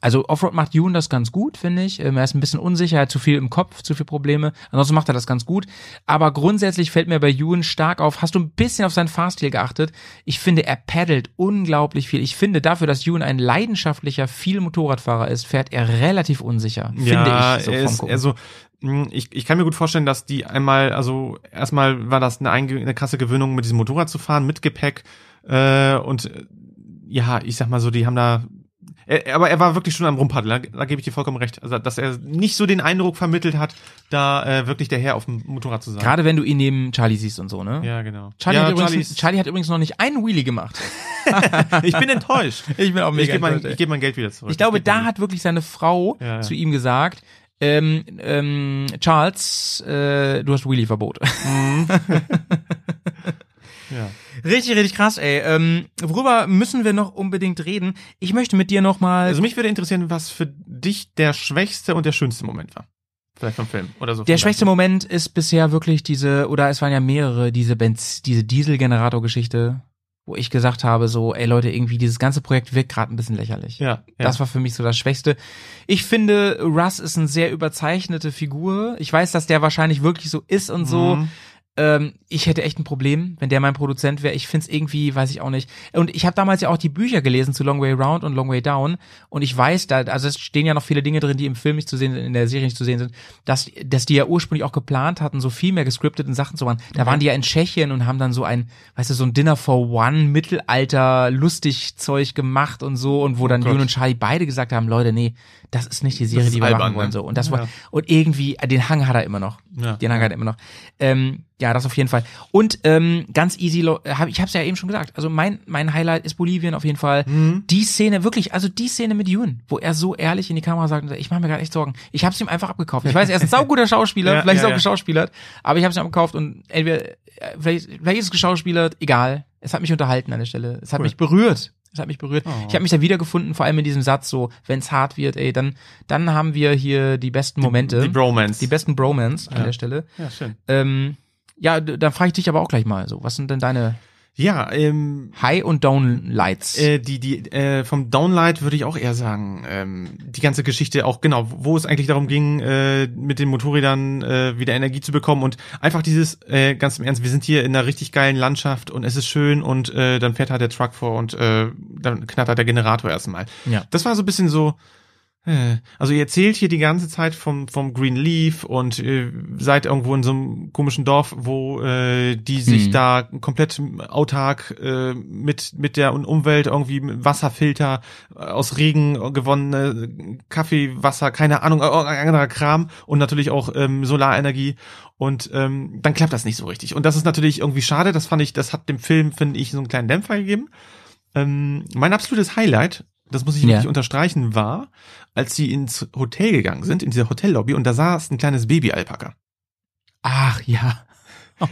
also Offroad macht Yoon das ganz gut, finde ich. Ähm, er ist ein bisschen unsicher, er hat zu viel im Kopf, zu viel Probleme. Ansonsten macht er das ganz gut. Aber grundsätzlich fällt mir bei Yoon stark auf, hast du ein bisschen auf seinen Fahrstil geachtet? Ich finde, er paddelt unglaublich viel. Ich finde, dafür, dass Yoon ein leidenschaftlicher, viel Motorradfahrer ist, fährt er relativ unsicher, finde ja, ich. So er also, mh, ich, ich kann mir gut vorstellen, dass die einmal, also erstmal war das eine, eine krasse Gewöhnung, mit diesem Motorrad zu fahren, mit Gepäck. Äh, und äh, ja, ich sag mal so, die haben da. Er, aber er war wirklich schon am Rumpaddeln, da, da gebe ich dir vollkommen recht. Also, dass er nicht so den Eindruck vermittelt hat, da äh, wirklich der Herr auf dem Motorrad zu sein. Gerade wenn du ihn neben Charlie siehst und so, ne? Ja, genau. Charlie, ja, hat übrigens, Charlie hat übrigens noch nicht einen Wheelie gemacht. ich bin enttäuscht. Ich bin auch Ich gebe mein, ich geb mein Geld wieder zurück. Ich glaube, da hat wirklich seine Frau Ja, ja. zu ihm gesagt, ähm, ähm, Charles, äh, du hast Wheelie-Verbot. Ja. Richtig, richtig krass, ey. Ähm, worüber müssen wir noch unbedingt reden? Ich möchte mit dir noch mal. Also mich würde interessieren, was für dich der schwächste und der schönste Moment war. Vielleicht vom Film oder so. der schwächste Moment ist bisher wirklich diese, oder es waren ja mehrere, diese Benz, diese Dieselgenerator-Geschichte, wo ich gesagt habe, so, ey Leute, irgendwie dieses ganze Projekt wirkt gerade ein bisschen lächerlich. Ja, ja. Das war für mich so das Schwächste. Ich finde, Russ ist eine sehr überzeichnete Figur. Ich weiß, dass der wahrscheinlich wirklich so ist und so. Ähm, ich hätte echt ein Problem, wenn der mein Produzent wäre. Ich find's irgendwie, weiß ich auch nicht. Und ich habe damals ja auch die Bücher gelesen zu Long Way Round und Long Way Down. Und ich weiß, da, also es stehen ja noch viele Dinge drin, die im Film nicht zu sehen sind, in der Serie nicht zu sehen sind, dass, dass die ja ursprünglich auch geplant hatten, so viel mehr gescripteten Sachen zu machen. Da waren die ja in Tschechien und haben dann so ein, weißt du, so ein Dinner for One, Mittelalter, lustig Zeug gemacht und so. Und wo dann Oh. Jun und Charlie beide gesagt haben, Leute, nee, das ist nicht die Serie, die wir albern, machen wollen. ne? So. Und das war, Ja. und irgendwie, den Hang hat er immer noch. Ja. Den Hang hat er immer noch. Ähm, ja, das auf jeden Fall. Und ähm, ganz easy, hab, ich habe es ja eben schon gesagt. Also mein mein Highlight ist Bolivien auf jeden Fall. Mhm. Die Szene wirklich, also die Szene mit Ewan, wo er so ehrlich in die Kamera sagt, ich mache mir gerade echt Sorgen. Ich habe es ihm einfach abgekauft. Ich weiß, er ist ein sauguter Schauspieler, Ja, vielleicht ist er auch ja. geschauspielert, aber ich habe es ihm abgekauft und entweder äh, vielleicht, vielleicht ist es geschauspielert, egal. Es hat mich unterhalten an der Stelle. Es hat Cool. mich berührt. Es hat mich berührt. Oh. Ich habe mich da wiedergefunden, vor allem in diesem Satz so, wenn es hart wird, ey, dann dann haben wir hier die besten Momente, Die Bromance. die besten Bromance an Ja. der Stelle. ja, schön. Ähm, ja, dann frage ich dich aber auch gleich mal so, was sind denn deine Ja, ähm, High- und Downlights? äh, die, die, äh, vom Downlight würde ich auch eher sagen, ähm, die ganze Geschichte auch, genau, wo es eigentlich darum ging, äh, mit den Motorrädern äh, wieder Energie zu bekommen und einfach dieses, äh, ganz im Ernst, wir sind hier in einer richtig geilen Landschaft und es ist schön und äh, dann fährt halt der Truck vor und äh, dann knattert der Generator erstmal. Ja. Das war so ein bisschen so, also ihr erzählt hier die ganze Zeit vom, vom Green Leaf und äh, seid irgendwo in so einem komischen Dorf, wo äh, die sich Mhm. da komplett autark äh, mit, mit der Umwelt irgendwie Wasserfilter äh, aus Regen gewonnene Kaffee, Wasser, keine Ahnung, anderer Kram und natürlich auch ähm, Solarenergie und ähm, dann klappt das nicht so richtig. Und das ist natürlich irgendwie schade, das fand ich, das hat dem Film, finde ich, so einen kleinen Dämpfer gegeben. Ähm, mein absolutes Highlight, das muss ich Ja. wirklich unterstreichen, war, als sie ins Hotel gegangen sind, in dieser Hotellobby, und da saß ein kleines Baby-Alpaka. Ach ja.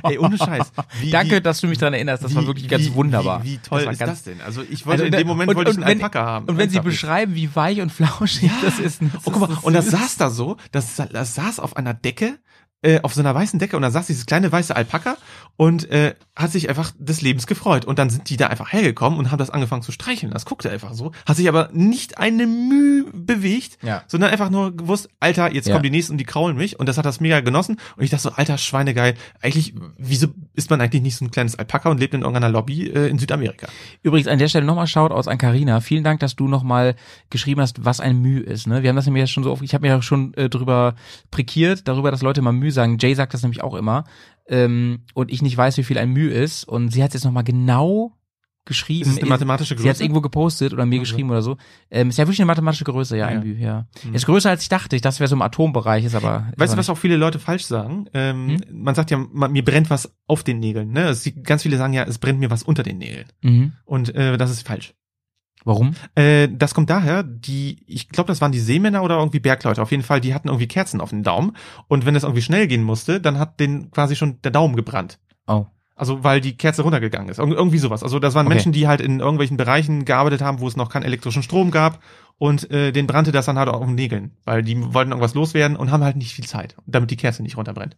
Ey, ohne Scheiß. Wie, Danke, wie, dass du mich daran erinnerst. Das war wie- wirklich ganz wunderbar. Wie, toll war ist ganz- das denn? Also ich wollte Also, in dem Moment und- wollte ich und einen wenn- Alpaka haben. Und wenn sie beschreiben, wie weich und flauschig das ist. ne, Oh, guck mal, und das saß da so, das, das saß auf einer Decke, äh, auf so einer weißen Decke und da saß dieses kleine weiße Alpaka und äh, hat sich einfach des Lebens gefreut. Und dann sind die da einfach hergekommen und haben das angefangen zu streicheln. Das guckte einfach so, hat sich aber nicht eine Mühe bewegt, Ja. sondern einfach nur gewusst, Alter, jetzt Ja. kommen die nächsten und die kraulen mich. Und das hat das mega genossen. Und ich dachte so, alter, Schweinegeil, eigentlich, wieso ist man eigentlich nicht so ein kleines Alpaka und lebt in irgendeiner Lobby äh, in Südamerika? Übrigens an der Stelle nochmal Shoutouts an Carina. Vielen Dank, dass du nochmal geschrieben hast, was ein Mühe ist. Ne? Wir haben das nämlich ja schon so oft, ich habe mir ja schon äh, drüber prekiert, darüber, dass Leute mal Mühe sagen. Jay sagt das nämlich auch immer. Ähm, und ich nicht weiß, wie viel ein Mühe ist. Und sie hat jetzt nochmal genau geschrieben. Ist es eine mathematische Sie hat es Größe? irgendwo gepostet oder mir geschrieben oder so. Ähm, ist ja wirklich eine mathematische Größe, ja, ein Ja. Mühe, ja. Ist größer als ich dachte. Ich dachte, es wäre so im Atombereich, ist aber. Weißt du, was auch viele Leute falsch sagen? Ähm, Hm? Man sagt ja, man, mir brennt was auf den Nägeln. Ne? Es, ganz viele sagen ja, es brennt mir was unter den Nägeln. Mhm. Und äh, das ist falsch. Warum? Äh, das kommt daher, die, ich glaube, das waren die Seemänner oder irgendwie Bergleute. Auf jeden Fall, die hatten irgendwie Kerzen auf den Daumen. Und wenn es irgendwie schnell gehen musste, dann hat den quasi schon der Daumen gebrannt. Oh. Also weil die Kerze runtergegangen ist. Irg irgendwie sowas. Also das waren Okay. Menschen, die halt in irgendwelchen Bereichen gearbeitet haben, wo es noch keinen elektrischen Strom gab und äh, den brannte das dann halt auch auf den Nägeln, weil die wollten irgendwas loswerden und haben halt nicht viel Zeit, damit die Kerze nicht runterbrennt.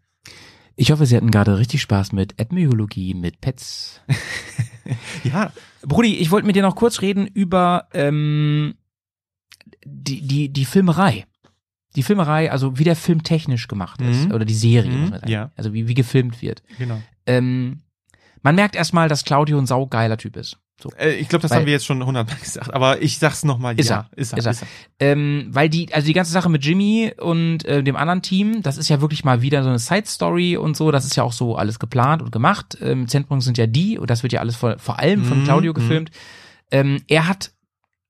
Ich hoffe, Sie hatten gerade richtig Spaß mit Ethnologie, mit Pets. Ja, Brudi, ich wollte mit dir noch kurz reden über ähm, die, die, die Filmerei. Die Filmerei, also wie der Film technisch gemacht ist. Mhm. Oder die Serie, Mhm, muss man sagen. ja. Also wie, wie gefilmt wird. genau. Ähm, man merkt erstmal, dass Claudio ein saugeiler Typ ist. So. Äh, ich glaube, das Weil- haben wir jetzt schon hundertmal gesagt, aber ich sag's nochmal. Ja, er, ist er, ist er. ist er. Ähm, weil die, also die ganze Sache mit Jimmy und äh, dem anderen Team, das ist ja wirklich mal wieder so eine Side-Story und so, das ist ja auch so alles geplant und gemacht. Ähm, Im Zentrum sind ja die, und das wird ja alles vor, vor allem von Mhm, Claudio mhm. gefilmt. Ähm, er hat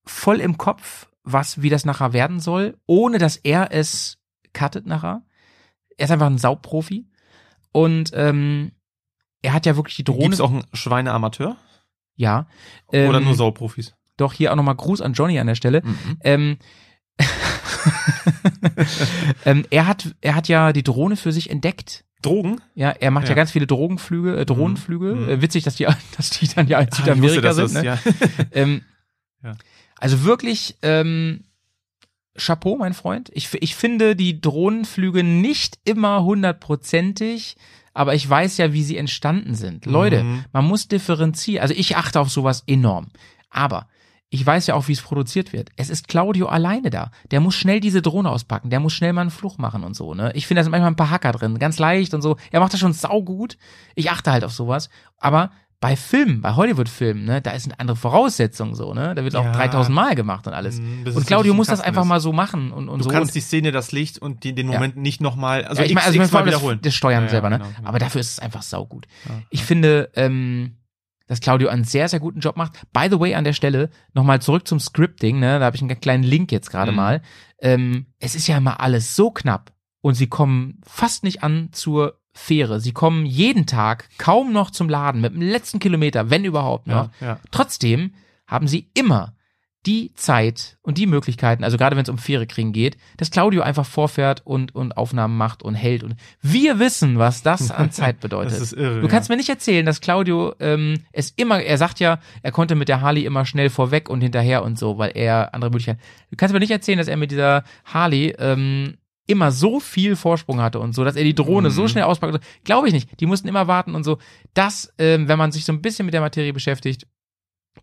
voll im Kopf, was, wie das nachher werden soll, ohne dass er es cuttet nachher. Er ist einfach ein Saubprofi. Und ähm, er hat ja wirklich die Drohne. Gibt's auch einen Schweineamateur? Ja. Oder Ähm, nur Sauprofis? Doch, hier auch nochmal Gruß an Johnny an der Stelle. Mhm. Ähm, ähm, er hat, er hat ja die Drohne für sich entdeckt. Drogen? Ja, er macht ja, Ja. ganz viele Drogenflüge, äh, Drohnenflüge. Mhm. Äh, witzig, dass die, dass die dann ja in Ah, wusste, Südamerika dass sind. das- Ne? ja. Ähm, Ja. Also wirklich, ähm, Chapeau, mein Freund. Ich, ich finde die Drohnenflüge nicht immer hundertprozentig, aber ich weiß ja, wie sie entstanden sind. Leute, Mhm. man muss differenzieren. Also ich achte auf sowas enorm. Aber ich weiß ja auch, wie es produziert wird. Es ist Claudio alleine da. Der muss schnell diese Drohne auspacken. Der muss schnell mal einen Fluch machen und so, ne? Ich finde, da sind manchmal ein paar Hacker drin. Ganz leicht und so. Er macht das schon saugut. Ich achte halt auf sowas. Aber bei Filmen, bei Hollywood-Filmen, ne, da ist eine andere Voraussetzung so, ne? Da wird auch Ja. 3000 Mal gemacht und alles. Mhm, bis und Claudio muss das einfach ist. mal so machen und, und Du so. kannst und, die Szene, das Licht und die, den Ja. Moment nicht nochmal, also ja, ich meine, also ich x-mal meine, das, wiederholen. das Steuern Ja, ja, selber, ne? genau, genau. Aber dafür ist es einfach saugut. Ja, Ich ja. finde, ähm, dass Claudio einen sehr, sehr guten Job macht. By the way, an der Stelle, nochmal zurück zum Scripting, ne? Da habe ich einen kleinen Link jetzt gerade Mhm. mal. Ähm, es ist ja immer alles so knapp und sie kommen fast nicht an zur Fähre. Sie kommen jeden Tag kaum noch zum Laden mit dem letzten Kilometer, wenn überhaupt noch. ja, ja. Trotzdem haben sie immer die Zeit und die Möglichkeiten, also gerade wenn es um Fähre kriegen geht, dass Claudio einfach vorfährt und, und Aufnahmen macht und hält. Und wir wissen, was das an Zeit bedeutet. Das ist irre. Du kannst mir nicht erzählen, dass Claudio ähm, es immer, er sagt ja, er konnte mit der Harley immer schnell vorweg und hinterher und so, weil er andere Möglichkeiten. Du kannst mir nicht erzählen, dass er mit dieser Harley ähm, immer so viel Vorsprung hatte und so, dass er die Drohne Mhm. so schnell auspackt. Glaube ich nicht. Die mussten immer warten und so. Das, ähm, wenn man sich so ein bisschen mit der Materie beschäftigt,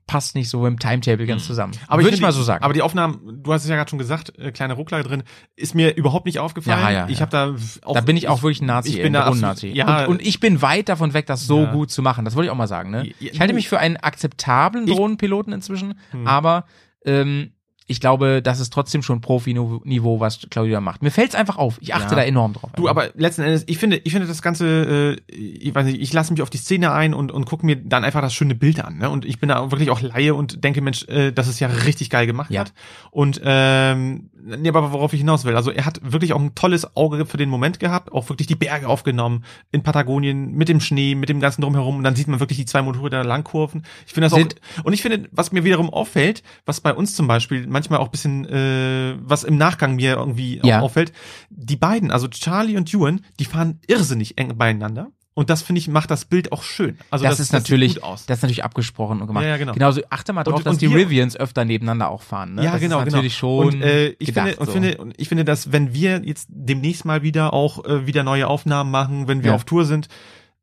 passt nicht so im Timetable ganz zusammen. Mhm. Aber Würde ich finde mal so sagen. Aber die Aufnahmen, du hast es ja gerade schon gesagt, äh, kleine Ruckler drin, ist mir überhaupt nicht aufgefallen. Ja, ja, ich ja. habe da auch, da bin ich auch wirklich ein Nazi, ich bin ein da absolut- ja. und, und ich bin weit davon weg, das so Ja. gut zu machen. Das wollte ich auch mal sagen. Ne? Ich halte mich für einen akzeptablen Ich- Drohnenpiloten inzwischen, Hm. aber ähm, ich glaube, das ist trotzdem schon Profi-Niveau, was Claudio da macht. Mir fällt's einfach auf. Ich achte Ja. da enorm drauf. Du, aber letzten Endes, ich finde, ich finde das Ganze, äh, ich weiß nicht, ich lasse mich auf die Szene ein und, und gucke mir dann einfach das schöne Bild an. Ne? Und ich bin da wirklich auch Laie und denke, Mensch, äh, dass es ja richtig geil gemacht Ja. hat. Und ähm, nee, aber worauf ich hinaus will, also er hat wirklich auch ein tolles Auge für den Moment gehabt, auch wirklich die Berge aufgenommen in Patagonien mit dem Schnee, mit dem ganzen drumherum. Und dann sieht man wirklich die zwei Motorräder da langkurven. Ich finde das Sind- auch, und ich finde, was mir wiederum auffällt, was bei uns zum Beispiel manchmal auch bisschen, äh, was im Nachgang mir irgendwie Ja. auffällt, die beiden, also Charlie und Ewan, die fahren irrsinnig eng beieinander. Und das finde ich macht das Bild auch schön. Also das, ist sieht natürlich, das ist natürlich abgesprochen und gemacht. Ja, ja, genau. Genauso, achte mal drauf, Und- dass und die wir- Rivians öfter nebeneinander auch fahren. Ne? Ja, das genau, ist natürlich genau. schon und äh, ich gedacht, finde und so. finde und ich finde, dass wenn wir jetzt demnächst mal wieder auch äh, wieder neue Aufnahmen machen, wenn wir Ja. auf Tour sind,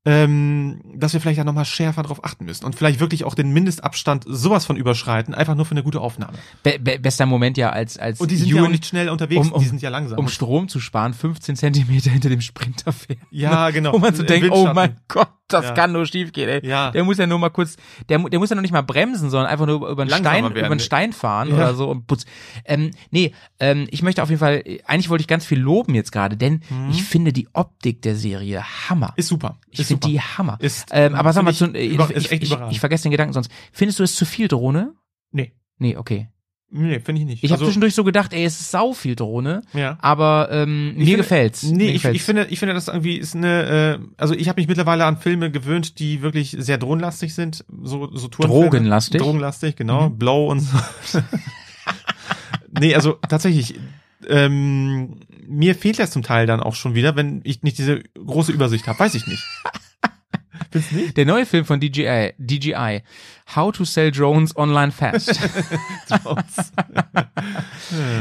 ähm, dass wir vielleicht ja nochmal schärfer drauf achten müssen und vielleicht wirklich auch den Mindestabstand sowas von überschreiten, einfach nur für eine gute Aufnahme. Be be bester Moment ja als als Und die sind ja Ewan, auch nicht schnell unterwegs, um- um- die sind ja langsam. um Strom zu sparen, 15 Zentimeter hinter dem Sprinter fährt. Ja, genau. Wo man so Im denkt, oh mein Gott, das Ja. kann nur schief gehen, ey. Ja. Der muss ja nur mal kurz, der, der muss ja noch nicht mal bremsen, sondern einfach nur über, einen Langsamer Stein, werden. über einen Stein fahren Ja. oder so und putz. Ähm, nee, ähm, ich möchte auf jeden Fall, eigentlich wollte ich ganz viel loben jetzt gerade, denn ich finde die Optik der Serie Hammer. Mhm. Ist super. ich finde die Hammer. Ist, ähm, aber sag mal, zu, ich, ich, ich, ich, ich vergesse den Gedanken sonst. Findest du es zu viel Drohne? Nee. Nee, okay. Nee, finde ich nicht. Ich habe Also, zwischendurch so gedacht, ey, es ist sau viel Drohne, ja. aber ähm, mir finde- gefällt's. Nee, mir ich, gefällt's. ich finde, ich finde, das irgendwie ist eine, äh, also ich habe mich mittlerweile an Filme gewöhnt, die wirklich sehr drogenlastig sind, so so Tourenfilme. Drogenlastig? Drogenlastig, genau, Mhm. Blow und so. nee, also tatsächlich, ähm, mir fehlt das zum Teil dann auch schon wieder, wenn ich nicht diese große Übersicht habe, weiß ich nicht. Der neue Film von DJI, DJI, How to Sell Drones Online Fast.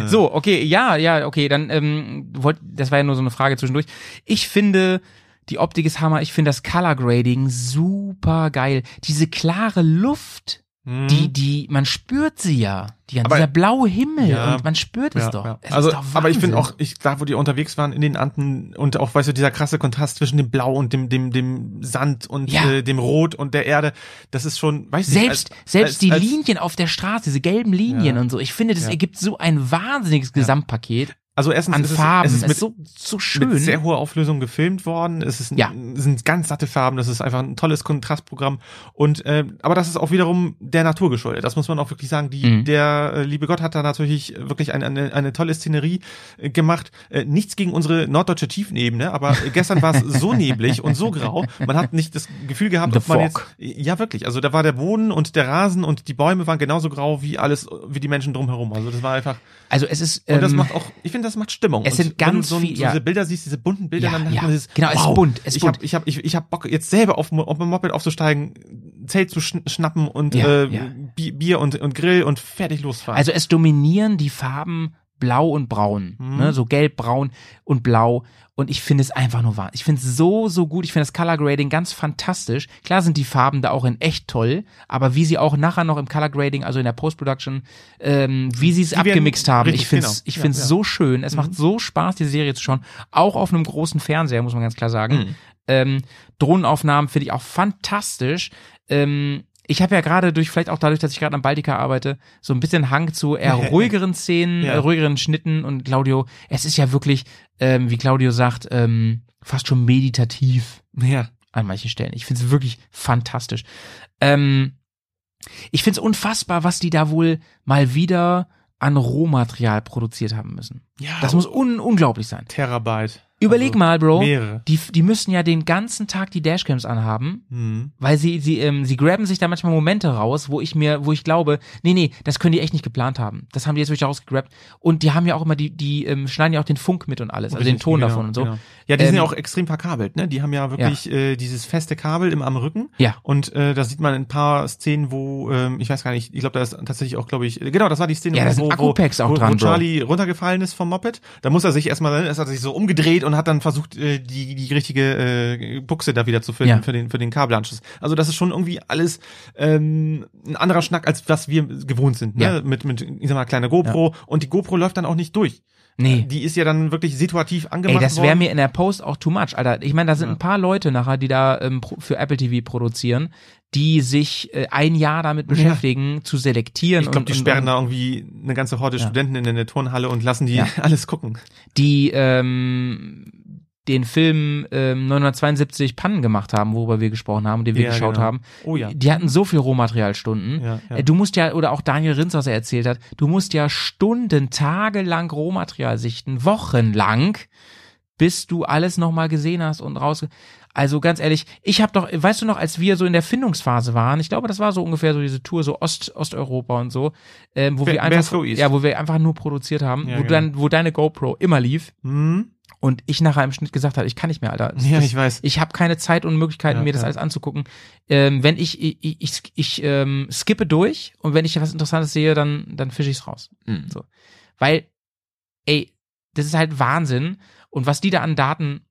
so, okay, ja, ja, okay, dann ähm, wollt, das war ja nur so eine Frage zwischendurch. Ich finde die Optik ist Hammer. Ich finde das Color Grading super geil. Diese klare Luft, die, die, man spürt sie ja. Die, Aber- dieser blaue Himmel Ja. und man spürt es Ja, doch. ja. Es Also, doch aber ich finde auch, ich, da wo die unterwegs waren in den Anden und auch, weißt du, dieser krasse Kontrast zwischen dem Blau und dem, dem, dem Sand und äh, dem Rot und der Erde, das ist schon, weißt du, Selbst, selbst die als, Linien auf der Straße, diese gelben Linien und so, ich finde, das ergibt so ein wahnsinniges Gesamtpaket Also erstens an ist es, Farben. es ist mit, so, so schön. mit sehr hoher Auflösung gefilmt worden. Es ist ein, Ja. sind ganz satte Farben. Das ist einfach ein tolles Kontrastprogramm. Und äh, aber das ist auch wiederum der Natur geschuldet. Das muss man auch wirklich sagen. Die, Mhm. der äh, liebe Gott hat da natürlich wirklich eine, eine, eine tolle Szenerie äh, gemacht. Äh, nichts gegen unsere norddeutsche Tiefenebene, aber gestern war es so neblig und so grau. Man hat nicht das Gefühl gehabt, The ob man jetzt ja wirklich. Also da war der Boden und der Rasen und die Bäume waren genauso grau wie alles, wie die Menschen drumherum. Also das war einfach. also es ist, Und das ähm, macht auch, ich finde, das macht Stimmung. es und sind ganz so, viel- so ja. diese Bilder siehst, diese bunten Bilder, Ja, dann ja. man dieses, Genau, es ist wow, bunt, es ist ich hab, bunt. ich hab, ich, ich hab Bock, jetzt selber auf, auf ein Moped aufzusteigen, Zelt zu schn schnappen und Ja, äh, Bier und, und Grill und fertig losfahren. Also es dominieren die Farben blau und braun, Mhm. ne? so gelb, braun und blau. Und ich finde es einfach nur wahr. Ich finde es so, so gut. Ich finde das Color Grading ganz fantastisch. Klar sind die Farben da auch in echt toll, aber wie sie auch nachher noch im Color Grading, also in der Post-Production, ähm, wie sie es abgemixt haben, richtig, ich finde es genau. ich Ja, ja. so schön. Es macht so Spaß, die Serie zu schauen. Auch auf einem großen Fernseher, muss man ganz klar sagen. Mhm. Ähm, Drohnenaufnahmen finde ich auch fantastisch. Ähm, ich habe ja gerade durch, vielleicht auch dadurch, dass ich gerade am Baltica arbeite, so ein bisschen Hang zu eher ruhigeren Szenen, Ja. äh, ruhigeren Schnitten und Claudio, es ist ja wirklich, ähm, wie Claudio sagt, ähm, fast schon meditativ ja. an manchen Stellen. Ich finde es wirklich fantastisch. Ähm, ich finde es unfassbar, was die da wohl mal wieder an Rohmaterial produziert haben müssen. ja, Das muss un unglaublich sein. Terabyte. Überleg Also, mal, Bro. Mehrere. Die, die müssen ja den ganzen Tag die Dashcams anhaben, Mhm. weil sie, sie, ähm, sie graben sich da manchmal Momente raus, wo ich mir, wo ich glaube, nee, nee, das können die echt nicht geplant haben. Das haben die jetzt wirklich rausgegrabt. Und die haben ja auch immer die, die ähm, schneiden ja auch den Funk mit und alles, also den Ton genau, davon und so. genau. Ja, die sind Ähm, ja auch extrem verkabelt, ne? Die haben ja wirklich Äh, dieses feste Kabel im am Rücken. Ja. Und äh, das sieht man in ein paar Szenen, wo, ähm, ich weiß gar nicht, ich glaube, da ist tatsächlich auch, glaube ich, genau, das war die Szene, Ja, da wo, sind wo, wo, dran, wo Bro. Charlie runtergefallen ist vom Moped. Da muss er sich erstmal, es hat er sich so umgedreht und hat dann versucht, äh, die, die richtige äh, Buchse da wieder zu finden Ja. für den, für den Kabelanschluss. Also das ist schon irgendwie alles ähm, ein anderer Schnack, als was wir gewohnt sind, ne? Ja. Mit, mit, ich sag mal, kleiner GoPro. Und die GoPro läuft dann auch nicht durch. Nee. Die ist ja dann wirklich situativ angemacht Ey, das wäre mir in der Post auch too much, Alter. Ich meine, da sind ein paar Leute nachher, die da ähm, für Apple TV produzieren, die sich äh, ein Jahr damit beschäftigen, zu selektieren. Ich glaube, die und, sperren und da irgendwie eine ganze Horde Ja. Studenten in der Turnhalle und lassen die Ja. alles gucken. die ähm, den Film ähm, 972 Pannen gemacht haben, worüber wir gesprochen haben, den wir Ja, geschaut genau. haben. Oh ja. Die hatten so viel Rohmaterialstunden. Ja, ja. Äh, Du musst ja, oder auch Daniel Rins, was er erzählt hat, du musst ja Stunden, tagelang Rohmaterial sichten, wochenlang, bis du alles nochmal gesehen hast und raus. Also ganz ehrlich, ich habe doch, weißt du noch, als wir so in der Findungsphase waren, ich glaube, das war so ungefähr so diese Tour, so Ost, Osteuropa und so, ähm, wo Be- wir einfach, ja, wo wir einfach nur produziert haben, wo, genau. dann, wo deine GoPro immer lief Hm? Und ich nachher im Schnitt gesagt habe, ich kann nicht mehr, Alter. Das- Ja, ich weiß. ich habe keine Zeit und Möglichkeiten, Ja, mir das ja. alles anzugucken. Ähm, wenn ich, ich, ich, ich, ich ähm, skippe durch und wenn ich was Interessantes sehe, dann, dann fische ich's raus. Mhm. So. Weil, ey, das ist halt Wahnsinn. Und was die da an Daten.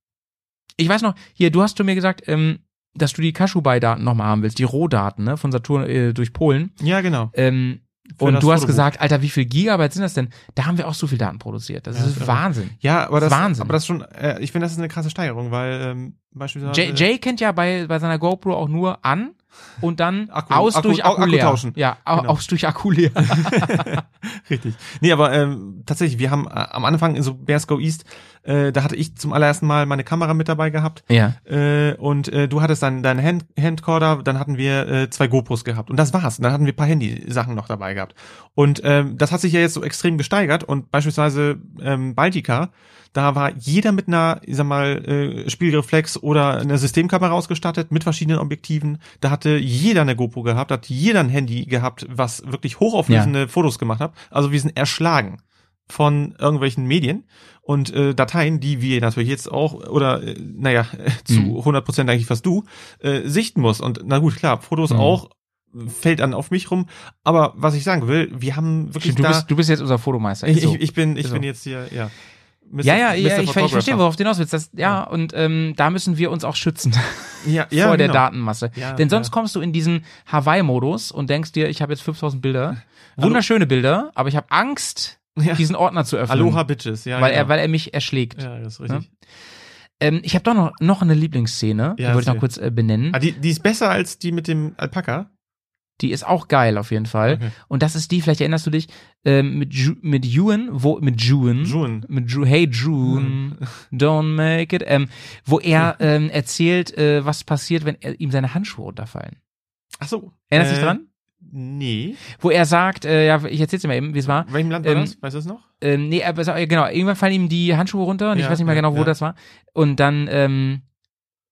Ich weiß noch, hier, du hast zu mir gesagt, ähm, dass du die Kashubai-Daten nochmal haben willst, die Rohdaten, ne, von Saturn äh, durch Polen. Ja, genau. Ähm, und du hast gesagt, Alter, wie viel Gigabyte sind das denn? Da haben wir auch so viel Daten produziert. Das Ja, ist. Wahnsinn. Ja, aber das, Wahnsinn. aber das ist schon, äh, ich finde, das ist eine krasse Steigerung, weil ähm, beispielsweise Jay, Jay kennt ja bei, bei seiner GoPro auch nur an und dann Akku- aus Akku- durch Akku Akku, leer. tauschen. Ja, au- Genau. aus durch Akku leer. Richtig. Nee, aber ähm, tatsächlich, wir haben äh, am Anfang in so Bears Go East, äh, da hatte ich zum allerersten Mal meine Kamera mit dabei gehabt. ja. Äh, und äh, du hattest dann deinen Hand Handcorder, dann hatten wir äh, zwei GoPros gehabt und das war's. Und dann hatten wir ein paar Handy-Sachen noch dabei gehabt. Und ähm, das hat sich ja jetzt so extrem gesteigert und beispielsweise ähm, Baltica, da war jeder mit einer, ich sag mal, äh, Spielreflex oder einer Systemkamera ausgestattet mit verschiedenen Objektiven. Da hatte jeder eine GoPro gehabt, hat jeder ein Handy gehabt, was wirklich hochauflösende Fotos gemacht hat. Also wir sind erschlagen von irgendwelchen Medien und äh, Dateien, die wir natürlich jetzt auch oder äh, naja zu Mhm. 100 Prozent eigentlich fast du äh, sichten musst. Und na gut, klar, Fotos Mhm. auch fällt dann auf mich rum. Aber was ich sagen will, wir haben wirklich Stimmt, du, da. bist, du bist jetzt unser Fotomeister. ich, so. ich, ich bin ich so. bin jetzt hier ja. Mr. ja, ja, ja, ich, ich verstehe, worauf du hinaus willst. Das, ja, und ähm, da müssen wir uns auch schützen ja, ja, vor der genau. Datenmasse. Ja, Denn sonst ja. kommst du in diesen Hawaii-Modus und denkst dir, ich habe jetzt 5000 Bilder, wunderschöne Bilder, aber ich habe Angst, Ja. diesen Ordner zu öffnen. Aloha Bitches, ja. weil, genau. er, weil er mich erschlägt. ja, das ist richtig. Ähm, ich habe doch noch, noch eine Lieblingsszene, die Ja, wollte ich noch kurz äh, benennen. Ah, die, die ist besser als die mit dem Alpaka. Die ist auch geil auf jeden Fall. Okay. Und das ist die, vielleicht erinnerst du dich, ähm, mit, Ju mit Ewan, wo, mit June. June. Mit Ju hey June, don't make it. Ähm, wo er ähm, erzählt, äh, was passiert, wenn er, ihm seine Handschuhe runterfallen. Ach so. Erinnerst du Äh, dich dran? Nee. Wo er sagt, äh, ja, ich erzähl's dir mal eben, wie es war. Welchem Land war Ähm, das? Weißt du es noch? Ähm, nee, aber sag- genau, irgendwann fallen ihm die Handschuhe runter und ich Ja, weiß nicht mehr genau, wo ja. das war. Und dann ähm,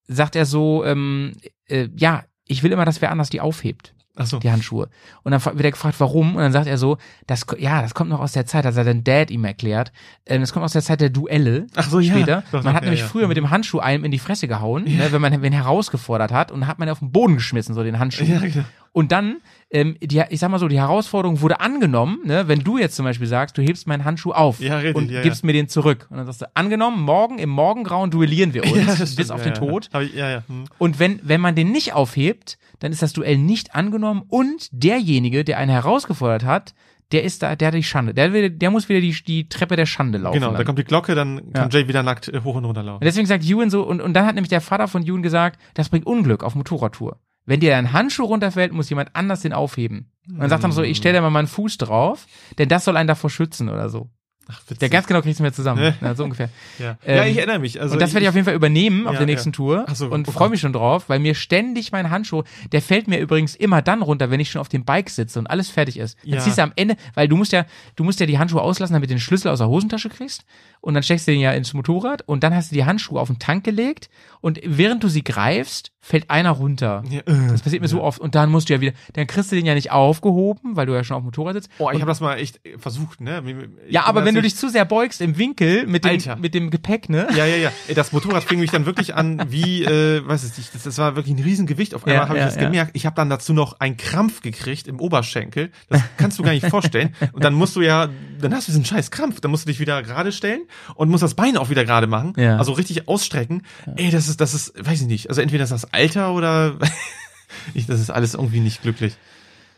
sagt er so, ähm, äh, ja, ich will immer, dass wer anders die aufhebt. Ach so. die Handschuhe. Und dann wird er gefragt, warum? Und dann sagt er so, das, ja, das kommt noch aus der Zeit, das hat sein Dad ihm erklärt. Ähm, das kommt aus der Zeit der Duelle. Ach so, ja. Später. Doch, man hat ja, nämlich ja. früher mit dem Handschuh einem in die Fresse gehauen, ne, wenn man wen herausgefordert hat und hat man ihn auf den Boden geschmissen, so den Handschuh. Ja, genau. Und dann, ähm, die, ich sag mal so, die Herausforderung wurde angenommen, ne, wenn du jetzt zum Beispiel sagst, du hebst meinen Handschuh auf Ja, richtig, und ja, gibst mir den zurück. Und dann sagst du, angenommen, morgen im Morgengrauen duellieren wir uns, Ja, bis stimmt, auf ja, den ja. Tod. Ich, ja, ja. Hm. Und wenn, wenn man den nicht aufhebt, dann ist das Duell nicht angenommen und derjenige, der einen herausgefordert hat, der ist da, der hat die Schande. Der, will, der muss wieder die, die Treppe der Schande laufen. Genau, dann. da kommt die Glocke, dann kann Jay wieder nackt äh, hoch und runter und laufen. deswegen sagt Ewan so, und, und dann hat nämlich der Vater von Ewan gesagt, das bringt Unglück auf Motorradtour. Wenn dir ein Handschuh runterfällt, muss jemand anders den aufheben. Und dann sagt er so, ich stelle da mal meinen Fuß drauf, denn das soll einen davor schützen oder so. Ach, witzig. Der ganz genau kriegt's mir zusammen. Ja, so ungefähr. ja. ähm, ja, ich erinnere mich. Also und das werde ich auf jeden Fall übernehmen auf Ja, der nächsten ja. Tour so, und oh freue mich schon drauf, weil mir ständig mein Handschuh, der fällt mir übrigens immer dann runter, wenn ich schon auf dem Bike sitze und alles fertig ist. Dann Ja. ziehst du am Ende, weil du musst ja, du musst ja die Handschuhe auslassen, damit du den Schlüssel aus der Hosentasche kriegst und dann steckst du den ja ins Motorrad und dann hast du die Handschuhe auf den Tank gelegt und während du sie greifst, fällt einer runter. Ja, äh. Das passiert mir so oft und dann musst du ja wieder, dann kriegst du den ja nicht aufgehoben, weil du ja schon auf dem Motorrad sitzt. Oh, ich habe das mal echt äh, versucht, ne? Ich Ja, aber wenn du dich zu sehr beugst im Winkel mit dem, Alter. mit dem Gepäck, ne? Ja, ja, ja. Das Motorrad fing mich dann wirklich an, wie, äh, weiß ich nicht, das, das war wirklich ein Riesengewicht. Auf einmal Ja, habe ich ja, das ja. gemerkt. Ich habe dann dazu noch einen Krampf gekriegt im Oberschenkel. Das kannst du gar nicht vorstellen. Und dann musst du ja, dann hast du diesen scheiß Krampf. Dann musst du dich wieder gerade stellen und musst das Bein auch wieder gerade machen. Ja. Also richtig ausstrecken. Ey, das ist, das ist, weiß ich nicht. Also entweder ist das Alter oder ich, das ist alles irgendwie nicht glücklich.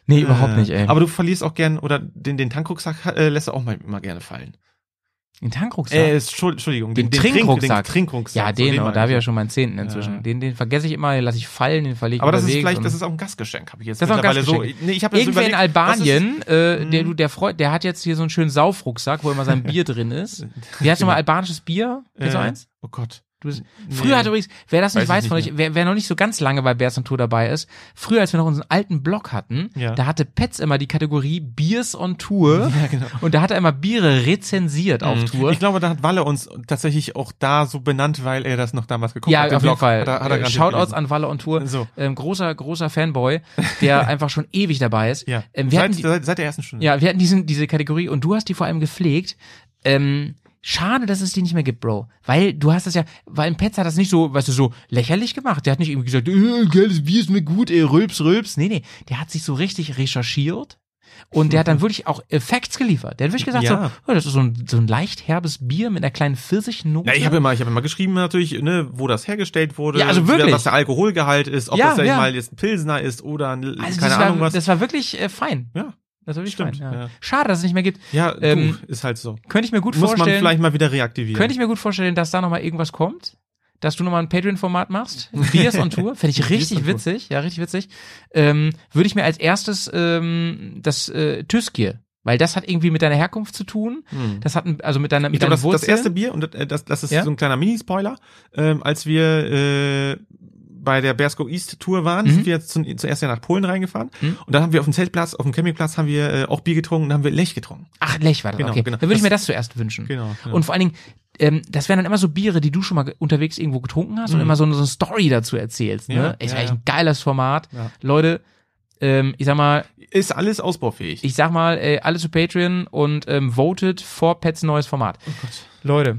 Nee, überhaupt Äh, nicht, ey. Aber du verlierst auch gern, oder den, den Tankrucksack äh, lässt du auch mal immer gerne fallen. Den Tankrucksack. Äh, Entschuld- Entschuldigung, Den Trink- Trinkrucksack. Den Trinkrucksack. ja, So, den, aber meine da habe ich ja schon meinen Zehnten inzwischen. Ja. Den, den vergesse ich immer, den lasse ich fallen, den verlege ich Aber das ist vielleicht, das ist auch ein Gastgeschenk, habe ich jetzt Das ist auch ein mittlerweile Gastgeschenk. so. Nee, ich habe jetzt Irgendwer in überlegt, Albanien, äh, der, du, der Freund, der hat jetzt hier so einen schönen Saufrucksack, wo immer sein Bier drin ist. Wie heißt nochmal albanisches Bier? Kennst du äh, eins? Oh Gott. Du bist, Nee. Früher hat übrigens, wer das nicht Weiß weiß ich von nicht euch, wer, wer noch nicht so ganz lange bei Bears on Tour dabei ist, früher, als wir noch unseren alten Blog hatten, Ja. da hatte Petz immer die Kategorie Beers on Tour. Ja, genau. Und da hat er immer Biere rezensiert auf Tour. Ich glaube, da hat Walle uns tatsächlich auch da so benannt, weil er das noch damals geguckt ja, hat. den auf jeden Blog. Fall. Hat er, hat er Äh, Shoutouts an Walle on Tour. So. Ähm, großer, großer Fanboy, der einfach schon ewig dabei ist. Ja. Ähm, wir seit, hatten die, seit der ersten Stunde. ja, wir hatten diesen, diese Kategorie und du hast die vor allem gepflegt. Ähm, schade, dass es die nicht mehr gibt, Bro. Weil du hast das ja, weil ein Petz hat das nicht so, weißt du, so lächerlich gemacht. Der hat nicht irgendwie gesagt, äh, geiles Bier ist mir gut, ey, rülps, rülps. Nee, nee. Der hat sich so richtig recherchiert. Und der hat dann wirklich auch Effekts geliefert. Der hat wirklich gesagt, Ja. so, oh, das ist so ein, so ein leicht herbes Bier mit einer kleinen Pfirsichnote. Ja, ich habe immer, ich habe immer geschrieben natürlich, ne, wo das hergestellt wurde, Ja, also wirklich. was der Alkoholgehalt ist, ob Ja, das ja. mal jetzt ein Pilsner ist oder ein, also keine das Ahnung war, was. Das war wirklich äh, fein. ja, Das war wirklich Stimmt, fein. Ja. ja. Schade, dass es nicht mehr gibt. ja, Ähm, du, ist halt so. Könnte ich mir gut Muss man vorstellen. vielleicht mal wieder reaktivieren. Könnte ich mir gut vorstellen, dass da nochmal irgendwas kommt. Dass du nochmal ein Patreon-Format machst. Beers on Tour. Fände ich richtig witzig. Ja, richtig witzig. Ähm, Würde ich mir als erstes ähm, das äh, Tüskir, weil das hat irgendwie mit deiner Herkunft zu tun. Das hat also mit deiner, Hm. Ich mit glaube, deinen das, das erste Bier, und das, das, das ist Ja? so ein kleiner Minispoiler, ähm, als wir äh, bei der Bearsko East Tour waren, Mhm. sind wir jetzt zum, zuerst ja nach Polen reingefahren und dann haben wir auf dem Zeltplatz, auf dem Campingplatz haben wir äh, auch Bier getrunken und haben wir Lech getrunken. Ach, Lech war das. Genau, okay. genau. Dann würde ich mir das zuerst wünschen. Genau, genau. Und vor allen Dingen, ähm, das wären dann immer so Biere, die du schon mal unterwegs irgendwo getrunken hast und immer so, eine- so eine Story dazu erzählst. Ne? Mhm. Ja, Ist ja, eigentlich ein geiles Format. Ja. Leute, Ähm, ich sag mal, Ist alles ausbaufähig. ich sag mal, äh, alle zu Patreon und ähm, votet for Pets neues Format. Oh Gott. Leute.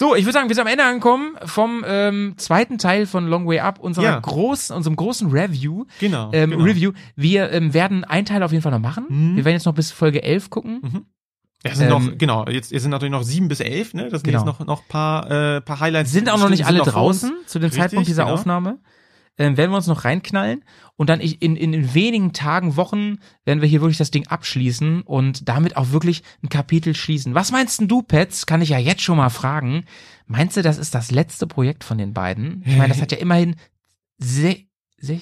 So, ich würde sagen, wir sind am Ende angekommen vom ähm, zweiten Teil von Long Way Up, unserer Ja. großen, unserem großen Review. Genau, Ähm, genau. Review. Wir ähm, werden einen Teil auf jeden Fall noch machen. Mhm. Wir werden jetzt noch bis Folge 11 gucken. Ja, sind Ähm, noch, genau, jetzt, jetzt sind natürlich noch sieben bis elf, ne? Das sind Genau. jetzt noch, noch paar, äh, paar Highlights. Sind auch noch nicht alle uns. draußen zu dem Richtig, Zeitpunkt dieser genau. Aufnahme. Ähm, werden wir uns noch reinknallen und dann in, in, in wenigen Tagen, Wochen werden wir hier wirklich das Ding abschließen und damit auch wirklich ein Kapitel schließen. Was meinst denn du, Pets? Kann ich ja jetzt schon mal fragen. Meinst du, das ist das letzte Projekt von den beiden? Ich meine, das hat ja immerhin se, se,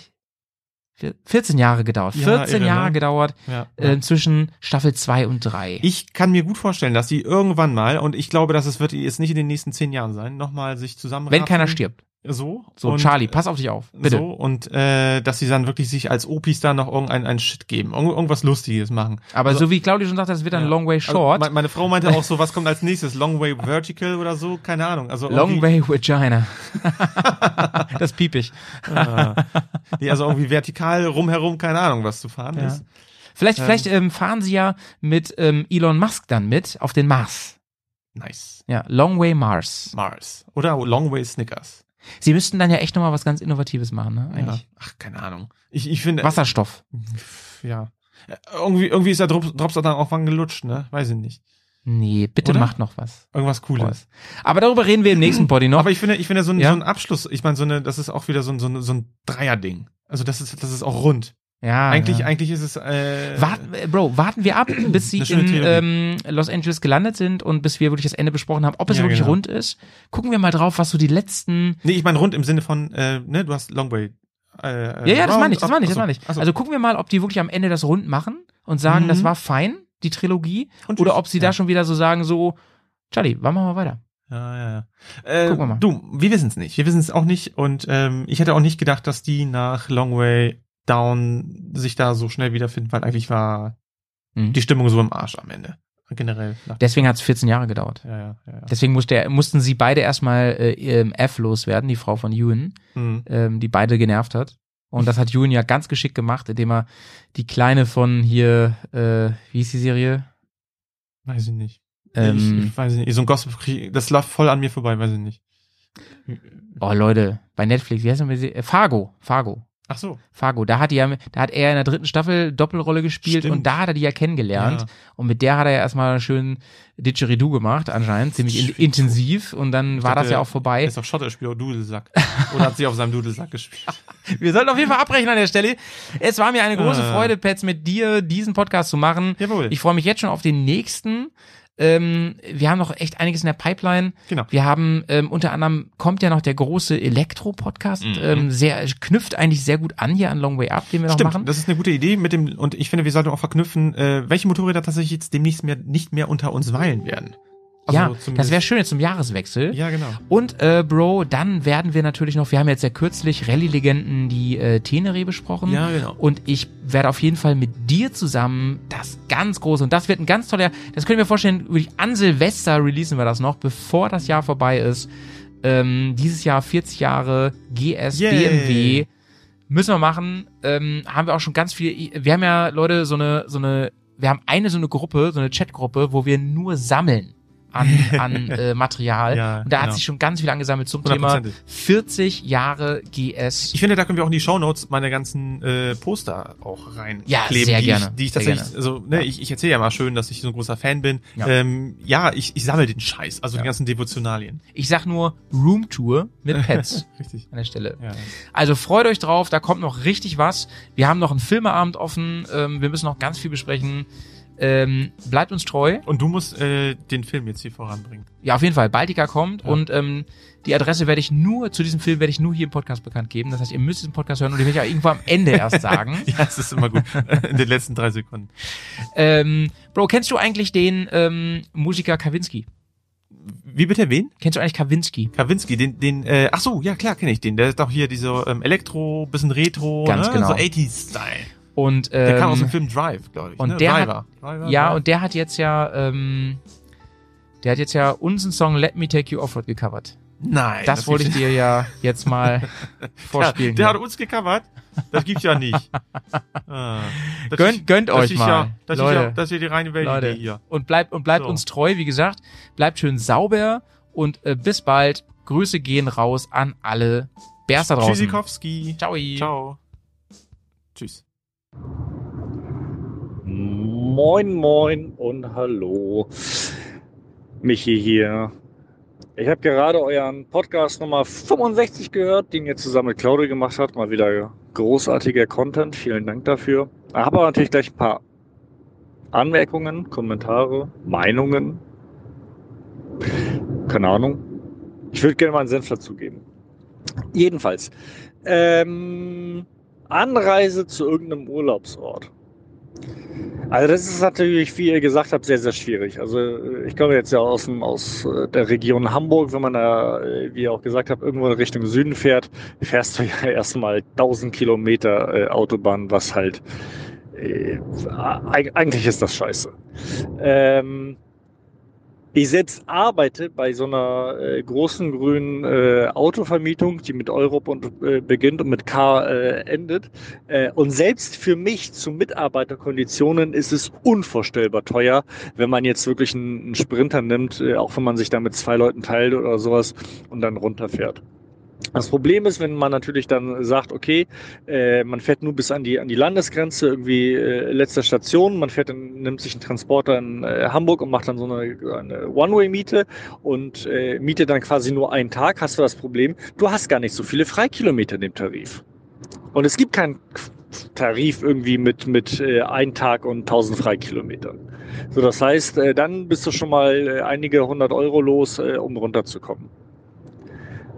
14 Jahre gedauert. Ja, 14 irre, Jahre ne? gedauert Ja, äh, zwischen Staffel 2 und 3. Ich kann mir gut vorstellen, dass die irgendwann mal, und ich glaube, dass es wird jetzt nicht in den nächsten zehn Jahren sein, nochmal sich zusammen Wenn keiner stirbt. So. So, und, Charlie, pass auf dich auf. Bitte. So, und äh, dass sie dann wirklich sich als Opis da noch irgendeinen einen Shit geben. Irgend, irgendwas Lustiges machen. Aber Also- so wie Claudia schon sagte, das wird dann Ja. Long Way Also, Short. me- meine Frau meinte auch so, was kommt als nächstes? Long Way Vertical oder so? Keine Ahnung. Also Long Way Vagina. das piep ich. Nee, also irgendwie vertikal rumherum, keine Ahnung, was zu fahren Ja. ist. Vielleicht, vielleicht ähm, fahren sie ja mit ähm, Elon Musk dann mit auf den Mars. Nice. Ja, Long Way Mars. Mars. Oder Long Way Snickers. Sie müssten dann ja echt nochmal was ganz Innovatives machen, ne? Ja. Eigentlich. Ach, keine Ahnung. Ich, ich finde. Wasserstoff. Ja. Irgendwie, irgendwie ist der Drops, dann auch wann gelutscht, ne? Weiß ich nicht. Nee, bitte Oder? macht noch was. Irgendwas Cooles. Aber darüber reden wir im nächsten Poddy noch. Aber ich finde, ich finde so ein, Ja. so ein Abschluss, ich meine, so eine, das ist auch wieder so ein, so ein, so ein Dreier-Ding. Also das ist, das ist auch rund. Ja, eigentlich, ja. eigentlich ist es, äh, Warten, äh, Bro, warten wir ab, bis sie in ähm, Los Angeles gelandet sind und bis wir wirklich das Ende besprochen haben, ob es Ja, wirklich genau. rund ist. Gucken wir mal drauf, was so die letzten nee, ich meine rund im Sinne von, äh, ne, du hast Long Way. Äh, Ja, ja, das meine ich, das meine ich, das meine ich. Also gucken wir mal, ob die wirklich am Ende das rund machen und sagen, Mhm. das war fein, die Trilogie, Und oder ob sie Ja. da schon wieder so sagen, so, Charlie, wann machen wir weiter? Ja, ja, ja. Äh, Gucken wir mal. Du, wir wissen es nicht. Wir wissen es auch nicht. Und ähm, ich hätte auch nicht gedacht, dass die nach Long Way Down sich da so schnell wiederfinden, weil eigentlich war Mhm. die Stimmung so im Arsch am Ende. Generell. Deswegen hat es 14 Jahre gedauert. ja, ja, ja. Deswegen musste, mussten sie beide erstmal äh, ähm, F loswerden, die Frau von Ewan, Hm. ähm, die beide genervt hat. Und das hat Ewan ja ganz geschickt gemacht, indem er die Kleine von hier, äh, wie hieß die Serie? Weiß ich nicht. Ähm, ich, ich weiß nicht. So ein Gossip, das läuft voll an mir vorbei, weiß ich nicht. oh Leute, bei Netflix, wie heißt denn Fargo, Fargo. Ach so. Fargo, da hat die ja, da hat er in der dritten Staffel Doppelrolle gespielt Stimmt. und da hat er die ja kennengelernt Ja. und mit der hat er ja erstmal schön Didgeridoo gemacht anscheinend, ziemlich in, intensiv und dann war das dachte, ja auch Er vorbei. ist doch Schotterspieler Dudelsack. Oder hat sie auf seinem Dudelsack gespielt? Wir sollten auf jeden Fall abbrechen an der Stelle. Es war mir eine große Ah. Freude, Pets, mit dir diesen Podcast zu machen. Jawohl. Ich freue mich jetzt schon auf den nächsten. Ähm, wir haben noch echt einiges in der Pipeline. Genau. Wir haben ähm, unter anderem kommt ja noch der große Elektro-Podcast, Mhm. ähm, sehr knüpft eigentlich sehr gut an hier an Long Way Up, den wir noch Stimmt, machen. das ist eine gute Idee mit dem, und ich finde, wir sollten auch verknüpfen, äh, welche Motorräder tatsächlich jetzt demnächst mehr, nicht mehr unter uns weilen werden. Also ja, zumindest- das wäre schön jetzt zum Jahreswechsel. Ja, genau. Und äh, Bro, dann werden wir natürlich noch, wir haben jetzt ja kürzlich Rallye-Legenden die äh, Tenere besprochen. Ja, genau. Und ich werde auf jeden Fall mit dir zusammen das ganz große, und das wird ein ganz toller, das können wir vorstellen, wirklich an Silvester releasen wir das noch, bevor das Jahr vorbei ist. Ähm, dieses Jahr 40 Jahre GS Yay. BMW. Müssen wir machen. Ähm, haben wir auch schon ganz viel, wir haben ja, Leute, so eine, so eine, wir haben eine so eine Gruppe, so eine Chatgruppe, wo wir nur sammeln an, an äh, Material. Ja, und da hat genau. sich schon ganz viel angesammelt zum Thema Hundertprozentig. 40 Jahre GS. Ich finde, da können wir auch in die Shownotes meine ganzen äh, Poster auch reinkleben. Ja, sehr die gerne, Ich, die ich tatsächlich, also, ne, ich, ich erzähle ja mal schön, dass ich so ein großer Fan bin. Ja. Ja, ähm, ja ich, ich sammle den Scheiß, also Ja. die ganzen Devotionalien. Ich sag nur Roomtour mit Pets Richtig. an der Stelle. Ja. Also freut euch drauf, da kommt noch richtig was. Wir haben noch einen Filmeabend offen, ähm, wir müssen noch ganz viel besprechen. Ähm, bleibt uns treu. Und du musst äh, den Film jetzt hier voranbringen. Ja, auf jeden Fall. Baltica kommt Ja. und ähm, die Adresse werde ich nur, zu diesem Film werde ich nur hier im Podcast bekannt geben. Das heißt, ihr müsst diesen Podcast hören und ich werde ich auch irgendwo am Ende erst sagen. Ja, es ist immer gut. in den letzten drei Sekunden. ähm, Bro, kennst du eigentlich den ähm, Musiker Kawinski? Wie bitte, wen? Kennst du eigentlich Kawinski? Kawinski, den, den, äh, ach so, ja klar, kenne ich den. Der ist doch hier diese ähm, Elektro, bisschen Retro, Ganz ne? genau. so 80s-Style. Und ähm, Der kam aus dem Film Drive, glaube ich. und ne? der hat- Driver. Driver, Ja, Drive. und der hat jetzt ja, ähm, der hat jetzt ja unseren Song Let Me Take You Offroad gecovert. Nein. Das, wollte ich dir ja jetzt mal Ja, vorspielen. der hier. hat uns gecovert. Das gibt's ja nicht. Ah, das Gönnt- ist- gönnt das euch mal, Ja, das, Leute. ist ja, das ist ja die reine Welt hier. Und bleibt und bleibt So. uns treu, wie gesagt. Bleibt schön sauber und äh, bis bald. Grüße gehen raus an alle Bärs da draußen. Tschüssikowski. Ciao. Ciao. Tschüss. Moin, moin und hallo. Michi hier. Ich habe gerade euren Podcast Nummer 65 gehört, den ihr zusammen mit Claudia gemacht habt. Mal wieder großartiger Content. Vielen Dank dafür. Aber natürlich gleich ein paar Anmerkungen, Kommentare, Meinungen. Keine Ahnung. Ich würde gerne mal einen Senf dazugeben. Jedenfalls. Ähm, Anreise zu irgendeinem Urlaubsort. Also das ist natürlich, wie ihr gesagt habt, sehr, sehr schwierig. Also äh, ich komme jetzt ja aus, dem, aus äh, der Region Hamburg. Wenn man da, äh, wie ihr auch gesagt habt, irgendwo in Richtung Süden fährt, fährst du ja erstmal 1000 Kilometer Autobahn, was halt äh, eig- eigentlich ist das scheiße. Ähm, ich selbst arbeite bei so einer äh, großen grünen äh, Autovermietung, die mit Europ und, äh, beginnt und mit K äh, endet. Äh, und selbst für mich zu Mitarbeiterkonditionen ist es unvorstellbar teuer, wenn man jetzt wirklich einen, einen Sprinter nimmt, äh, auch wenn man sich da mit zwei Leuten teilt oder sowas und dann runterfährt. Das Problem ist, wenn man natürlich dann sagt, okay, äh, man fährt nur bis an die an die Landesgrenze, irgendwie äh, letzte Station, man fährt dann, nimmt sich einen Transporter in äh, Hamburg und macht dann so eine, eine One-Way-Miete und äh, mietet dann quasi nur einen Tag, hast du das Problem, du hast gar nicht so viele Freikilometer in dem Tarif. Und es gibt keinen Tarif irgendwie mit, mit äh, ein Tag und 1000 Freikilometern. So, das heißt, äh, dann bist du schon mal äh, einige hundert Euro los, äh, um runterzukommen.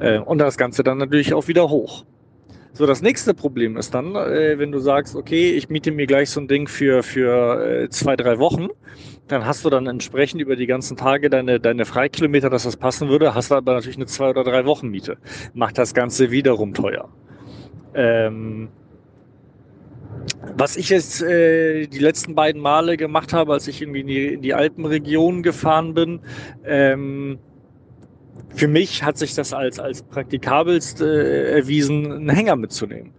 Äh, und das Ganze dann natürlich auch wieder hoch. So, das nächste Problem ist dann, äh, wenn du sagst, okay, ich miete mir gleich so ein Ding für, für äh, zwei, drei Wochen, dann hast du dann entsprechend über die ganzen Tage deine, deine Freikilometer, dass das passen würde, hast du aber natürlich eine zwei oder drei Wochen Miete. Macht das Ganze wiederum teuer. Ähm, was ich jetzt äh, die letzten beiden Male gemacht habe, als ich irgendwie in die, in die Alpenregion gefahren bin, ähm, für mich hat sich das als, als praktikabelst äh, erwiesen, einen Hänger mitzunehmen.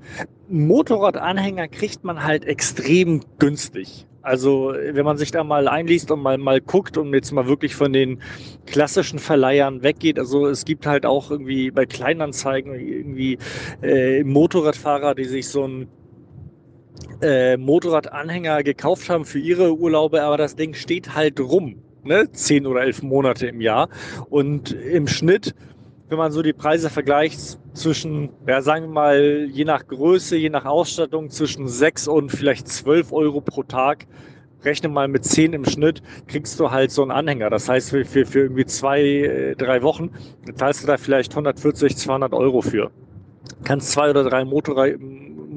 Motorradanhänger kriegt man halt extrem günstig. Also wenn man sich da mal einliest und mal, mal guckt und jetzt mal wirklich von den klassischen Verleihern weggeht, also es gibt halt auch irgendwie bei Kleinanzeigen irgendwie äh, Motorradfahrer, die sich so ein äh, Motorradanhänger gekauft haben für ihre Urlaube, aber das Ding steht halt rum, ne? Zehn oder elf Monate im Jahr. Und im Schnitt, wenn man so die Preise vergleicht, zwischen, ja, sagen wir mal, je nach Größe, je nach Ausstattung, zwischen sechs und vielleicht zwölf Euro pro Tag. Rechne mal mit zehn im Schnitt, kriegst du halt so einen Anhänger. Das heißt, für, für, für irgendwie zwei, äh, drei Wochen zahlst du da vielleicht 140, 200 Euro für. Kannst zwei oder drei Motorrad,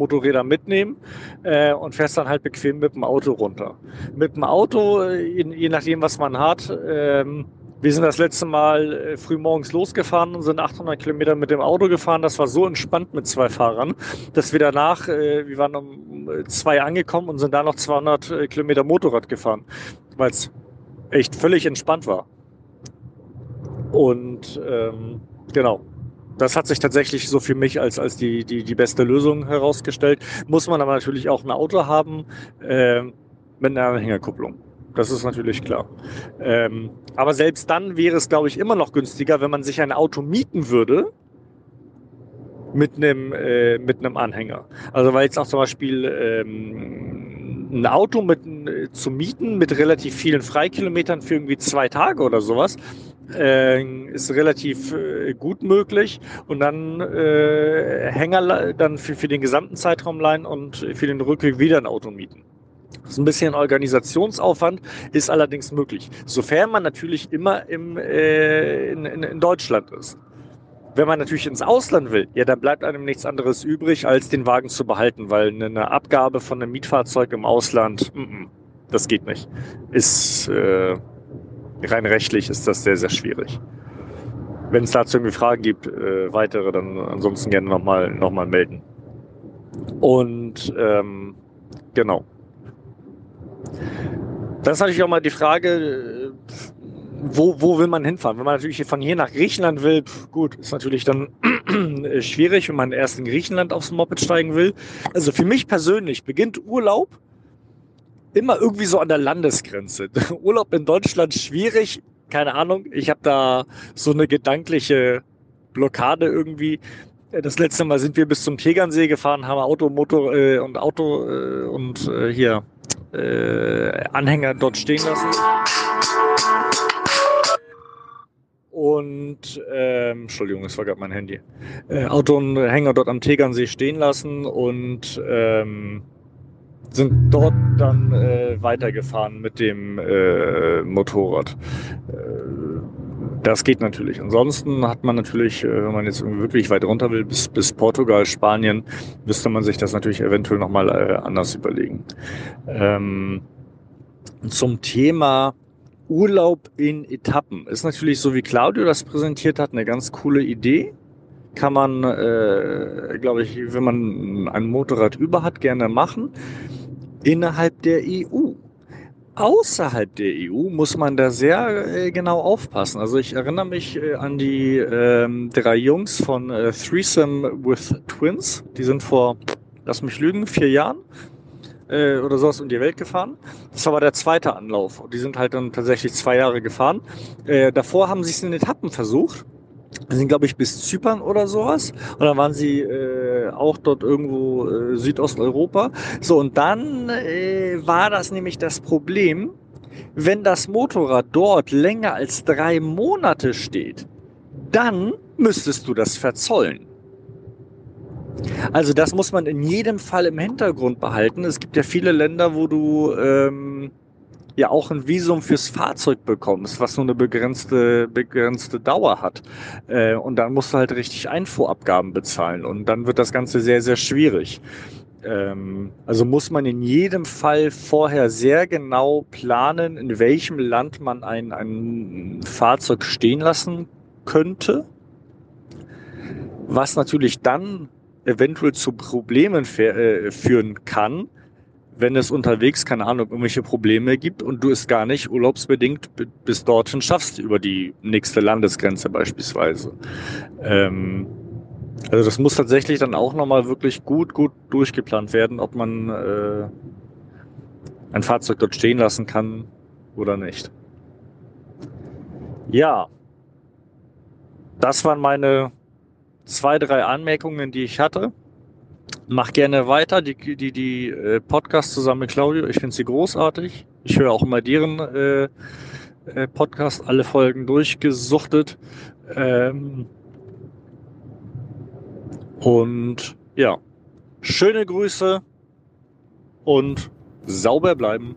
Motorräder mitnehmen äh, und fährst dann halt bequem mit dem Auto runter. Mit dem Auto, je, nachdem, was man hat, ähm, wir sind das letzte Mal äh, früh morgens losgefahren und sind 800 Kilometer mit dem Auto gefahren. Das war so entspannt mit zwei Fahrern, dass wir danach, äh, wir waren um äh, zwei angekommen und sind da noch 200 äh, Kilometer Motorrad gefahren, weil es echt völlig entspannt war. Und ähm, genau, das hat sich tatsächlich so für mich als, als die, die, die beste Lösung herausgestellt. Muss man aber natürlich auch ein Auto haben äh, mit einer Anhängerkupplung. Das ist natürlich klar. Ähm, aber selbst dann wäre es, glaube ich, immer noch günstiger, wenn man sich ein Auto mieten würde mit einem, äh, mit einem Anhänger. Also weil jetzt auch zum Beispiel ähm, ein Auto mit, äh, zu mieten mit relativ vielen Freikilometern für irgendwie zwei Tage oder sowas äh, ist relativ äh, gut möglich und dann äh, Hänger dann für, für den gesamten Zeitraum leihen und für den Rückweg wieder ein Auto mieten. Das ist ein bisschen Organisationsaufwand, ist allerdings möglich. Sofern man natürlich immer im, äh, in, in, in Deutschland ist. Wenn man natürlich ins Ausland will, ja, dann bleibt einem nichts anderes übrig, als den Wagen zu behalten, weil eine Abgabe von einem Mietfahrzeug im Ausland, mm -mm, das geht nicht. Ist äh, rein rechtlich ist das sehr, sehr schwierig. Wenn es dazu irgendwie Fragen gibt, äh, weitere, dann ansonsten gerne nochmal noch mal melden. Und ähm, genau. Das ist natürlich auch mal die Frage, äh, wo, wo will man hinfahren? Wenn man natürlich von hier nach Griechenland will, pf, gut, ist natürlich dann schwierig, wenn man erst in Griechenland aufs Moped steigen will. Also für mich persönlich beginnt Urlaub immer irgendwie so an der Landesgrenze. Urlaub in Deutschland schwierig, keine Ahnung. Ich habe da so eine gedankliche Blockade irgendwie. Das letzte Mal sind wir bis zum Tegernsee gefahren, haben Auto, Motor äh, und Auto äh, und äh, hier äh, Anhänger dort stehen lassen. Und ähm, Entschuldigung, es war gerade mein Handy. Äh, Auto und Hänger dort am Tegernsee stehen lassen und ähm, sind dort dann äh, weitergefahren mit dem äh, Motorrad. Äh, das geht natürlich. Ansonsten hat man natürlich, äh, wenn man jetzt wirklich weit runter will, bis, bis Portugal, Spanien, müsste man sich das natürlich eventuell nochmal äh, anders überlegen. Ähm, zum Thema Urlaub in Etappen ist natürlich so, wie Claudio das präsentiert hat, eine ganz coole Idee. Kann man, äh, glaube ich, wenn man ein Motorrad über hat, gerne machen. Innerhalb der EU. Außerhalb der EU muss man da sehr äh, genau aufpassen. Also ich erinnere mich äh, an die ähm, drei Jungs von äh, Threesome with Twins. Die sind vor, lass mich lügen, vier Jahren äh, oder sowas um die Welt gefahren. Das war aber der zweite Anlauf. Die sind halt dann tatsächlich zwei Jahre gefahren. Äh, davor haben sie es in Etappen versucht. Sind, glaube ich, bis Zypern oder sowas. Und dann waren sie äh, auch dort irgendwo äh, Südosteuropa. So, und dann äh, war das nämlich das Problem, wenn das Motorrad dort länger als drei Monate steht, dann müsstest du das verzollen. Also das muss man in jedem Fall im Hintergrund behalten. Es gibt ja viele Länder, wo du ähm, ja auch ein Visum fürs Fahrzeug bekommst, was nur eine begrenzte, begrenzte Dauer hat. Äh, und dann musst du halt richtig Einfuhrabgaben bezahlen. Und dann wird das Ganze sehr, sehr schwierig. Ähm, also muss man in jedem Fall vorher sehr genau planen, in welchem Land man ein, ein Fahrzeug stehen lassen könnte. Was natürlich dann eventuell zu Problemen äh, führen kann, wenn es unterwegs, keine Ahnung, irgendwelche Probleme gibt und du es gar nicht urlaubsbedingt bis dorthin schaffst, über die nächste Landesgrenze beispielsweise. Ähm, also das muss tatsächlich dann auch nochmal wirklich gut, gut durchgeplant werden, ob man äh, ein Fahrzeug dort stehen lassen kann oder nicht. Ja, das waren meine zwei, drei Anmerkungen, die ich hatte. Mach gerne weiter, die, die, die äh, Podcasts zusammen mit Claudio. Ich finde sie großartig. Ich höre auch immer deren äh, äh, Podcast, alle Folgen durchgesuchtet. Ähm, und ja, schöne Grüße und sauber bleiben.